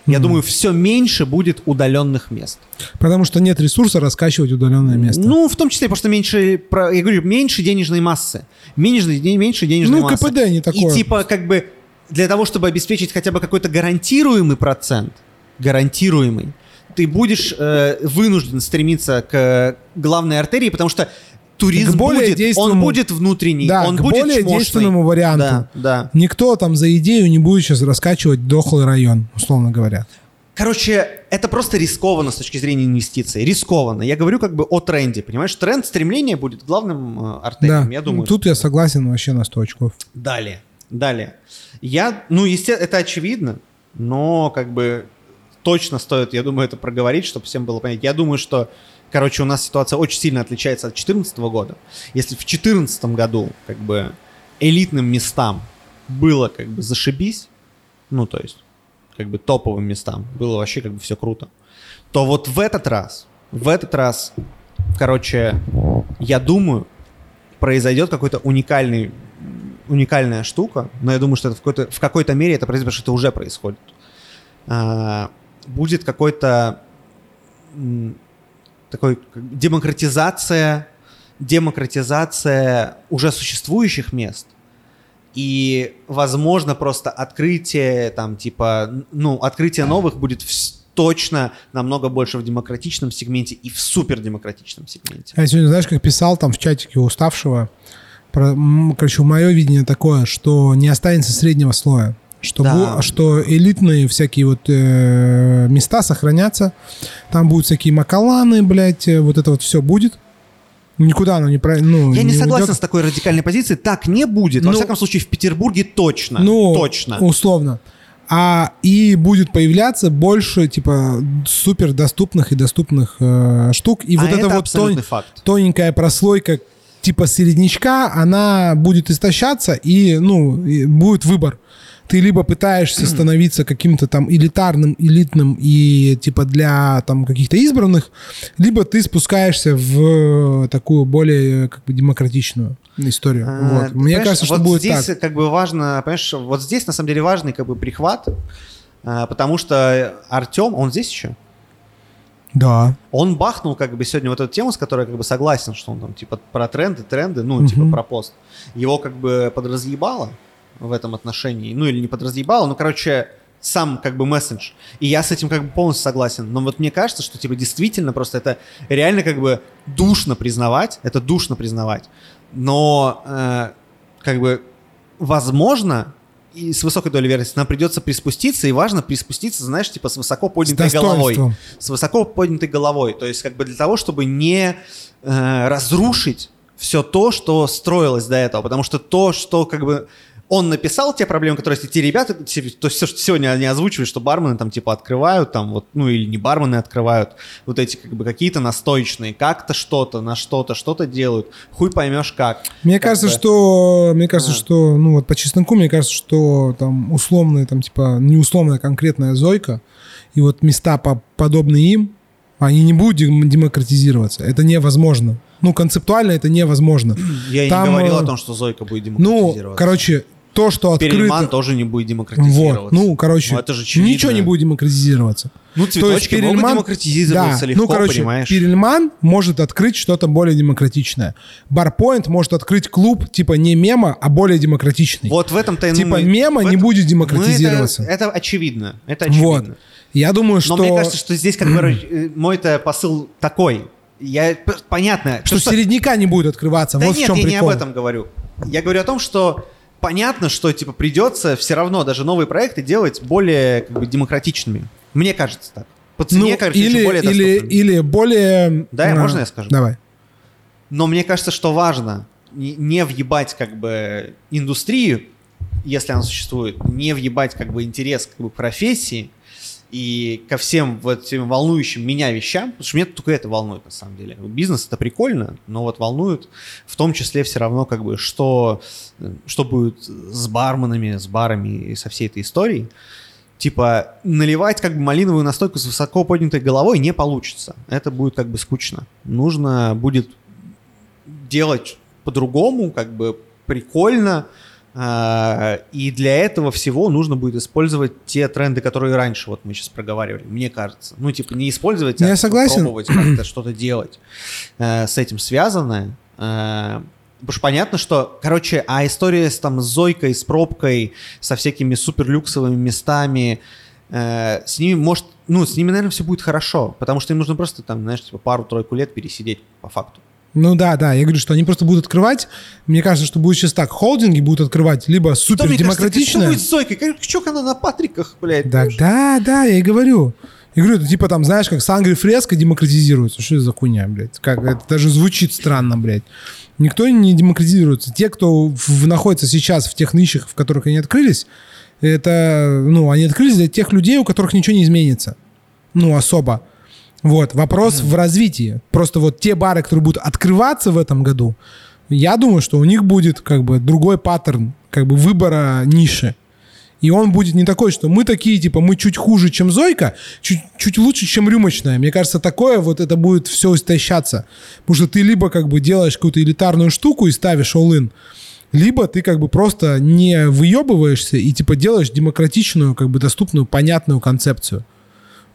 Я думаю, все меньше будет удаленных мест. Потому что нет ресурса раскачивать удаленное место. Ну, в том числе, потому что меньше, я говорю, меньше денежной массы. Меньше, меньше денежной Ну, массы. КПД не такое. И типа, как бы, для того, чтобы обеспечить хотя бы какой-то гарантируемый процент, гарантируемый, ты будешь э, вынужден стремиться к главной артерии, потому что туризм К более будет, он действенному- будет внутренний, Да, он к будет более чмошный. действенному варианту. Да, да. Никто там за идею не будет сейчас раскачивать дохлый район, условно говоря. Короче, это просто рискованно с точки зрения инвестиций. Рискованно. Я говорю как бы о тренде. Понимаешь, тренд стремления будет главным э, артерием. Да, Я думаю, тут я согласен вообще на 100 очков. Далее, далее. Я, ну, естественно, это очевидно, но как бы точно стоит, я думаю, это проговорить, чтобы всем было понятно. Я думаю, что, короче, у нас ситуация очень сильно отличается от 2014 года. Если в 2014 году как бы элитным местам было как бы зашибись, ну, то есть как бы топовым местам было вообще как бы все круто, то вот в этот раз, в этот раз короче, я думаю, произойдет какой-то уникальный уникальная штука, но я думаю, что это в какой-то, в какой-то мере это произойдет, потому что это уже происходит. А, будет какой-то такой демократизация, демократизация уже существующих мест и, возможно, просто открытие там типа, ну, открытие новых будет в- точно намного больше в демократичном сегменте и в супердемократичном сегменте. Я сегодня, знаешь, как писал там в чатике уставшего, про, короче, мое видение такое, что не останется среднего слоя. Что, Да. бу- что элитные всякие вот э, места сохранятся. Там будут всякие макаланы, блядь, э, вот это вот все будет. Никуда оно не про... Ну, Я не согласен уйдет. с такой радикальной позицией. Так не будет. Во Ну, всяком случае, в Петербурге точно. Ну, точно. условно. А и будет появляться больше, типа, супер доступных и доступных э, штук. И А вот это, это вот тон- факт. тоненькая прослойка типа середнячка, она будет истощаться, и, ну, и будет выбор. Ты либо пытаешься становиться каким-то там элитарным, элитным и типа для там каких-то избранных, либо ты спускаешься в такую более как бы демократичную историю. А, вот. Мне кажется, что вот будет здесь так. как бы важно, понимаешь, вот здесь на самом деле важный как бы прихват, а, потому что Артем, он здесь еще? Да. Он бахнул как бы сегодня вот эту тему, с которой как бы согласен, что он там типа про тренды, тренды, ну типа Мгм. про пост. Его как бы подразъебало в этом отношении, ну или не подразъебало, ну короче сам как бы месседж. И я с этим как бы полностью согласен. Но вот мне кажется, что типа действительно просто это реально как бы душно признавать, это душно признавать. Но э, как бы возможно и с высокой долей вероятности нам придется приспуститься, и важно приспуститься, знаешь, типа с высоко С поднятой головой достоинством. с высоко поднятой головой. То есть как бы для того, чтобы не э, разрушить все то, что строилось до этого. Потому что то, что как бы он написал те проблемы, которые есть, и те ребята, то есть все, что сегодня они озвучивали, что бармены там типа открывают, там вот, ну или не бармены открывают, вот эти как бы какие-то настоечные, как-то что-то, на что-то, что-то делают. Хуй поймешь как. Мне Как кажется, бы. что, мне кажется, А. что, ну вот по чесноку, мне кажется, что там условная, там типа не условная конкретная Зойка и вот места по, подобные им, они не будут дем- демократизироваться. Это невозможно. Ну концептуально это невозможно. Я Там, не говорил э, о том, что Зойка будет Ну, демократизироваться. короче, то, что открыто... Перельман тоже не будет демократизироваться. Вот, ну, короче, Ну, это же очевидно. ничего не будет демократизироваться. Ну, То есть цветочки могут Перельман- демократизироваться да, легко, ну, короче, понимаешь? Перельман может открыть что-то более демократичное. Барпоинт может открыть клуб типа не мема, а более демократичный. Вот в этом-то ну, Типа мы- мема в не этом- будет мы демократизироваться. Это, это очевидно. Это вот. очевидно. Я думаю, Но что, мне кажется, что здесь как бы э, мой-то посыл такой. Я понятно, что середняка не будет открываться. Да вот нет, в чем я прикол. не об этом говорю. Я говорю о том, что понятно, что типа придется все равно даже новые проекты делать более как бы демократичными. Мне кажется так. По цене, Ну, кажется, или, более или, доступными. или более... Да, а, можно я скажу? Давай. Но мне кажется, что важно не, въебать как бы индустрию, если она существует, не въебать как бы интерес как бы профессии и ко всем вот этим волнующим меня вещам, потому что меня только это волнует на самом деле. Бизнес это прикольно, но вот волнует в том числе все равно как бы что, что будет с барменами, с барами и со всей этой историей. Типа наливать как бы малиновую настойку с высоко поднятой головой не получится. Это будет как бы скучно. Нужно будет делать по-другому, как бы прикольно. А, И для этого всего нужно будет использовать те тренды, которые раньше вот мы сейчас проговаривали, мне кажется. Ну, типа, не использовать, Я а согласен. пробовать как-то что-то делать э, с этим связанное. Э, Потому что понятно, что, короче, а история с, там, с Зойкой, с пробкой, со всякими суперлюксовыми местами, э, с ними может, ну, с ними, наверное, все будет хорошо, потому что им нужно просто там, знаешь, типа пару-тройку лет пересидеть по факту. Ну да, да, я говорю, что они просто будут открывать. Мне кажется, что будет сейчас так. Холдинги будут открывать либо супер кажется, Что будет с Зойкой? Чё она на Патриках, блядь? Да, да, да, я и говорю. Я говорю, это типа там, знаешь, как Сангри Фреско демократизируется. Что это за хуйня, блядь? Как, это даже звучит странно, блядь. Никто не демократизируется. Те, кто в- находится сейчас в тех нишах, в которых они открылись, это, ну, они открылись для тех людей, у которых ничего не изменится. Ну, особо. Вот, вопрос в развитии. Просто вот те бары, которые будут открываться в этом году, я думаю, что у них будет как бы другой паттерн как бы выбора ниши. И он будет не такой, что мы такие, типа, мы чуть хуже, чем Зойка, чуть, чуть лучше, чем рюмочная. Мне кажется, такое вот это будет все истощаться. Потому что ты либо как бы делаешь какую-то элитарную штуку и ставишь all-in, либо ты как бы просто не выебываешься и типа делаешь демократичную, как бы доступную, понятную концепцию.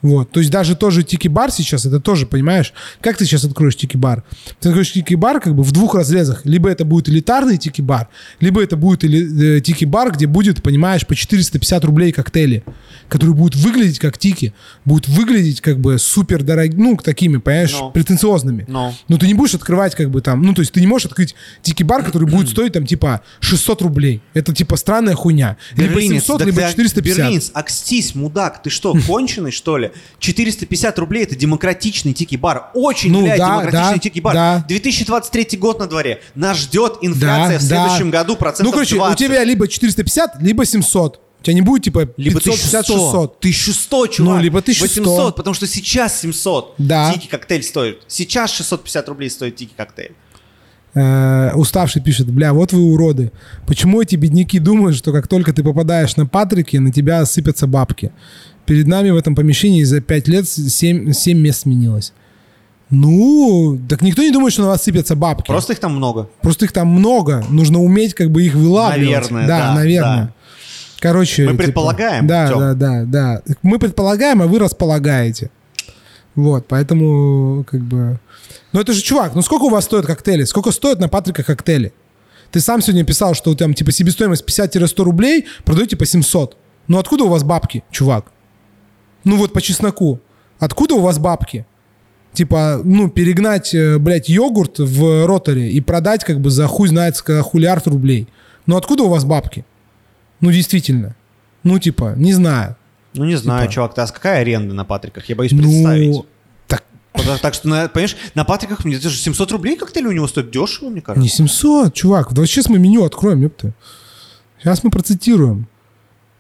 Вот. То есть даже тоже тики-бар сейчас, это тоже, понимаешь, как ты сейчас откроешь тики-бар? Ты откроешь тики-бар как бы в двух разрезах. Либо это будет элитарный тики-бар, либо это будет эли- э, тики-бар, где будет, понимаешь, по 450 рублей коктейли, которые будут выглядеть как тики, будут выглядеть как бы супер дорогими, ну, такими, понимаешь, Но. претенциозными. Но. Но ты не будешь открывать как бы там, ну, то есть ты не можешь открыть тики-бар, который будет стоить там типа 600 рублей. Это типа странная хуйня. Либо Берлинец, 700, да либо ты- 450. Берлинец, акстись, мудак, ты что, конченый, что ли? 450 рублей — это демократичный тики-бар. Очень, Ну блядь, да, демократичный да, тики-бар. да. 2023 год на дворе. Нас ждет инфляция в Да, следующем да. году процентов Ну, короче, 20. у тебя либо 450, либо 700. У тебя не будет типа Либо 550, 1100. 600. 1100, чувак. Ну, либо 1100. 800, потому что сейчас 700 Да. тики-коктейль стоит. Сейчас 650 рублей стоит тики-коктейль. Э, уставший пишет, бля, вот вы уроды. Почему эти бедняки думают, что как только ты попадаешь на Патрики, на тебя сыпятся бабки? Перед нами в этом помещении за 5 лет 7, 7 мест сменилось. Ну, так никто не думает, что на вас сыпятся бабки. Просто их там много. Просто их там много. Нужно уметь как бы их вылавливать. Наверное, да. да, наверное. да. Короче, Мы типа, предполагаем, Да, Тём. да, да, да. Мы предполагаем, а вы располагаете. Вот, поэтому как бы... Ну это же, чувак, ну сколько у вас стоят коктейли? Сколько стоят на Патрика коктейли? Ты сам сегодня писал, что там типа себестоимость 50-100 рублей, продаете по 700. Ну откуда у вас бабки, чувак? Ну вот по чесноку. Откуда у вас бабки? Типа, ну, перегнать, э, блядь, йогурт в роторе и продать как бы за хуй знает хулиард рублей. Ну откуда у вас бабки? Ну действительно. Ну типа, не знаю. Ну, не знаю, Типа. чувак, ты, а какая аренда на Патриках? Я боюсь представить. Ну, так Так, так что, на- понимаешь, на Патриках, мне это же 700 рублей коктейль у него стоит дешево, мне кажется. Не 700, чувак. Да сейчас мы меню откроем, ёпта. Сейчас мы процитируем.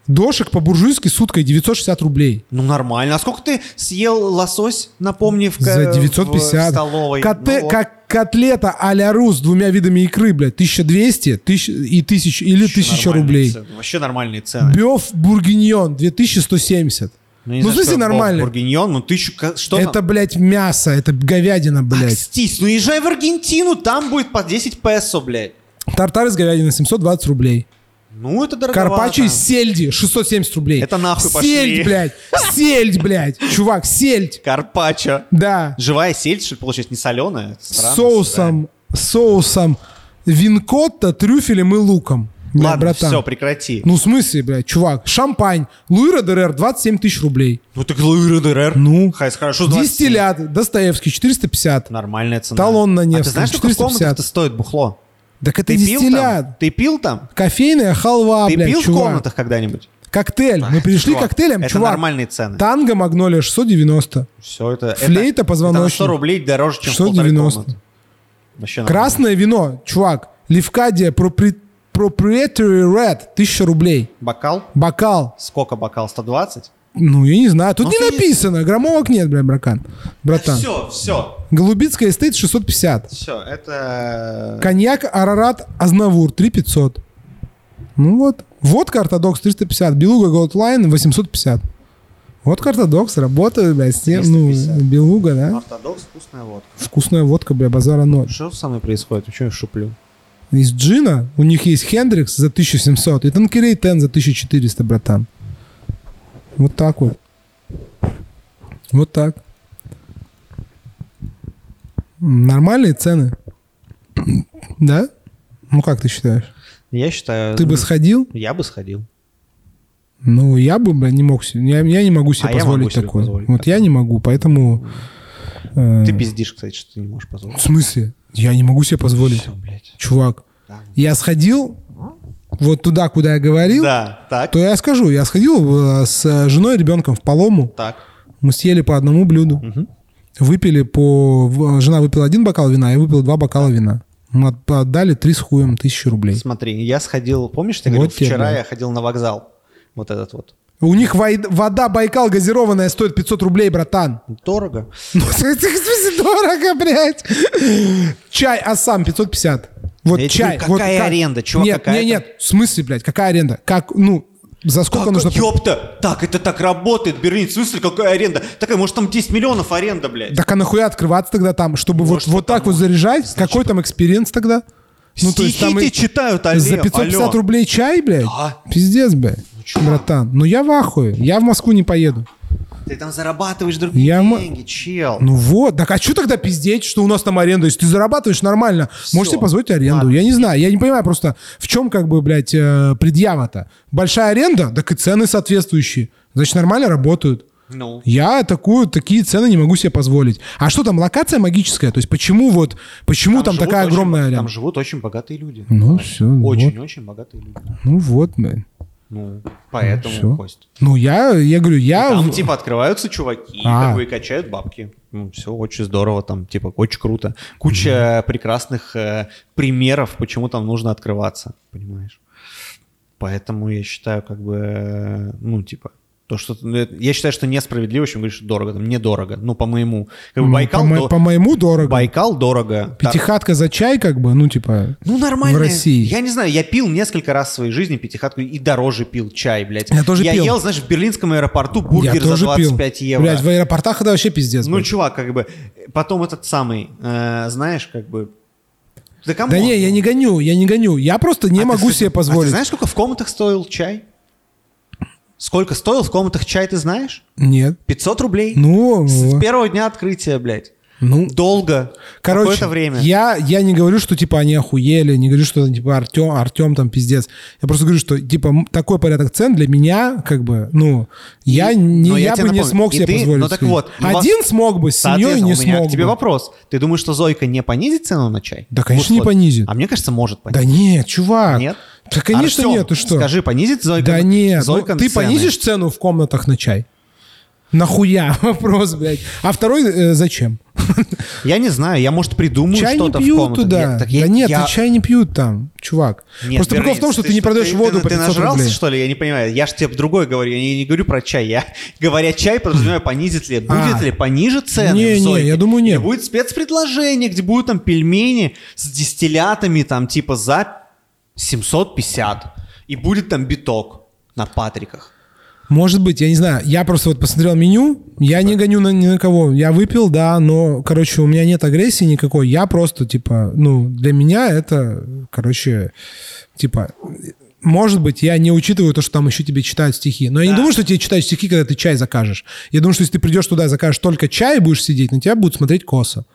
Дошек по-буржуйски суткой 960 рублей. Ну, нормально. А сколько ты съел лосось, напомни, в, За в 950. столовой? Коте- Ну вот. Как котлета а-ля рус с двумя видами икры, блядь, 1200 тысяч, и тысяч, или Вообще 1000 нормальные рублей. цены. Вообще нормальные цены. Бёв бургиньон 2170. Ну, Ну, в смысле нормально? Бургиньон, ну тысячу... Что Это, там? блядь, мясо, это говядина, блядь. Акстись, ну езжай в Аргентину, там будет по 10 песо, блядь. Тартар из говядины 720 рублей. Ну, это дороговато. Карпаччо из сельди 670 рублей. Это нахуй пошли. Сельдь, блядь. Сельдь, блядь. Чувак, сельдь. Карпаччо. Да. Живая сельдь, что получается, не соленая? С соусом, соусом винкотта, трюфелем и луком. Бля, Ладно, братан. все, прекрати. Ну, в смысле, блядь, чувак, шампань, Луи Родерер, 27 тысяч рублей. Ну, так Луи РДР. Ну, Хай, хорошо, 27. Дистиллят, Достоевский, 450. Нормальная цена. Талон на А ты Невском, знаешь, сколько в 450. комнатах-то стоит бухло? Так это Ты пил дистиллят. там? Ты пил там? Кофейная халва, Ты блядь, пил в чувак. комнатах когда-нибудь? Коктейль. Мы пришли чувак, коктейлем, это чувак. нормальные цены. Танго Магнолия 690. Все это... Флейта позвоночник. Это на 100 рублей дороже, чем в полторы 690. комнаты. Вообще нормально. Красное вино, чувак. Левкадия Propri- Proprietary Red, 1000 рублей. Бокал? Бокал. Сколько бокал? 120? Ну, я не знаю. Тут Ну, не ты- написано. Громовок нет, бля, бракан. Братан. Все, все, Голубицкая эстейт 650. все. Это... Коньяк Арарат Азнавур 3500. Ну вот. Водка Ортодокс 350. Белуга Gold Line 850. Водка Ортодокс работает, бля, с тем, ну, 350. белуга, да? Ортодокс, вкусная водка. Вкусная водка, бля, базара ноль. Что со мной происходит? Почему я шуплю? Из джина у них есть Hendrick's за 1700 и Tanqueray Ten за 1400, братан. Вот так вот. Вот так. Нормальные цены. Да? Ну как ты считаешь? Я считаю... Ты бы сходил? Я бы сходил. Ну, я бы, бля, не мог себе. Я, я не могу себе А я позволить могу себе такое. позволить вот я не могу, поэтому. э, Ты пиздишь, кстати, что ты не можешь позволить. В смысле? Я не могу себе позволить. Всё, блядь. Чувак, Да. я сходил вот туда, куда я говорил. Да, так, то я скажу, я сходил э, с женой и ребенком в Палому, так. мы съели по одному блюду, Мгм. выпили по... Жена выпила один бокал вина, я выпил два бокала вина. Мы от- отдали три с хуем тысячи рублей. Смотри, я сходил, помнишь, ты Вот говорил, вчера я ходил на вокзал. Вот этот вот. У них вода Байкал газированная стоит 500 рублей, братан. Дорого. Ну, в смысле дорого, блядь. Чай Ассам 550. Вот тебе чай. вот какая как- аренда? Чувак, нет, какая нет, нет. В смысле, блядь, какая аренда? Как, ну, За сколько так, нужно... ёпта, так, это так работает, блин, в смысле, какая аренда? Такая, может, там 10 миллионов аренда, блядь. Так а нахуя открываться тогда там, чтобы вот, Может, вот так вот заряжать? Какой там experience тогда? Ну, Стихи там и- читают, алле, За 550 алло. рублей чай, блядь? Да. Пиздец, блядь. Братан, ну я в ахуе. Я в Москву не поеду. Ты там зарабатываешь другие Я деньги, чел. Ну вот, так а что тогда пиздеть, что у нас там аренда? Если ты зарабатываешь нормально, можешь себе позволить аренду. Я не знаю, я не понимаю просто, в чем как бы, блядь, э, предъява-то. Большая аренда, так и цены соответствующие. Значит, нормально работают. Ну. Я такую, такие цены не могу себе позволить. А что там, локация магическая? То есть почему вот, почему там, живут такая очень огромная аренда? Там живут очень богатые люди. Ну все, Очень-очень богатые люди. Ну вот, блядь. Ну, поэтому, всё. Кость. Ну я, я говорю, я... Там, в- типа, открываются чуваки, А. как бы, и качают бабки. Ну, все очень здорово, там, типа, очень круто. Куча прекрасных э, примеров, почему там нужно открываться, понимаешь? Поэтому я считаю, как бы, э, ну, типа, то, что... ну, Я считаю, что несправедливо, чем говоришь, дорого. Там недорого. Ну, по моему. Как бы ну, Байкал, по, мо- до- по моему дорого. Байкал дорого. Пятихатка за чай, как бы, ну типа... Ну, нормально. В России. Я не знаю, я пил несколько раз в своей жизни пятихатку и дороже пил чай, блядь. Я тоже пил. ел, знаешь, в берлинском аэропорту я бургер за тоже 25 пил. евро. Блядь, в аэропортах это вообще пиздец. Ну, блядь. чувак, как бы, потом этот самый, э, знаешь, как бы, да кому? да не, я не гоню, я не гоню. Я просто не могу себе А ты позволить. знаешь, сколько в комнатах стоил чай? Сколько стоил в комнатах чай, ты знаешь? Нет. 500 рублей. Ну, С вот. первого дня открытия, блядь. ну, Долго. Короче, Какое-то время. Я, я не говорю, что типа они охуели, не говорю, что типа Артем, Артем там пиздец. Я просто говорю, что типа такой порядок цен для меня, как бы, ну, я, не, я я бы не напомню, смог и себе ты- позволить. ну так вот, ну, Один смог бы, с семьей не у меня смог к тебе бы. вопрос. Ты думаешь, что Зойка не понизит цену на чай? Да, конечно, не Вот. понизит. А мне кажется, может Да понизить. нет, чувак. Нет? Да, конечно, Артём, нет, ты что? Скажи, понизит Зойка? Да нет, ну, Зойка ты цены? понизишь цену в комнатах на чай? Нахуя? Вопрос, блядь. А второй э, зачем? Я не знаю, я, может, придумаю чай не что-то в пьют комнатах. туда. Я- так да я- нет, я- ты чай не пьют там, чувак. Нет, Просто прикол в том, что ты, не что, продаешь ты- воду ты, по ты 500 нажрался, рублей. что ли? Я не понимаю. Я же тебе другое говорю. Я не, не говорю про чай. Я, говоря чай, подразумеваю, понизит ли, будет А. ли, пониже цены Не, в не, Зойке? я думаю, нет. Или будет спецпредложение, где будут там пельмени с дистиллятами, там, типа, за 750. И будет там биток на Патриках. Может быть, я не знаю. Я просто вот посмотрел меню, я не гоню на, ни на кого. Я выпил, да, но, короче, у меня нет агрессии никакой. Я просто, типа, ну, для меня это, короче, типа, может быть, я не учитываю то, что там еще тебе читают стихи. Но я не думаю, что тебе читают стихи, когда ты чай закажешь. Я думаю, что если ты придешь туда и закажешь только чай и будешь сидеть, на тебя будут смотреть косо.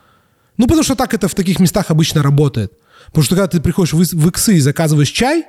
Ну, потому что так это в таких местах обычно работает. Потому что когда ты приходишь в, в иксы и заказываешь чай,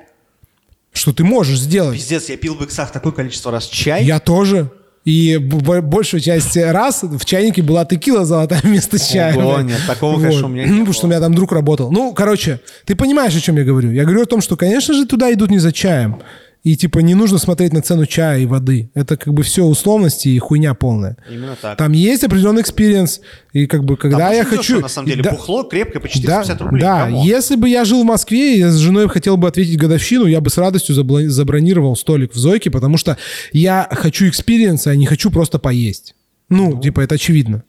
что ты можешь сделать? Пиздец, я пил в иксах такое количество раз чай. Я тоже. И большую часть раз в чайнике была текила золотая вместо чая. Ого, нет, такого, конечно, у меня не Ну, было. Потому что у меня там друг работал. Ну, короче, ты понимаешь, о чем я говорю. Я говорю о том, что, конечно же, туда идут не за чаем. И, типа, не нужно смотреть на цену чая и воды. Это, как бы, все условности и хуйня полная. Именно так. Там есть определенный experience. И, как бы, когда Там я хочу... дешево, на самом деле, Да- бухло крепкое по да, 450 рублей. да. Come on. если бы я жил в Москве, и я с женой хотел бы отметить годовщину, я бы с радостью забронировал столик в Зойке, потому что я хочу experience а, а не хочу просто поесть. Ну, типа, это очевидно.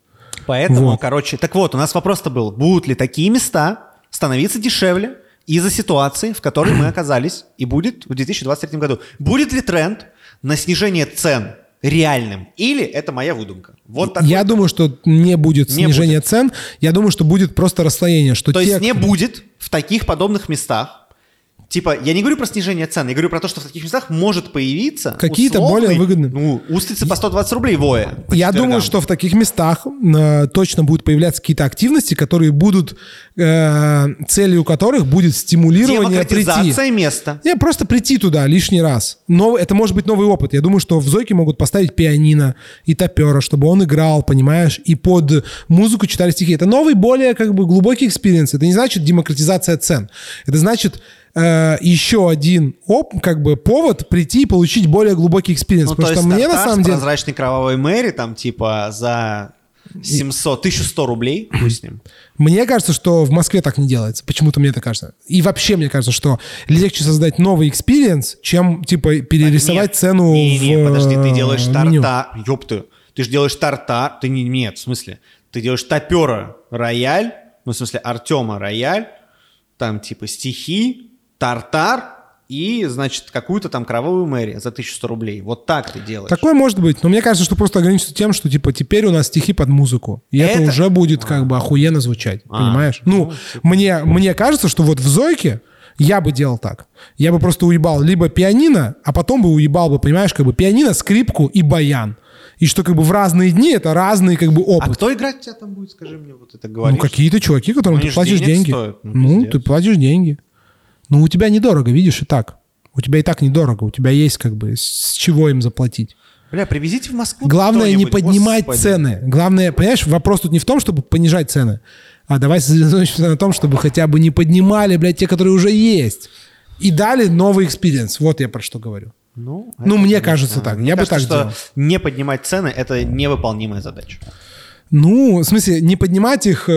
Поэтому, Вот. короче, так вот, у нас вопрос-то был, будут ли такие места становиться дешевле из-за ситуации, в которой мы оказались, и будет в 2023 году. Будет ли тренд на снижение цен реальным, или это моя выдумка? Вот такой. Я думаю, что не будет Не снижения цен. Я думаю, что будет просто расслоение. Что То те, есть не кто- будет в таких подобных местах. Типа, я не говорю про снижение цен, я говорю про то, что в таких местах может появиться Какие-то более выгодные. Ну, устрицы по 120 рублей воя. по Я четвергам. думаю, что в таких местах э, точно будут появляться какие-то активности, которые будут, э, целью которых будет стимулирование прийти. Места. Не, просто прийти туда лишний раз. Но это может быть новый опыт. Я думаю, что в Зойке могут поставить пианино и тапёра, чтобы он играл, понимаешь, и под музыку читали стихи. Это новый, более как бы глубокий experience. Это не значит демократизация цен. Это значит э, еще один оп, как бы повод прийти и получить более глубокий experience. Ну, то Потому что мне на самом деле... прозрачной кровавой Мэри там типа за 700, 1100 рублей, пусть с ним. Мне кажется, что в Москве так не делается. Почему-то мне это кажется. И вообще мне кажется, что легче создать новый experience, чем, типа, перерисовать Нет, цену не, не, в подожди, ты э, делаешь меню. тартар, ёпты, ты же делаешь тартар, ты не, нет, в смысле, ты делаешь тапёра рояль, ну, в смысле, Артема рояль, там, типа, стихи, тартар, и, значит, какую-то там кровавую Мэри за 1100 рублей. Вот так ты делаешь. Такое может быть, но мне кажется, что просто ограничится тем, что, типа, теперь у нас стихи под музыку. И это, Это- уже будет как бы охуенно звучать, А. понимаешь? Ну, мне, мне кажется, что вот в Зойке я бы делал так. Я бы просто уебал либо пианино, а потом бы уебал бы, понимаешь, как бы пианино, скрипку и баян. И что как бы в разные дни это разные как бы А опыт. кто играть тебя там будет, скажи мне, вот это Ну, говоришь? какие-то чуваки, которым Ну, они ты платишь деньги. стоят, ну, Ну, ты платишь деньги. Ну, у тебя недорого, видишь, и так. У тебя и так недорого. У тебя есть как бы с чего им заплатить. Бля, привезите в Москву Главное не поднимать господи. цены. Главное, понимаешь, вопрос тут не в том, чтобы понижать цены, а давай сосредоточимся на том, чтобы хотя бы не поднимали, блядь, те, которые уже есть. И дали новый experience. Вот я про что говорю. Ну, Ну, мне конечно, кажется так. Мне Я бы кажется, так что делал. не поднимать цены — это невыполнимая задача. Ну, в смысле, не поднимать их э,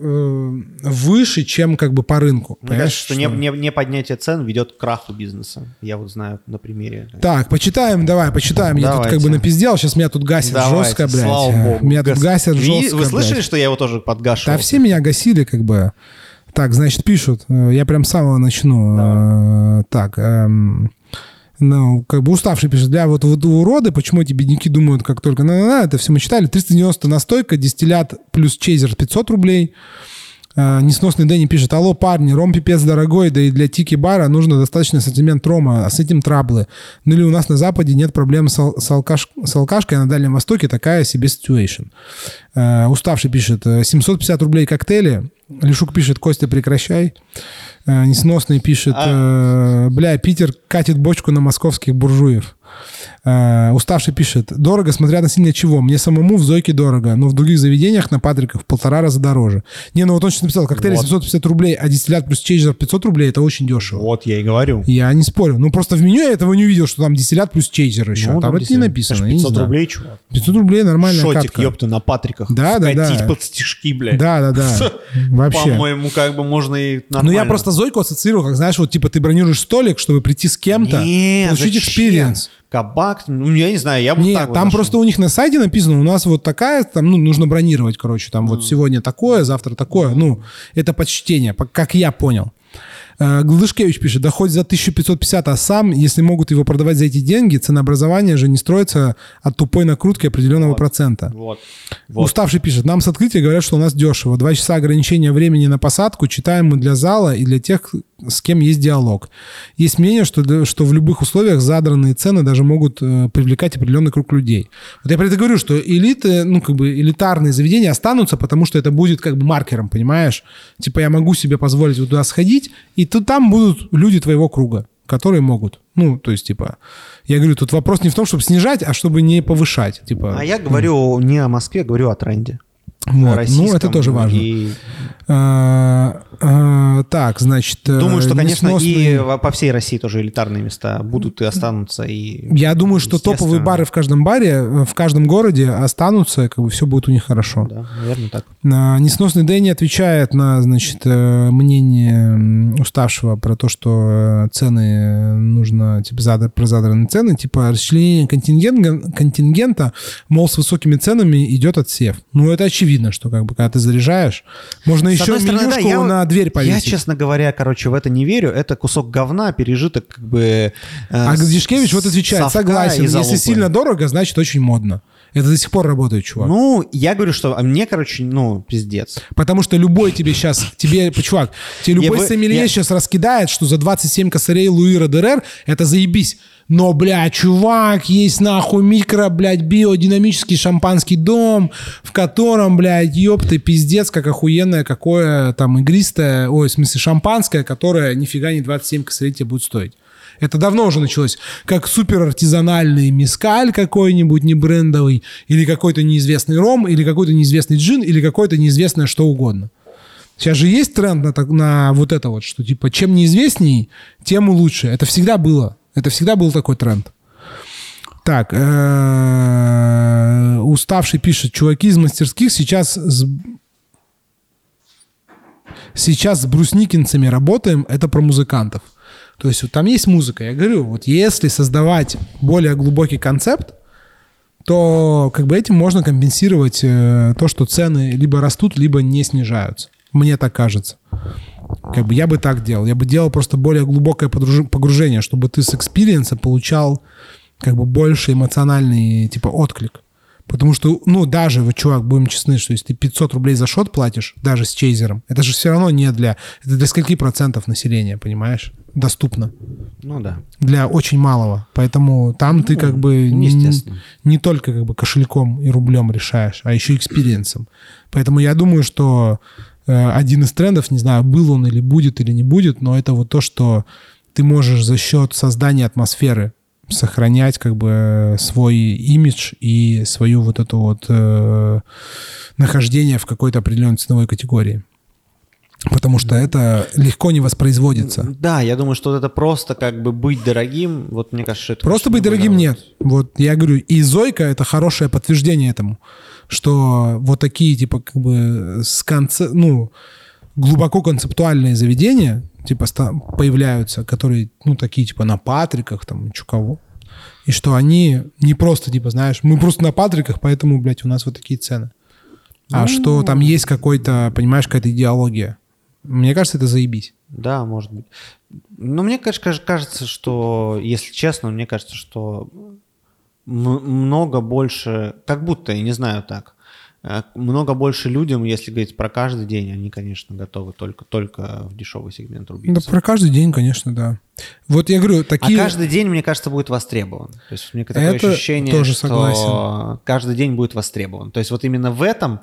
э, выше, чем как бы по рынку. Мне Понимаешь, кажется, что не, не, не поднятие цен ведет к краху бизнеса. Я вот знаю на примере. Так, почитаем, давай, почитаем. Я тут Давайте. как бы напиздел, сейчас меня тут гасят Давайте, жестко, блядь. Слава богу. Меня тут Гас- гасят Ви- жестко, Вы слышали, блядь. что я его тоже подгашивал? Да все меня гасили, как бы. Так, значит, пишут. э, Я прям с самого начну. Э, Так, эм, ну, как бы уставший пишет, бля, вот, вот уроды, почему эти бедняки думают, как только на, на, на это все мы читали. 390 настойка, дистиллят плюс чейзер 500 рублей. Э, Несносный Дэнни пишет, алло, парни, ром пипец дорогой, да и для тики-бара нужно достаточный ассортимент рома, а с этим траблы. Ну или у нас на Западе нет проблем с, ал- с алкаш- с алкашкой, а на Дальнем Востоке такая себе ситуация. Э, Уставший пишет, э, 750 рублей коктейли. Лешук пишет, Костя, прекращай. Э, Несносный пишет, э, бля, Питер катит бочку на московских буржуев. Э, Уставший пишет, дорого, смотря относительно чего. Мне самому в Зойке дорого, но в других заведениях на Патриках в полтора раза дороже. Не, ну вот он сейчас написал, коктейль Вот. 750 рублей, а дистиллят плюс chaser 500 рублей, это очень дешево. Вот я и говорю. Я не спорю. Ну, просто в меню я этого не увидел, что там дистиллят плюс chaser еще. Ну, там, это не написано. Это ж я не 500 знаю. рублей, чувак. 500 рублей нормальная Шотик, катка. ёпта, на Патриках. Да, да, да. Под стишки, блядь. Да, да, да. Вообще. По-моему, как бы можно и Ну, нормально. я просто Зойку ассоциирую, как, знаешь, вот, типа, ты бронируешь столик, чтобы прийти с кем-то, Не, получить experience. Кабак, ну, я не знаю, я бы Нет, так вот там зашел. просто у них на сайте написано, у нас вот такая, там, ну, нужно бронировать, короче, там вот сегодня такое, завтра такое, ну, это почтение, по- как я понял. Э, Глышкевич пишет, да хоть за 1550, а сам, если могут его продавать за эти деньги, ценообразование же не строится от тупой накрутки определенного процента. Вот. Вот. Уставший пишет, нам с открытия говорят, что у нас дешево. Два часа ограничения времени на посадку читаем мы для зала и для тех, с кем есть диалог. Есть мнение, что, что в любых условиях задранные цены даже могут э, привлекать определенный круг людей. Вот я про это говорю, что элиты, ну, как бы элитарные заведения останутся, потому что это будет как бы маркером, понимаешь? Типа я могу себе позволить вот туда сходить, и тут там будут люди твоего круга, которые могут. Ну, то есть, типа, я говорю, тут вопрос не в том, чтобы снижать, а чтобы не повышать. Типа, А я говорю не о Москве, говорю о тренде. Вот. Ну, это тоже важно. и А, а, так, значит... э, Думаю, что, конечно, и по всей России тоже элитарные места будут и останутся. И, Я думаю, что топовые бары в каждом баре, э, в каждом городе останутся, как бы все будет у них хорошо. Да, наверное, так. А, Несносный Дэнни отвечает на, значит, э, мнение уставшего про то, что цены нужно, типа, задр- про задранные цены, типа, расчленение контингента, контингента, мол, с высокими ценами идет отсев. Ну, это очевидно, что, как бы, когда ты заряжаешь, можно С еще стороны, да, менюшку я- на дверь Я, повесить. честно говоря, короче, в это не верю. Это кусок говна, пережиток как бы... э, А Гадишкевич вот отвечает, согласен, если сильно дорого, значит очень модно. Это до сих пор работает, чувак. Ну, я говорю, что а мне, короче, ну, пиздец. Потому что любой тебе сейчас, тебе, чувак, тебе любой Я сомелье я- сейчас раскидает, что за 27 косарей Луи Родерер это заебись. Но, бля, чувак, есть нахуй микро, блядь, биодинамический шампанский дом, в котором, блядь, ёпты, пиздец, как охуенное какое там игристое, ой, в смысле шампанское, которое нифига не 27 косарей тебе будет стоить. Это давно уже началось. Как супер артизанальный мискаль какой-нибудь, не брендовый, или какой-то неизвестный ром, или какой-то неизвестный джин, или какое-то неизвестное что угодно. Сейчас же есть тренд на, на вот это вот, что типа чем неизвестней, тем лучше. Это всегда было. Это всегда был такой тренд. Так, э, уставший пишет, чуваки из мастерских сейчас с, сейчас с брусникинцами работаем, это про музыкантов. То есть вот там есть музыка. Я говорю, вот если создавать более глубокий концепт, то как бы этим можно компенсировать э, то, что цены либо растут, либо не снижаются. Мне так кажется. Как бы я бы так делал. Я бы делал просто более глубокое погружение, чтобы ты с experience а получал как бы больше эмоциональный типа отклик. Потому что, ну, даже, вот, чувак, будем честны, что если ты 500 рублей за шот платишь, даже с chaser ом, это же все равно не для... Это для скольки процентов населения, понимаешь? Доступно. Ну да. Для очень малого. Поэтому там ты как бы не, естественно. не только как бы кошельком и рублем решаешь, а еще experience ом. Поэтому я думаю, что один из трендов, не знаю, был он или будет, или не будет, но это вот то, что ты можешь за счет создания атмосферы сохранять как бы э, свой имидж и свою вот эту вот э, нахождение в какой-то определенной ценовой категории. Потому что это легко не воспроизводится. Да, я думаю, что вот это просто как бы быть дорогим, вот мне кажется, это... Просто быть дорогим нет. Вот я говорю, и Зойка это хорошее подтверждение этому, что вот такие типа как бы с конце, ну глубоко концептуальные заведения типа появляются, которые ну такие типа на Патриках там чё кого, и что они не просто типа знаешь, мы просто на Патриках, поэтому блядь у нас вот такие цены, а что там есть какой-то понимаешь какая-то идеология. Мне кажется, это заебись. Да, может быть. Но мне конечно, каж- кажется, что, если честно, мне кажется, что много больше, как будто, я не знаю так, э, много больше людям, если говорить про каждый день, они, конечно, готовы только, только в дешевый сегмент Да рубиться. про каждый день, конечно, да. Вот я говорю, такие... А каждый день, мне кажется, будет востребован. То есть у меня такое Это ощущение, тоже что согласен. каждый день будет востребован. То есть вот именно в этом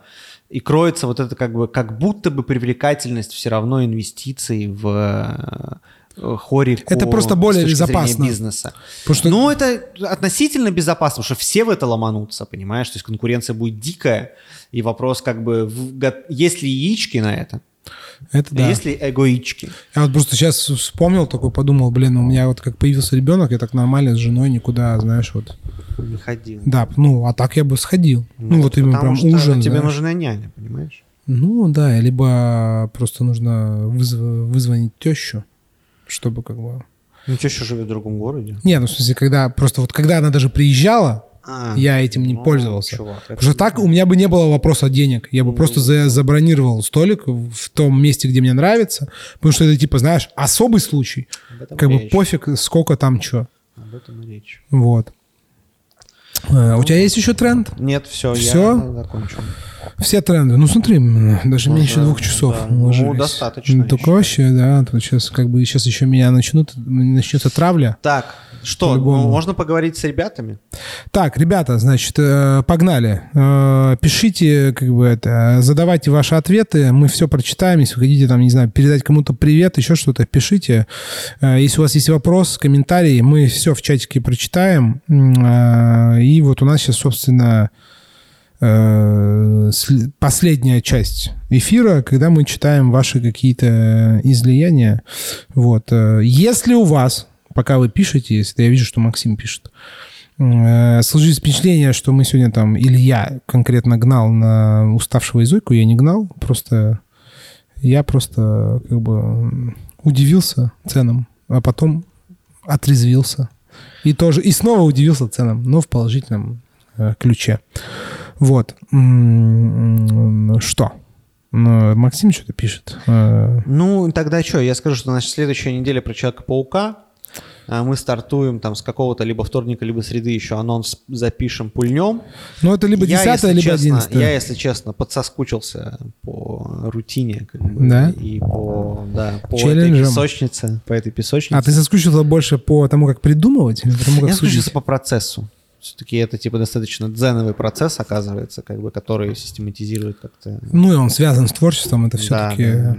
и кроется вот это как бы как будто бы привлекательность все равно инвестиций в э, хорику. Это просто более безопасно. бизнеса. Потому что- Ну, это относительно безопасно, потому что все в это ломанутся, понимаешь? То есть конкуренция будет дикая, и вопрос как бы, есть ли яички на это? это да. Есть ли эгоички? Я вот просто сейчас вспомнил, такой подумал, блин, у меня вот как появился ребенок, я так нормально с женой никуда, знаешь, вот. Не ходил. Да, ну, а так я бы сходил. Ну, вот именно прям что ужин. тебе знаешь. нужна няня, понимаешь? Ну, да, либо просто нужно вызв- вызвонить тещу, чтобы как бы... Ну, теща живет в другом городе. Не, ну, в смысле, когда просто вот когда она даже приезжала, А, я этим не ну, пользовался. чувак, Потому что так у меня бы не было вопроса денег. Я бы просто за- забронировал столик в том месте, где мне нравится. Потому что это, типа, знаешь, особый случай. Как бы речь. пофиг, сколько там что. Об этом и речь. Вот. Э, У тебя есть еще тренд? Нет, все, Всё? я закончил. Все тренды. Ну смотри, даже Ну меньше да, двух часов да. Ну, уложились. достаточно, Ну, я Только вообще, да. Тут сейчас как бы сейчас еще меня начнут, начнется травля. Так, что, По-любому. ну, можно поговорить с ребятами? Так, ребята, значит, э, погнали. Э, Пишите, как бы это, задавайте ваши ответы, мы все прочитаем. Если вы хотите, там, не знаю, передать кому-то привет, еще что-то, пишите. Э, Если у вас есть вопрос, комментарий, мы все в чатике прочитаем. И вот у нас сейчас, собственно, сл- последняя часть эфира, когда мы читаем ваши какие-то излияния. Вот. Если у вас, пока вы пишете, если я вижу, что Максим пишет, э, сложилось впечатление, что мы сегодня там, или я конкретно гнал на уставшего Изойку, я не гнал, просто я просто как бы удивился ценам, а потом отрезвился. И тоже, и снова удивился ценам, но в положительном э, ключе. Вот. Что? Ну, Максим что-то пишет. Э, Ну, тогда что, я скажу, что значит следующая неделя про Человека-паука. А Мы стартуем там с какого-то либо вторника, либо среды еще анонс запишем, пульнем. Ну, это либо Я, 10 если либо честно, 11 Я, если честно, подсоскучился по рутине, как бы, Да? и по, да, по этой песочнице, по этой песочнице. А ты соскучился больше по тому, как придумывать, или по тому, как Я соскучился по процессу. Все-таки это типа достаточно дзеновый процесс, оказывается, как бы, который систематизирует как-то. Ну, и он связан с творчеством, это Да, все-таки... да, да.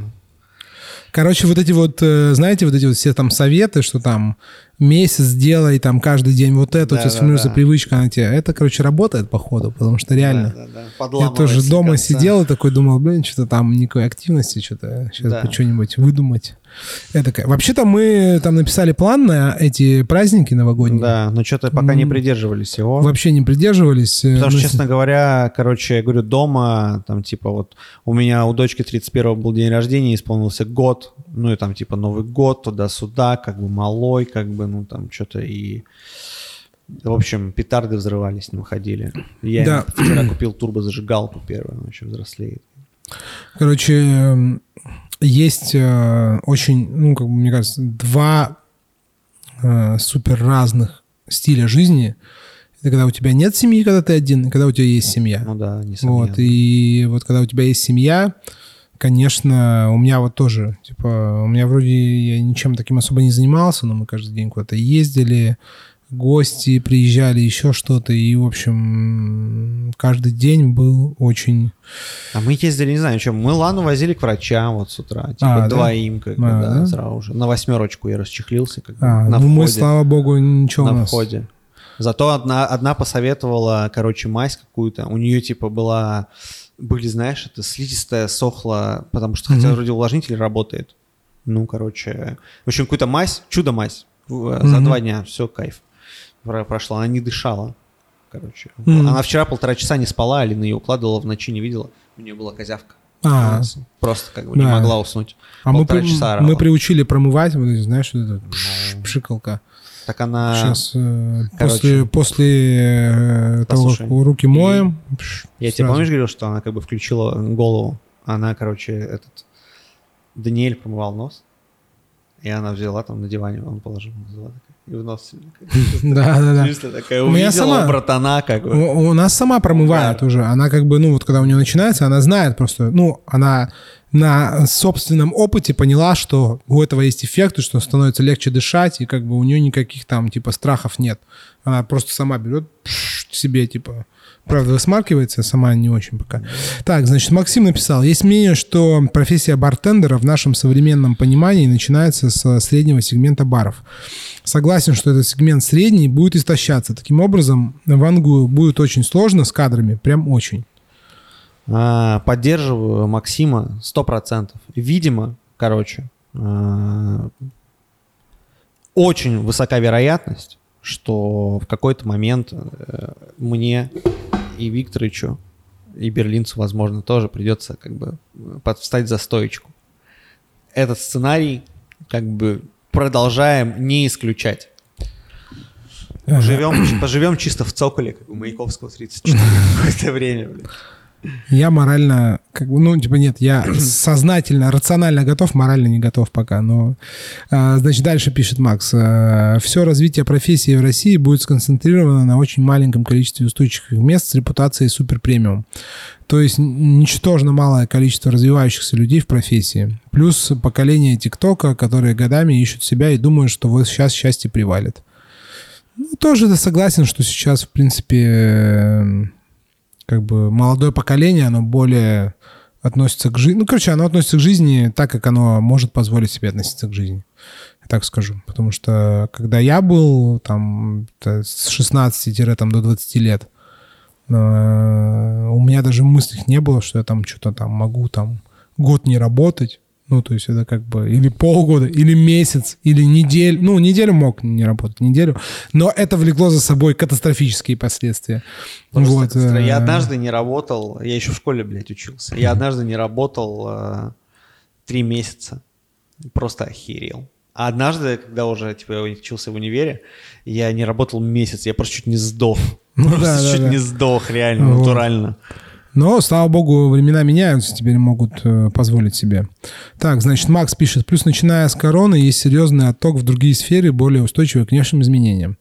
Короче, вот эти вот, э, знаете, вот эти вот все там советы, что там месяц делай, там каждый день вот это, у Да, тебя да, сформируется да. привычка на тебя. Это, короче, работает, походу, потому что реально... Да, да, да. Я тоже дома конца. сидел и такой думал, блин, что-то там никакой активности, что-то сейчас Да. что-нибудь выдумать. Это Вообще-то мы там написали план на эти праздники новогодние. Да, но что-то пока не придерживались его. Вообще не придерживались. э, Потому что, ну, честно говоря, короче, я говорю, дома, там, типа, вот, у меня у дочки 31 был день рождения, исполнился год, ну, и там, типа, Новый год, туда-сюда, как бы, малой, как бы, ну, там, что-то и... В общем, петарды взрывались, не выходили. Я Да. вчера купил турбозажигалку первую, она еще взрослеет. Короче, эм, есть э, очень, ну, как бы, мне кажется, два э, супер разных стиля жизни. Это когда у тебя нет семьи, когда ты один, и когда у тебя есть семья. Ну да, несомненно. Вот, и вот когда у тебя есть семья, конечно, у меня вот тоже, типа, у меня вроде я ничем таким особо не занимался, но мы каждый день куда-то ездили, гости приезжали, еще что-то, и, в общем, каждый день был очень... А мы ездили, не знаю, что, мы Лану возили к врачам вот с утра, типа А, да? двоим, как бы, А, да, да? сразу же. На восьмерочку я расчехлился, как бы, А, на ну мы, входе. слава богу, ничего у на нас... входе. Зато одна, одна посоветовала, короче, мазь какую-то. У нее, типа, была... Были, знаешь, это слизистая, сохла, потому что, хотя Мгм. вроде увлажнитель работает. Ну, короче... В общем, какую-то мазь, чудо-мазь. В- За два дня, все, кайф. Про- Прошла. Она не дышала. Короче. Мгм. Она вчера полтора часа не спала, Алина ее укладывала в ночи, не видела. У нее была козявка. А, Просто как бы не Да. могла уснуть. а мы, полтора при- часа орала. мы приучили промывать, знаешь, вот пш- Ну. пшикалка. Так она... Сейчас короче. после, после э, того, как руки моем, пш, Я тебе сразу. помнишь, говорил, что она как бы включила голову? Она, короче, этот... Даниэль промывал нос, и она взяла там на диване, он положил, взяла такая, и в нос. Да, да, да. Такая У меня увидела сама- братана, как бы. У, нас сама промывает уже. Она как бы, ну вот когда у нее начинается, она знает просто, ну, она на собственном опыте поняла, что у этого есть эффект, и что становится легче дышать, и как бы у нее никаких там типа страхов нет. Она просто сама берет себе типа Правда, высмаркивается, сама не очень пока. Так, значит, Максим написал. Есть мнение, что профессия бартендера в нашем современном понимании начинается с среднего сегмента баров. Согласен, что этот сегмент средний будет истощаться. Таким образом, Вангу будет очень сложно с кадрами, прям очень. А, Поддерживаю Максима 100%. Видимо, короче, а, очень высока вероятность, что в какой-то момент э, мне и Викторовичу, и берлинцу, возможно, тоже придется как бы подвстать за стоечку. Этот сценарий как бы продолжаем не исключать. Живем, поживем чисто в цоколе, как у Маяковского 34 какое-то время. блин. Я морально, как бы, ну, типа, нет, я сознательно, рационально готов, морально не готов пока. Но, а, значит, дальше пишет Макс. Все развитие профессии в России будет сконцентрировано на очень маленьком количестве устойчивых мест с репутацией супер премиум. То есть ничтожно малое количество развивающихся людей в профессии. Плюс поколение ТикТока, которые годами ищут себя и думают, что вот сейчас счастье привалит. Ну, тоже согласен, что сейчас, в принципе, как бы молодое поколение, оно более относится к жизни. Ну, короче, оно относится к жизни так, как оно может позволить себе относиться к жизни. Я так скажу. Потому что когда я был там с 16 там, до 20 лет, э, у меня даже мыслей не было, что я там что-то там могу там год не работать. Ну, то есть это как бы или полгода, или месяц, или неделю. Ну, неделю мог не работать, неделю. Но это влекло за собой катастрофические последствия. Просто Вот, катастро- Я э, однажды не работал, я еще в школе, блядь, учился. Я однажды не работал э, три месяца. Просто охерел. А однажды, когда уже типа, я учился в универе, я не работал месяц, я просто чуть не сдох. Ну просто да, да, чуть да. не сдох, реально, Вот. натурально. Но, слава богу, времена меняются, теперь могут э, позволить себе. Так, значит, Макс пишет, плюс начиная с короны есть серьезный отток в другие сферы, более устойчивые к внешним изменениям.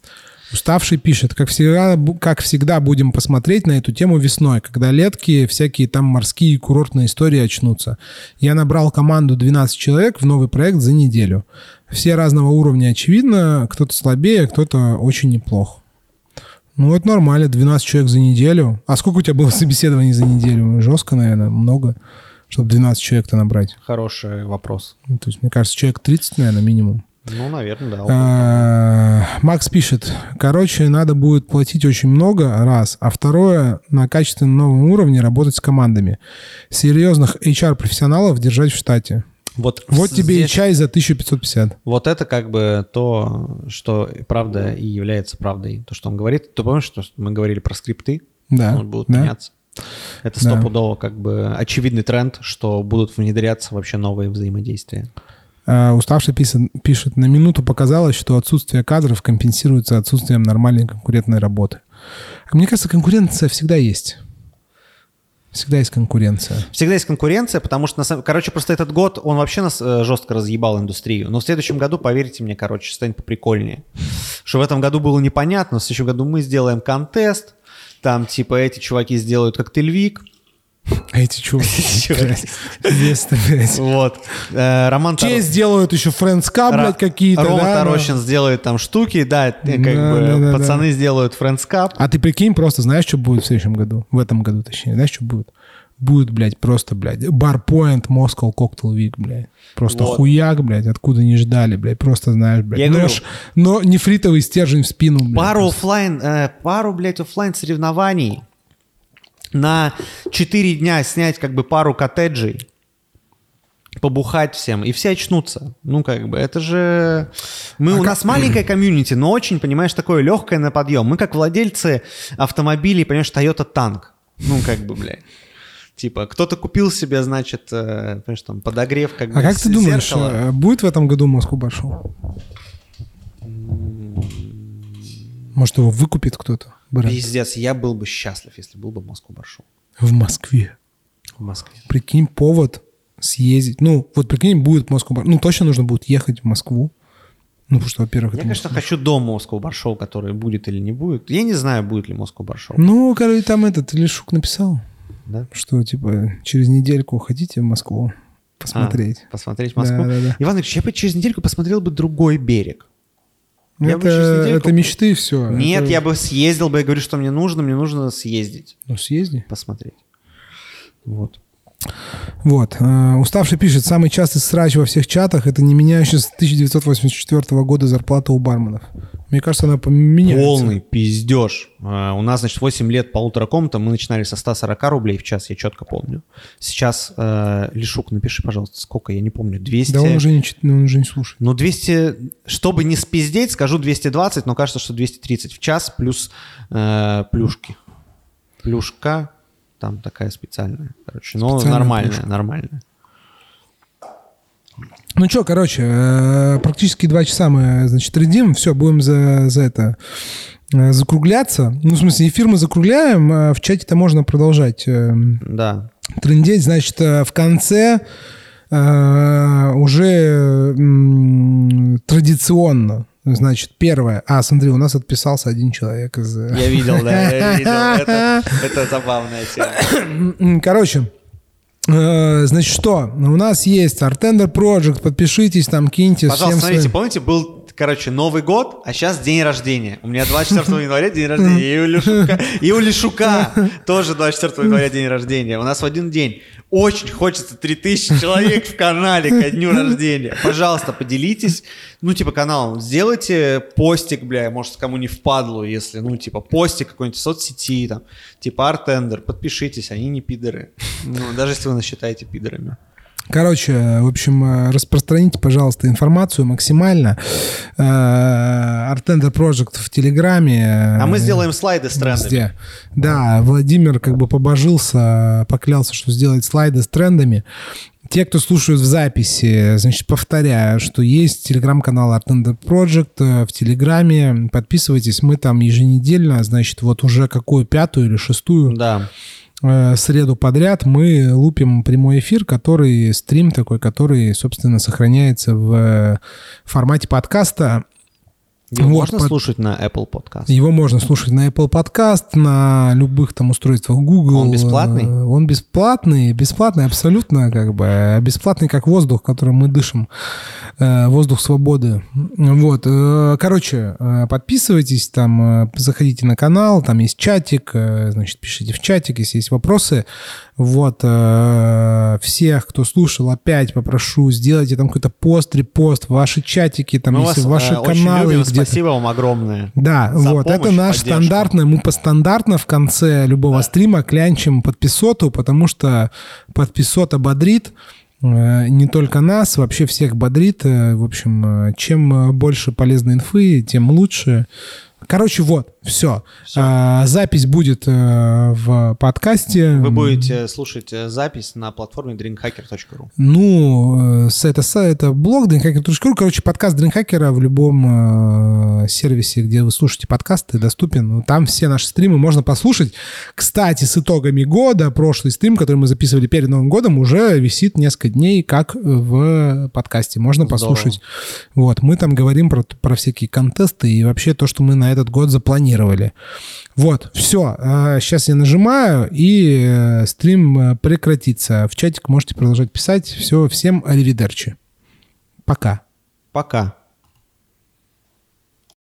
Уставший пишет, как всегда, как всегда будем посмотреть на эту тему весной, когда летки, всякие там морские курортные истории очнутся. Я набрал команду 12 человек в новый проект за неделю. Все разного уровня, очевидно, кто-то слабее, кто-то очень неплох. Ну, это нормально, 12 человек за неделю. А сколько у тебя было собеседований за неделю? Жестко, наверное, много, чтобы 12 человек-то набрать. Хороший вопрос. Ну, То есть, мне кажется, человек 30, наверное, минимум. Ну, наверное, да. А, Макс пишет, короче, надо будет платить очень много, раз, а второе, на качественном новом уровне работать с командами. Серьезных HR-профессионалов держать в штате. Вот, Вот тебе и здесь- чай за 1550. Вот это как бы то, что правда и является правдой. То, что он говорит. Ты помнишь, что мы говорили про скрипты? Да, Ну, будут да. меняться. Это Да. стопудово как бы очевидный тренд, что будут внедряться вообще новые взаимодействия. А, Уставший пишет, пишет, на минуту показалось, что отсутствие кадров компенсируется отсутствием нормальной конкурентной работы. А Мне кажется, конкуренция всегда есть. Всегда есть конкуренция. Всегда есть конкуренция, потому что, на самом... короче, просто этот год, он вообще нас э, жестко разъебал индустрию. Но в следующем году, поверьте мне, короче, станет поприкольнее. Что в этом году было непонятно, но в следующем году мы сделаем контест, там, типа, эти чуваки сделают коктейльвик, А эти чуваки, вот. Э, Роман Те сделают еще Ро- блядь, какие-то, Рома но- Тарощин сделает там штуки, да, э, как бы пацаны сделают Cup. А ты прикинь, просто знаешь, что будет в следующем году? В этом году, точнее. Знаешь, что будет? Будет, блядь, просто, блядь, Barpoint Moscow Cocktail Week, блядь. Просто Вот. хуяк, блядь, откуда не ждали, блядь. Просто, знаешь, блядь, Я говорю- нож, но нефритовый стержень в спину, блядь. Пару оффлайн, э, пару, блядь, оффлайн соревнований на 4 дня снять как бы пару коттеджей, побухать всем, и все очнутся. Ну, как бы, это же... Мы, у нас маленькая комьюнити, но очень, понимаешь, такое легкое на подъем. Мы как владельцы автомобилей, понимаешь, Toyota Танк. Ну, как бы, блядь. Типа, кто-то купил себе, значит, э, понимаешь, там, подогрев, как бы, А как ты думаешь, зеркало. э, будет в этом году Москву Большого? Может, его выкупит кто-то? Бренд? Пиздец, я был бы счастлив, если был бы Москву Баршоу. В Москве. В Москве. Прикинь, повод съездить. Ну, вот прикинь, будет Москва. Бар- Ну, точно нужно будет ехать в Москву. Ну, потому что, во-первых, Я, конечно, Москва. хочу дом Москву Баршоу, который будет или не будет. Я не знаю, будет ли Москву Баршоу. Ну, короче, там этот Лешук написал, Да? что, типа, через недельку хотите в Москву посмотреть. А, посмотреть Москву. Да, да, да. Иван Ильич, я бы через недельку посмотрел бы другой берег. Я бы через это, это мечты все. Нет, я бы съездил бы, я говорю, что мне нужно, мне нужно съездить, Ну, съезди. посмотреть. Вот. Вот. э, Уставший пишет, самый частый срач во всех чатах это не меняющая с 1984 года зарплата у барменов. Мне кажется, она поменяется. Полный пиздеж. А, У нас, значит, 8 лет полутора комната, мы начинали со 140 рублей в час, я четко помню. Сейчас, э, Лешук, напиши, пожалуйста, сколько, я не помню, 200... Да он уже не, он уже не слушает. Ну, 200, чтобы не спиздеть, скажу 220, но кажется, что 230 в час плюс э, плюшки. Плюшка, там такая специальная, короче. Но Специальная нормальная, плюшка. нормальная. Ну что, короче, э, практически два часа мы, значит, трендим. Все, будем за, за это э, закругляться. Ну, в смысле, эфир мы закругляем, а в чате-то можно продолжать э, Да. трендеть. Значит, в конце уже традиционно, значит, первое. А, смотри, у нас отписался один человек из... э, Я видел, да, я видел. Это, это забавная тема. Короче, э, значит, что? У нас есть Artender Project, подпишитесь, там киньте Пожалуйста, смотрите, своим- помните, был, короче, Новый год, а сейчас день рождения. У меня 24 января день рождения, и у Лешука, и у Лешука тоже 24 января день рождения. У нас в один день. Очень хочется 3000 человек в канале ко дню рождения. Пожалуйста, поделитесь, ну, типа, каналом. Сделайте постик, бля, может, кому не впадлу, если, ну, типа, постик какой-нибудь в соцсети, там, типа, Артендер, подпишитесь, они не пидоры. Ну, даже если вы нас считаете пидорами. Короче, в общем, э, распространите, пожалуйста, информацию максимально. Э, Artender Project в Телеграме. А мы э, сделаем слайды с трендами. Везде. Да, Владимир как бы побожился, поклялся, что сделает слайды с трендами. Те, кто слушают в записи, значит, повторяю, что есть телеграм-канал Artender Project э, в Телеграме. Подписывайтесь, мы там еженедельно, значит, вот уже какую, пятую или шестую Да. Э, среду подряд мы лупим прямой эфир, который стрим такой, который, собственно, сохраняется в э, формате подкаста. Его Вот, можно под- слушать на Apple Podcast? Его можно слушать на Apple Podcast, на любых там устройствах Google. Он бесплатный? Э, Он бесплатный, бесплатный абсолютно, как бы, бесплатный как воздух, которым мы дышим, Э, воздух свободы. Вот, э, короче, э, подписывайтесь, там, э, заходите на канал, там есть чатик, э, значит, пишите в чатик, если есть вопросы. Вот, э, всех, кто слушал, опять попрошу, сделайте там какой-то пост, репост, ваши чатики, там, Мы вас если ваши э, очень каналы любим, спасибо вам огромное. Да, вот, это помощь, наш поддержку. стандартный, мы по стандартно в конце любого стрима клянчим подписоту, потому что подписота бодрит, э, не только нас, вообще всех бодрит. э, В общем, чем больше полезной инфы, тем лучше. Короче, вот, все. А, запись будет э, в подкасте. Вы будете слушать э, запись на платформе drinkhacker.ru. Ну, э, это, это блог drinkhacker.ru. Короче, подкаст Drinkhacker в любом э, сервисе, где вы слушаете подкасты, доступен. Ну, Там все наши стримы можно послушать. Кстати, с итогами года, прошлый стрим, который мы записывали перед Новым годом, уже висит несколько дней как в подкасте. Можно Здорово. послушать. Вот, мы там говорим про, про всякие контесты и вообще то, что мы на этот год запланировали. Вот, все. Сейчас я нажимаю, и э, стрим э, прекратится. В чатик можете продолжать писать. Все, всем аривидерчи. Пока. Пока.